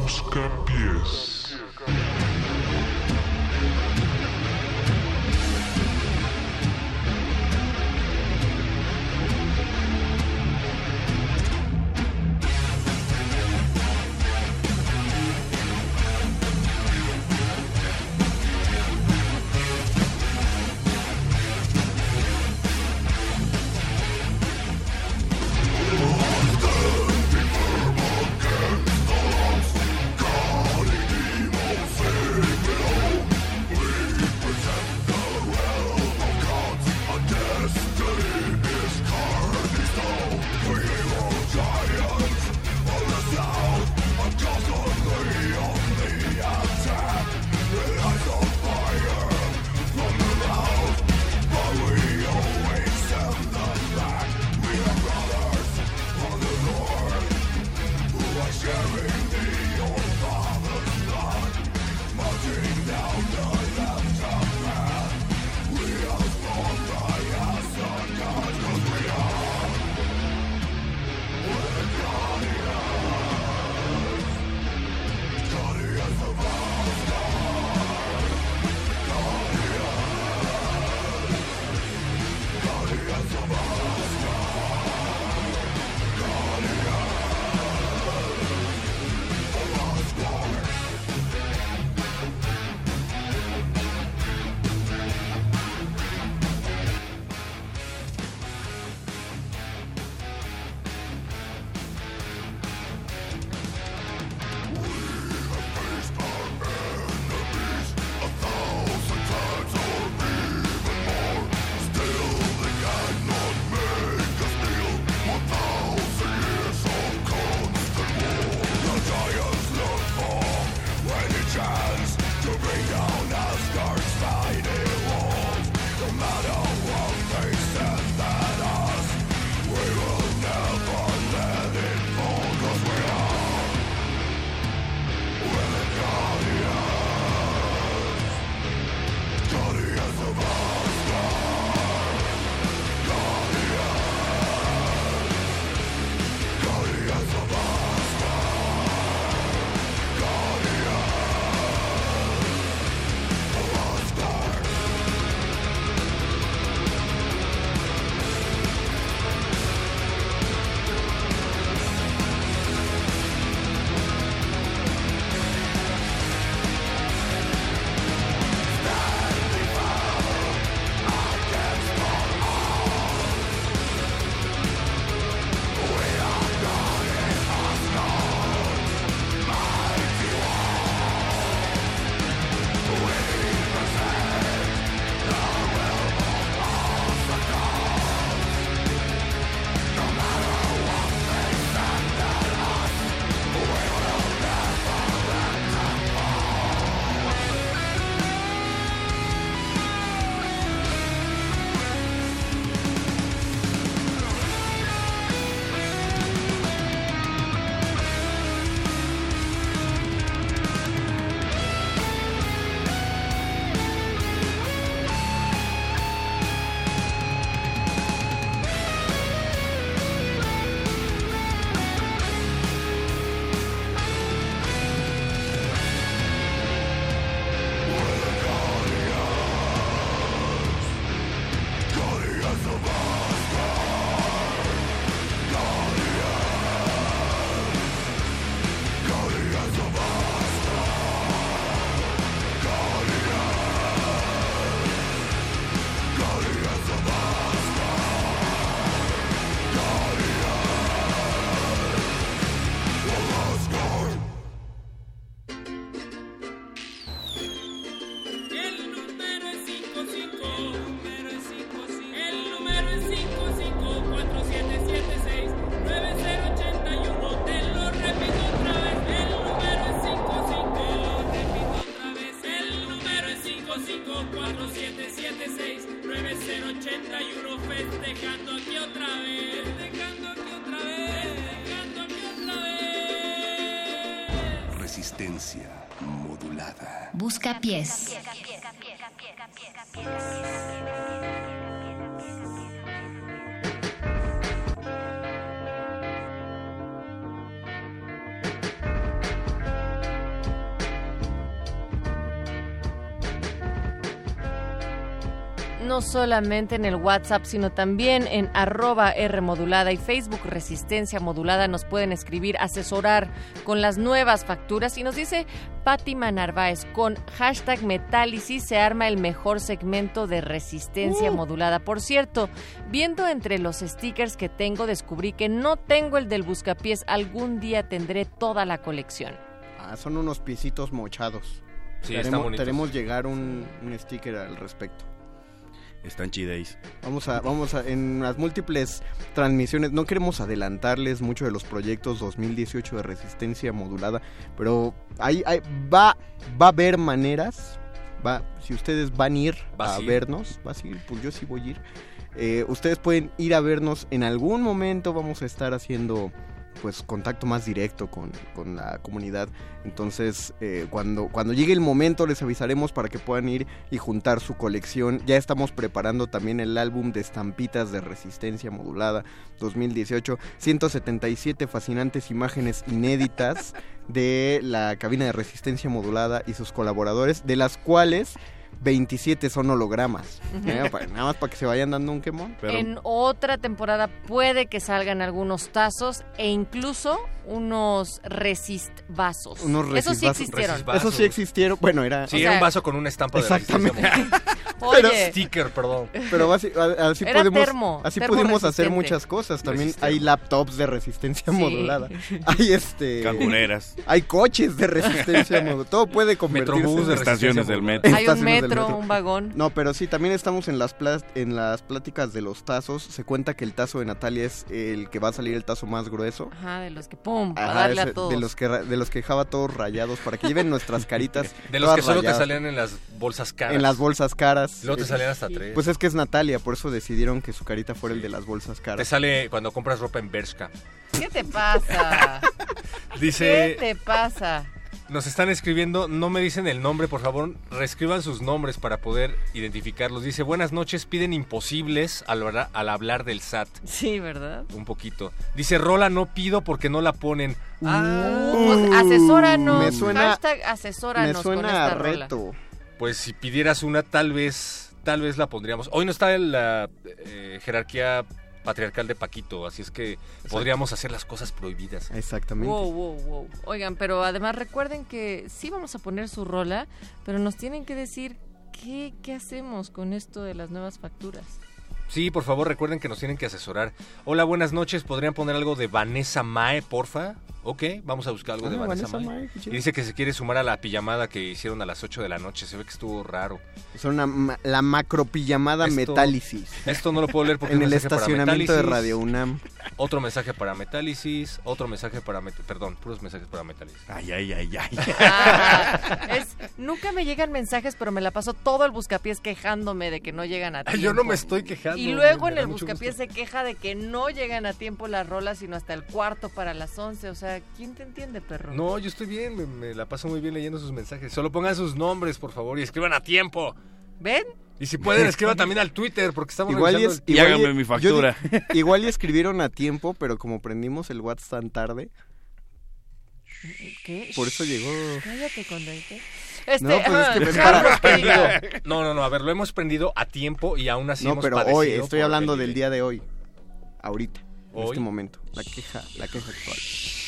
Busca pies. No solamente en el WhatsApp, sino también en arroba R modulada y Facebook Resistencia Modulada nos pueden escribir, asesorar con las nuevas facturas. Y nos dice Fátima Narváez, con hashtag Metálisis se arma el mejor segmento de Resistencia Uh. Modulada. Por cierto, viendo entre los stickers que tengo, descubrí que no tengo el del Buscapiés, algún día tendré toda la colección. Ah, son unos piecitos mochados. Sí, Te están haremos- bonitos. te haremos llegar un, un sticker al respecto. Están chideis. Vamos a, vamos a, en las múltiples transmisiones, no queremos adelantarles mucho de los proyectos 2018 de resistencia modulada, pero hay, hay- va, va a haber maneras, va, si ustedes van a ir ¿Vas a a ir? vernos, vas a ir, pues yo sí voy a ir, eh, ustedes pueden ir a vernos, en algún momento vamos a estar haciendo pues contacto más directo con, con la comunidad. Entonces, eh, cuando, cuando llegue el momento les avisaremos para que puedan ir y juntar su colección. Ya estamos preparando también el álbum de estampitas de resistencia modulada 2018. 177 fascinantes imágenes inéditas de la cabina de resistencia modulada y sus colaboradores, de las cuales 27 son hologramas. ¿eh? Nada más para que se vayan dando un quemón. En otra temporada puede que salgan algunos tazos e incluso unos resist vasos. Unos Eso sí resisvasos. existieron. Eso sí existieron. Bueno, era. Sí, O era un vaso con una estampa de Exactamente. (laughs) resistencia. Oye. Sticker, perdón. Pero así, así Era podemos, termo, así termo pudimos hacer muchas cosas. También Resistente. hay laptops de resistencia Sí. modulada. Hay este. Cangureras. Hay coches de resistencia modulada. Todo puede convertirse Metrobús de en- estaciones del metro. Hay un Estaciones del metro, un vagón. No, pero sí, también estamos en las, plas- en las pláticas de los tazos. Se cuenta que el tazo de Natalia es el que va a salir el tazo más grueso. Ajá, de los que pum, Ajá, darle ese- a todos. de los que ra- de los que dejaba todos rayados para que lleven nuestras (laughs) caritas De los que solo te salían en las bolsas caras. en las bolsas caras Luego te salían hasta tres. pues es que es Natalia por eso decidieron que su carita fuera el de las bolsas Te caras sale cuando compras ropa en Bershka. ¿Qué te pasa? (laughs) Dice, ¿Qué te pasa? Nos están escribiendo, no me dicen el nombre, por favor, reescriban sus nombres para poder identificarlos. Dice, buenas noches, piden imposibles al, hablar- al hablar del SAT. Sí, ¿verdad? Un poquito. Dice, Rola no pido porque no la ponen. Ah, pues asesóranos. Me suena- Hashtag asesóranos me suena con esta a rola. reto Pues si pidieras una, tal vez, tal vez la pondríamos. Hoy no está en la eh, jerarquía patriarcal de Paquito, así es que podríamos hacer las cosas prohibidas. exactamente Wow, wow, wow. Oigan, pero además recuerden que sí vamos a poner su rola, pero nos tienen que decir qué, qué hacemos con esto de las nuevas facturas. Sí, por favor, recuerden que nos tienen que asesorar. Hola, buenas noches. ¿Podrían poner algo de Vanessa Mae, porfa? Ok, vamos a buscar algo de Ah, Vanessa, Vanessa qué chido. Y dice que se quiere sumar a la pijamada que hicieron a las 8 de la noche. Se ve que estuvo raro. son una la macro pijamada Esto- metálisis Esto no lo puedo leer porque (laughs) en es el estacionamiento de. Radio UNAM Otro mensaje para Metálisis. Otro mensaje para... Met- Perdón, puros mensajes para Metálisis. Ay, ay, ay, ay. Ah, es, nunca me llegan mensajes, pero me la paso todo el buscapiés quejándome de que no llegan a (laughs) tiempo. Yo no me estoy quejando. Y luego en el buscapiés se queja de que no llegan a tiempo las rolas, sino hasta el cuarto para las 11. O sea, ¿quién te entiende, perro? No, yo estoy bien, me, me la paso muy bien leyendo sus mensajes. Solo pongan sus nombres, por favor, y escriban a tiempo. ¿Ven? Y si pueden, (laughs) escriban también al Twitter, porque estamos igual y revisando es el- igual hágame y- mi yo factura. (laughs) igual y escribieron a tiempo pero como prendimos el WhatsApp tan tarde ¿Qué? por eso llegó Cállate, Condorite. Este, No, pues es que (laughs) para-. No, no, no, a ver, lo hemos prendido a tiempo y aún así no hemos pero padecido hoy estoy hablando el del día de hoy ahorita en Hoy. este momento la queja la queja actual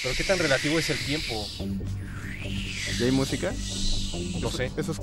Pero qué tan relativo es el tiempo. ¿Ya hay música? No sé. Eso es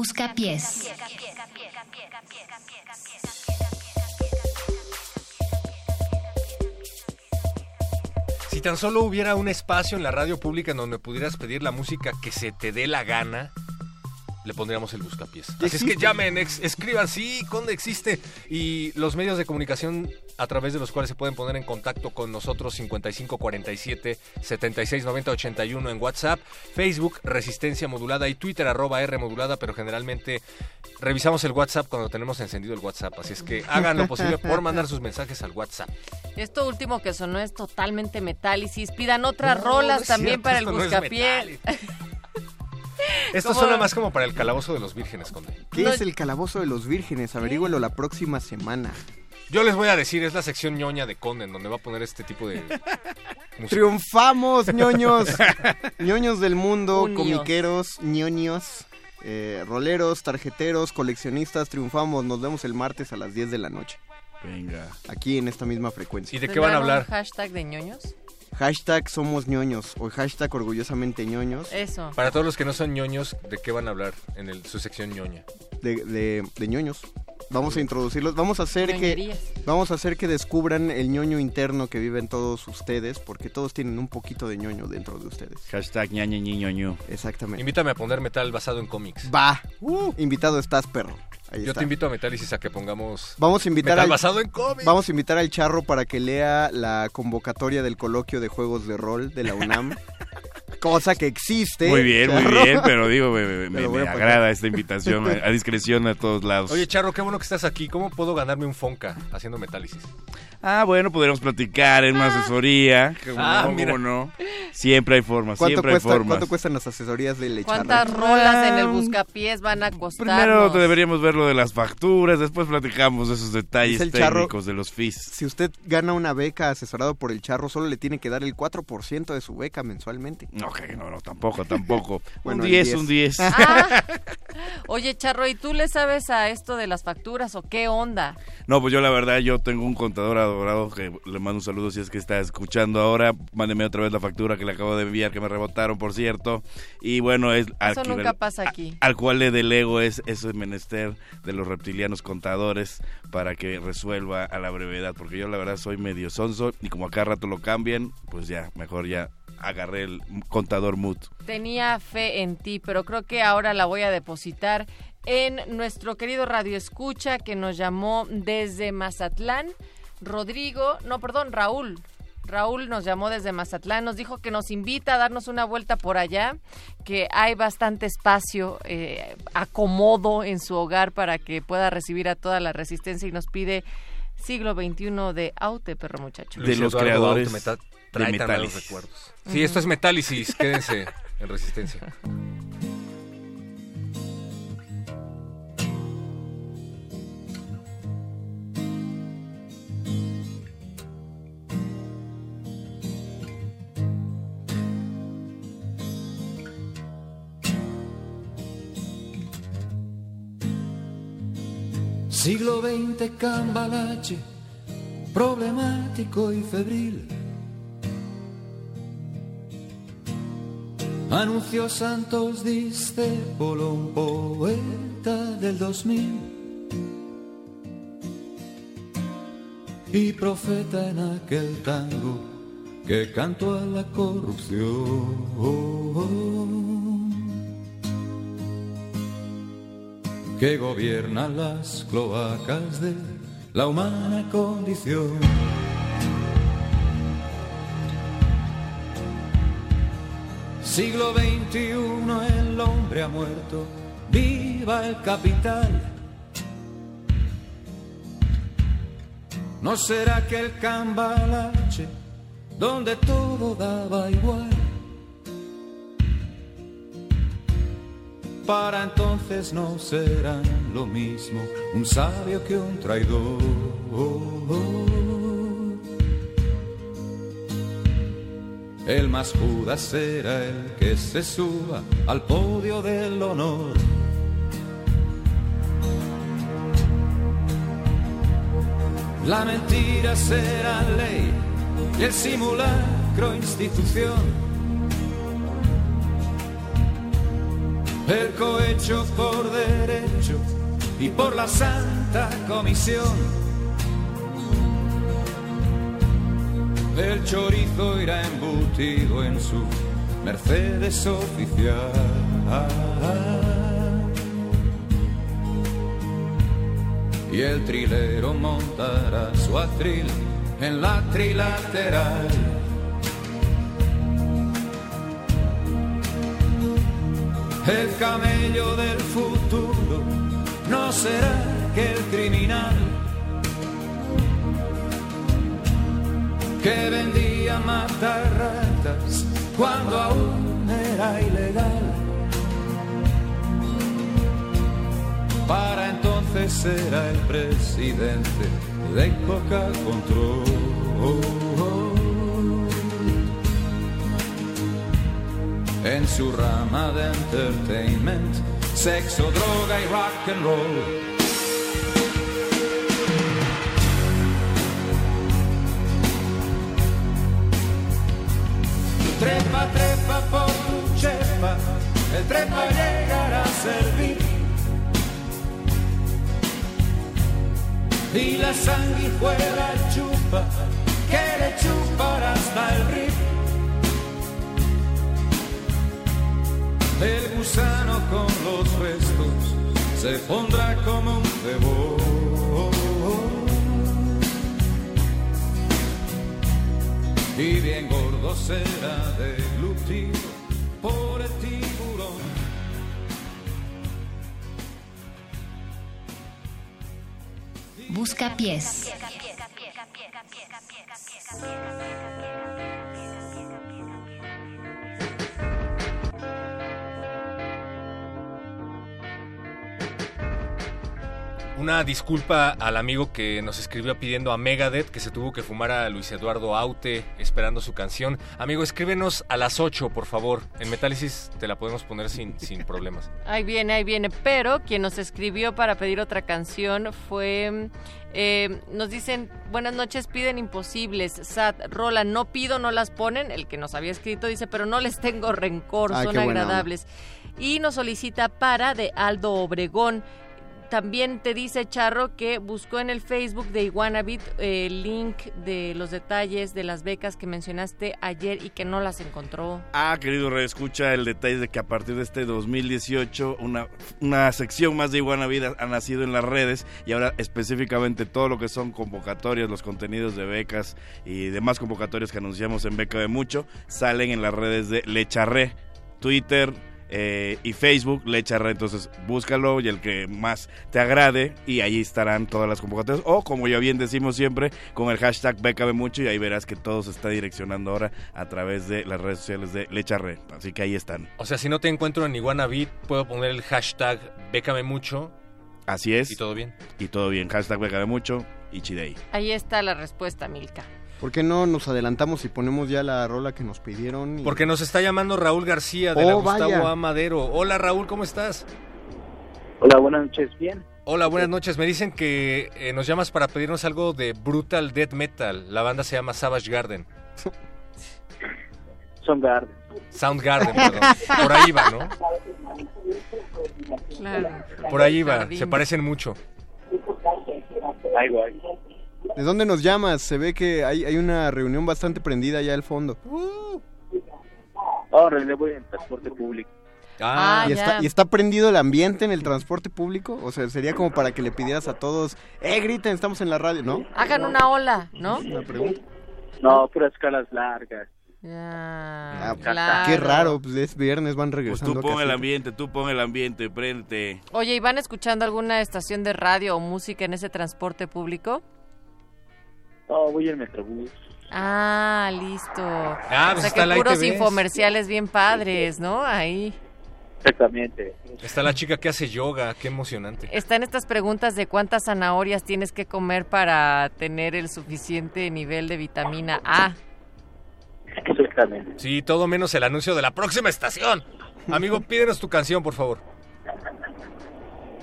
Buscapiés. Si tan solo hubiera un espacio en la radio pública en donde pudieras pedir la música que se te dé la gana, le pondríamos el buscapiés. ¿Ya Así es que llamen, ex- escriban, sí, Conde existe. Y los medios de comunicación a través de los cuales se pueden poner en contacto con nosotros 5547 7690 81 en WhatsApp, Facebook Resistencia Modulada y Twitter arroba R Modulada, pero generalmente revisamos el WhatsApp cuando tenemos encendido el WhatsApp. Así es que (laughs) hagan lo posible por mandar sus mensajes al WhatsApp. Esto último que sonó es totalmente metálisis. Pidan otras No, rolas no también cierto, para el no buscapié. Esto ¿Cómo? suena más como para el calabozo de los vírgenes, Conde. ¿Qué es el calabozo de los vírgenes? Averígüelo la próxima semana. Yo les voy a decir, es la sección ñoña de Conde, en donde va a poner este tipo de (laughs) música. Triunfamos, ñoños. (laughs) ñoños del mundo, Unios. comiqueros, ñoños, eh, roleros, tarjeteros, coleccionistas. Triunfamos. Nos vemos el martes a las 10 de la noche. Venga. Aquí en esta misma frecuencia. ¿Y de ¿Tendrán un hashtag de ñoños? Hashtag somos ñoños o hashtag orgullosamente ñoños. Eso. Para todos los que no son ñoños, ¿de qué van a hablar en el- su sección ñoña? De, de, de ñoños. Vamos a introducirlos. Vamos a hacer que vamos a hacer que descubran el ñoño interno que viven todos ustedes, porque todos tienen un poquito de ñoño dentro de ustedes. Hashtag ñaña ñiñoño. Exactamente. Invítame a poner metal basado en cómics. Va. Invitado estás, perro. Ahí Yo está. te invito a Metálisis a que pongamos Vamos a invitar metal al basado en cómics. Vamos a invitar al Charro para que lea la convocatoria del coloquio de juegos de rol de la UNAM. (laughs) cosa que existe. Muy bien, muy bien, pero digo, me, agrada esta invitación a, a discreción a todos lados. Oye, Charro, qué bueno que estás aquí. ¿Cómo puedo ganarme un Fonca haciendo Metálisis? Ah, bueno, podríamos platicar en una asesoría. ¿Cómo Ah, no? mira. ¿Cómo no? Siempre hay formas, ¿Cuánto, siempre cuesta, hay formas. ¿Cuánto cuestan las asesorías del Charro? ¿Cuántas rolas en el buscapiés van a costar? Primero deberíamos ver lo de las facturas, después platicamos de esos detalles charro- técnicos de los fees. Si usted gana una beca asesorado por el Charro, solo le tiene que dar el 4% de su beca mensualmente. Ok, no, no, tampoco, tampoco. (laughs) Bueno, un el 10, 10. un 10. Ah. (laughs) Oye, Charro, ¿y tú le sabes a esto de las facturas o qué onda? No, pues yo la verdad, yo tengo un contador adorado que le mando un saludo si es que está escuchando ahora. Mándeme otra vez la factura que le acabo de enviar, que me rebotaron, por cierto. Y bueno, es al, Eso que- nunca pasa aquí. al cual le delego es ese menester de los reptilianos contadores para que resuelva a la brevedad, porque yo la verdad soy medio sonso y como acá rato lo cambian, pues ya, mejor ya agarré el contador mood. Tenía fe en ti, pero creo que ahora la voy a depositar en nuestro querido Radio Escucha que nos llamó desde Mazatlán. Rodrigo, no, perdón, Raúl. Raúl nos llamó desde Mazatlán, nos dijo que nos invita a darnos una vuelta por allá, que hay bastante espacio, eh, acomodo en su hogar para que pueda recibir a toda la resistencia y nos pide siglo XXI de Aute, perro muchacho. De Luis los Eduardo creadores Aute, de Metálisis. recuerdos. Sí, esto es Metálisis. Quédense en Resistencia. Siglo XX cambalache, problemático y febril. Anunció Santos Discépolo, un poeta del 2000. Y profeta en aquel tango que cantó a la corrupción. que gobierna las cloacas de la humana condición. Siglo XXI, el hombre ha muerto, viva el capital. ¿No será que el cambalache, donde todo daba igual? Para entonces no serán lo mismo un sabio que un traidor. El más Judas será el que se suba al podio del honor. La mentira será ley y el simulacro institución. el cohecho por derecho y por la santa comisión. El chorizo irá embutido en su Mercedes oficial. Y el trilero montará su atril en la trilateral. El camello del futuro no será que el criminal que vendía matar ratas cuando aún era ilegal. Para entonces será el presidente de Coca Control. En su rama de entertainment, sexo, droga y rock and roll. Trepa, trepa por tu chepa, el trepa llegará a servir. Y la sanguijuela chupa, que le chupará hasta el rip. El gusano con los restos se pondrá como un cebón. y bien gordo será deglutido por el tiburón. Busca pies. Una disculpa al amigo que nos escribió pidiendo a Megadeth que se tuvo que fumar a Luis Eduardo Aute esperando su canción. Amigo, escríbenos a las 8, por favor. En Metálisis te la podemos poner sin, (laughs) sin problemas. Ahí viene, ahí viene. Pero quien nos escribió para pedir otra canción fue... eh, nos dicen, buenas noches, piden imposibles. Sat, Rola, no pido, no las ponen. El que nos había escrito dice, pero no les tengo rencor, Ay, son agradables. Y nos solicita para de Aldo Obregón. También te dice Charro que buscó en el Facebook de Iguanabit eh, el link de los detalles de las becas que mencionaste ayer y que no las encontró. Ah, querido reescucha el detalle de que a partir de este 2018 una, una sección más de Iguana Vida ha nacido en las redes y ahora específicamente todo lo que son convocatorias, los contenidos de becas y demás convocatorias que anunciamos en Beca de Mucho salen en las redes de Lecharre, Twitter, eh, y Facebook, Lecharre. Entonces búscalo y el que más te agrade y ahí estarán todas las convocatorias. O como ya bien decimos siempre, con el hashtag Bécame Mucho y ahí verás que todo se está direccionando ahora a través de las redes sociales de Lecharre. Así que ahí están. O sea, si no te encuentro en Iguanabit, puedo poner el hashtag Bécame Mucho. Así es. ¿Y todo bien? Y todo bien. Hashtag Bécame Mucho y Chidei. Ahí está la respuesta, Milka. ¿Por qué no nos adelantamos y ponemos ya la rola que nos pidieron? y- Porque nos está llamando Raúl García de la Oh, Gustavo vaya. A. Madero. Hola Raúl, ¿cómo estás? Hola, buenas noches, bien. Hola, buenas noches. Me dicen que eh, nos llamas para pedirnos algo de Brutal Death Metal. La banda se llama Savage Garden. (laughs) Soundgarden. Soundgarden, perdón. Por ahí va, ¿no? Claro. Por ahí va. Se parecen mucho. Ay, guay. ¿De dónde nos llamas? Se ve que hay, hay una reunión bastante prendida allá al fondo. Oh, en realidad voy en transporte público. Ah, ¿Y, está, ¿Y está prendido el ambiente en el transporte público? O sea, sería como para que le pidieras a todos, eh, griten, estamos en la radio, ¿no? Hagan una ola, ¿no? Una pregunta. No, puras escalas largas. Ya, Ah, claro. Qué raro, pues es viernes, van Pues regresando. tú pon el ambiente, tú pon el ambiente, prende. Oye, ¿y van escuchando alguna estación de radio o música en ese transporte público? No, voy en Metrobús. Ah, listo. Ah, o pues sea está que la puros ITV. infomerciales bien padres, ¿no? Ahí. Exactamente. Está la chica que hace yoga. Qué emocionante. Están estas preguntas de cuántas zanahorias tienes que comer para tener el suficiente nivel de vitamina A. Exactamente. Sí, todo menos el anuncio de la próxima estación. Amigo, pídenos tu canción, por favor.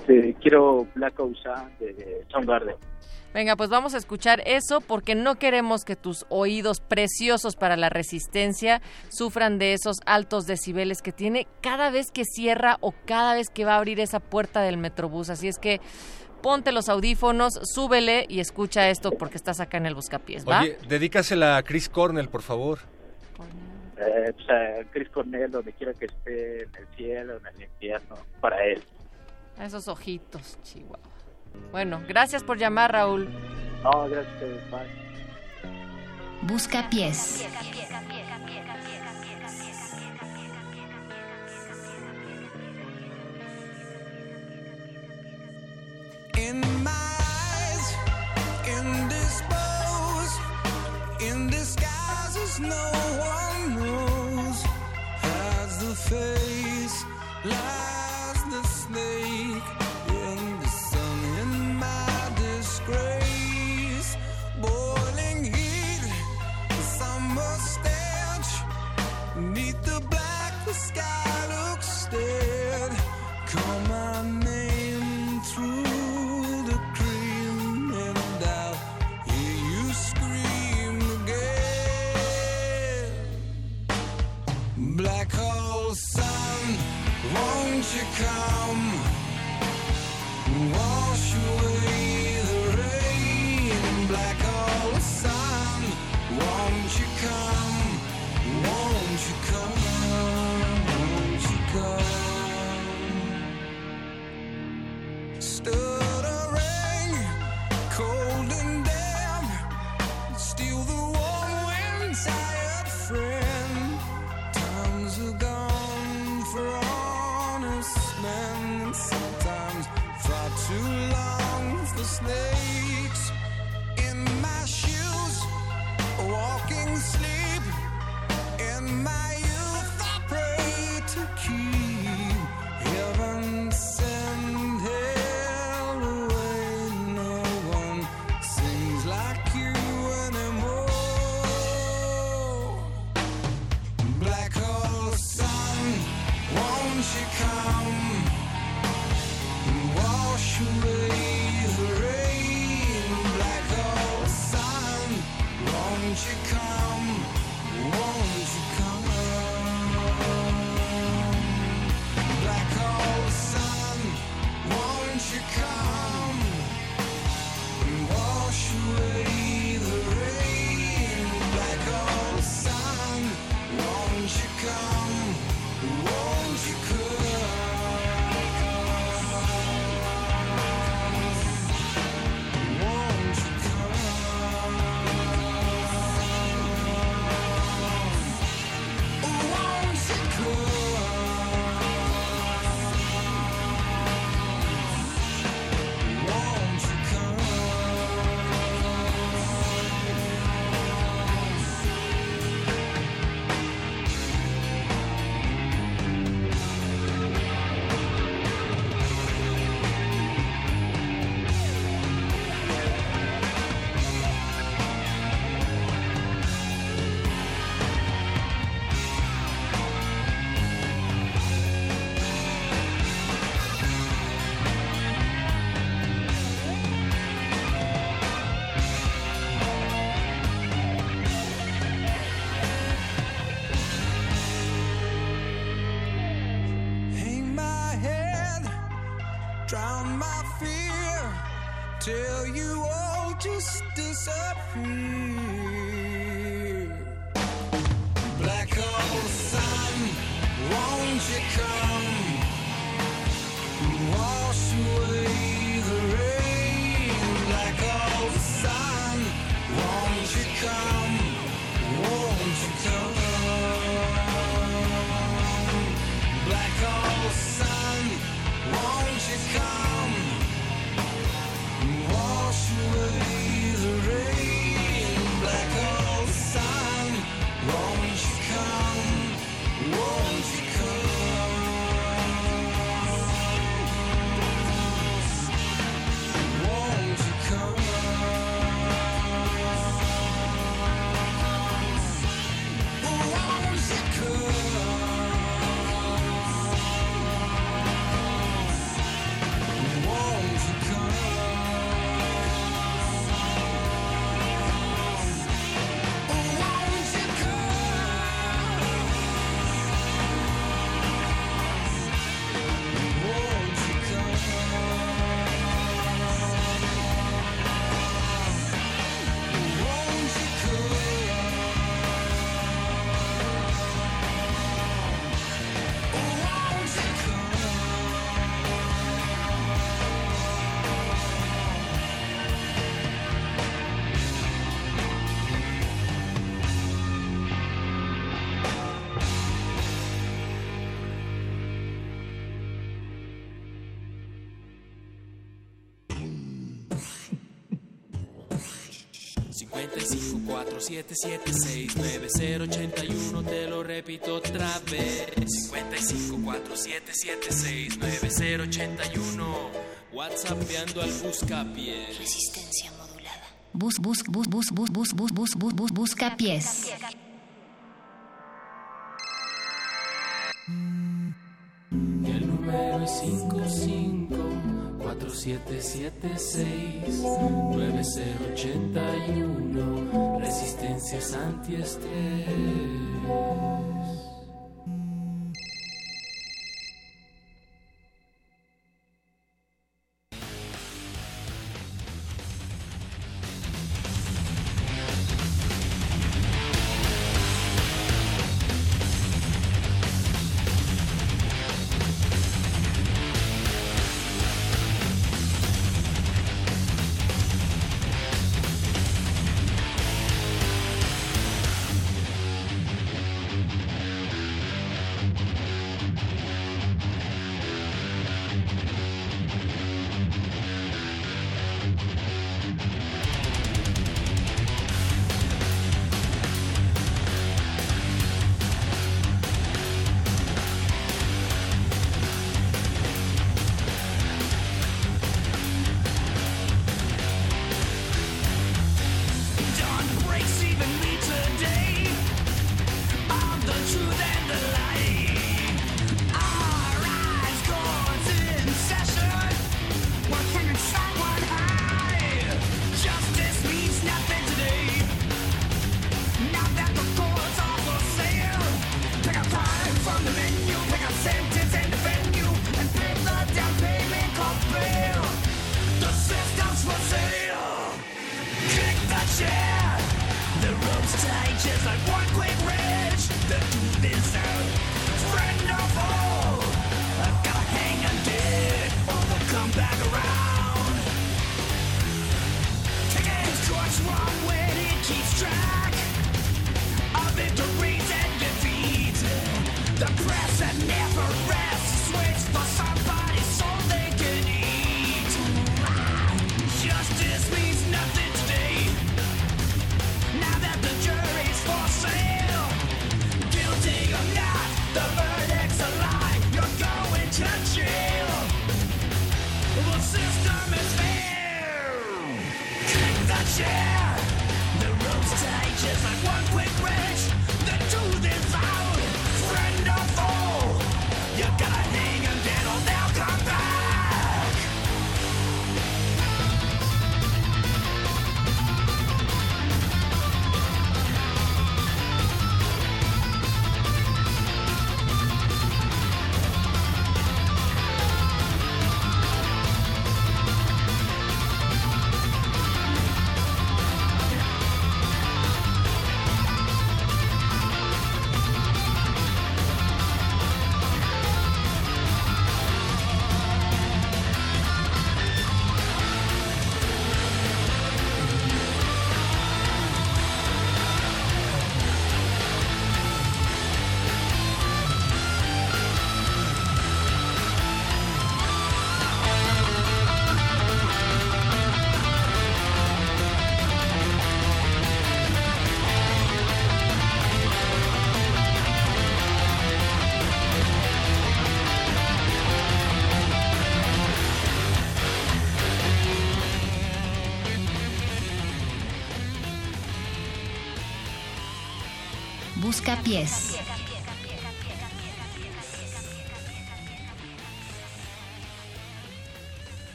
Este, quiero Black Ocean de Soundgarden. Venga, pues vamos a escuchar eso porque no queremos que tus oídos preciosos para la resistencia sufran de esos altos decibeles que tiene cada vez que cierra o cada vez que va a abrir esa puerta del Metrobús. Así es que ponte los audífonos, súbele y escucha esto porque estás acá en el buscapiés, ¿va? Oye, dedícasela a Chris Cornell, por favor. Eh, pues a Chris Cornell, donde quiera que esté, en el cielo, en el infierno, para él. A esos ojitos, chihuahua. Bueno, gracias por llamar, Raúl. No, gracias a ustedes, bye. Busca pies. In my eyes, indisposed, in disguises no one knows. As the face lies 5547769081 te lo repito otra vez 5547769081 WhatsAppeando al buscapiés Resistencia modulada. Bus, bus, bus, bus, bus, bus, bus, bus, bus, bus, busca 5547769081 Resistencias antiestrés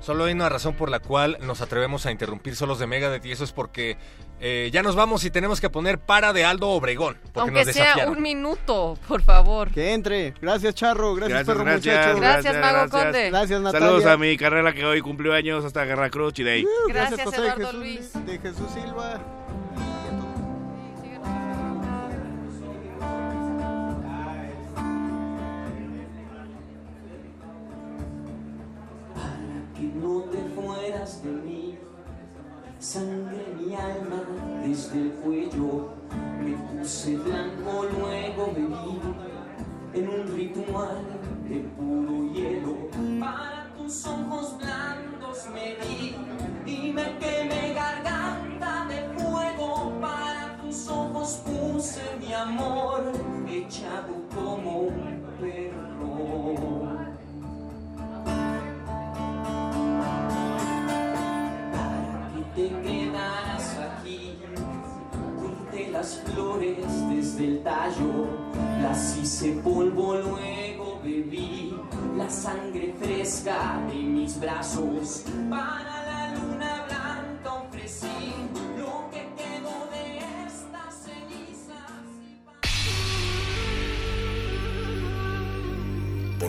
Solo hay una razón por la cual nos atrevemos a interrumpir solos de Megadeth y eso es porque eh, ya nos vamos y tenemos que poner para de Aldo Obregón. Porque Aunque nos sea un minuto, por favor. Que entre. Gracias, Charro. Gracias, Gracias, perro gracias, muchacho. Gracias, Mago Conde. Gracias, Natalia. Saludos a mi carrera que hoy cumplió años hasta Guerra Cruz Chidey. Uh, Gracias, Eduardo Jesús, Luis. De Jesús Silva. one.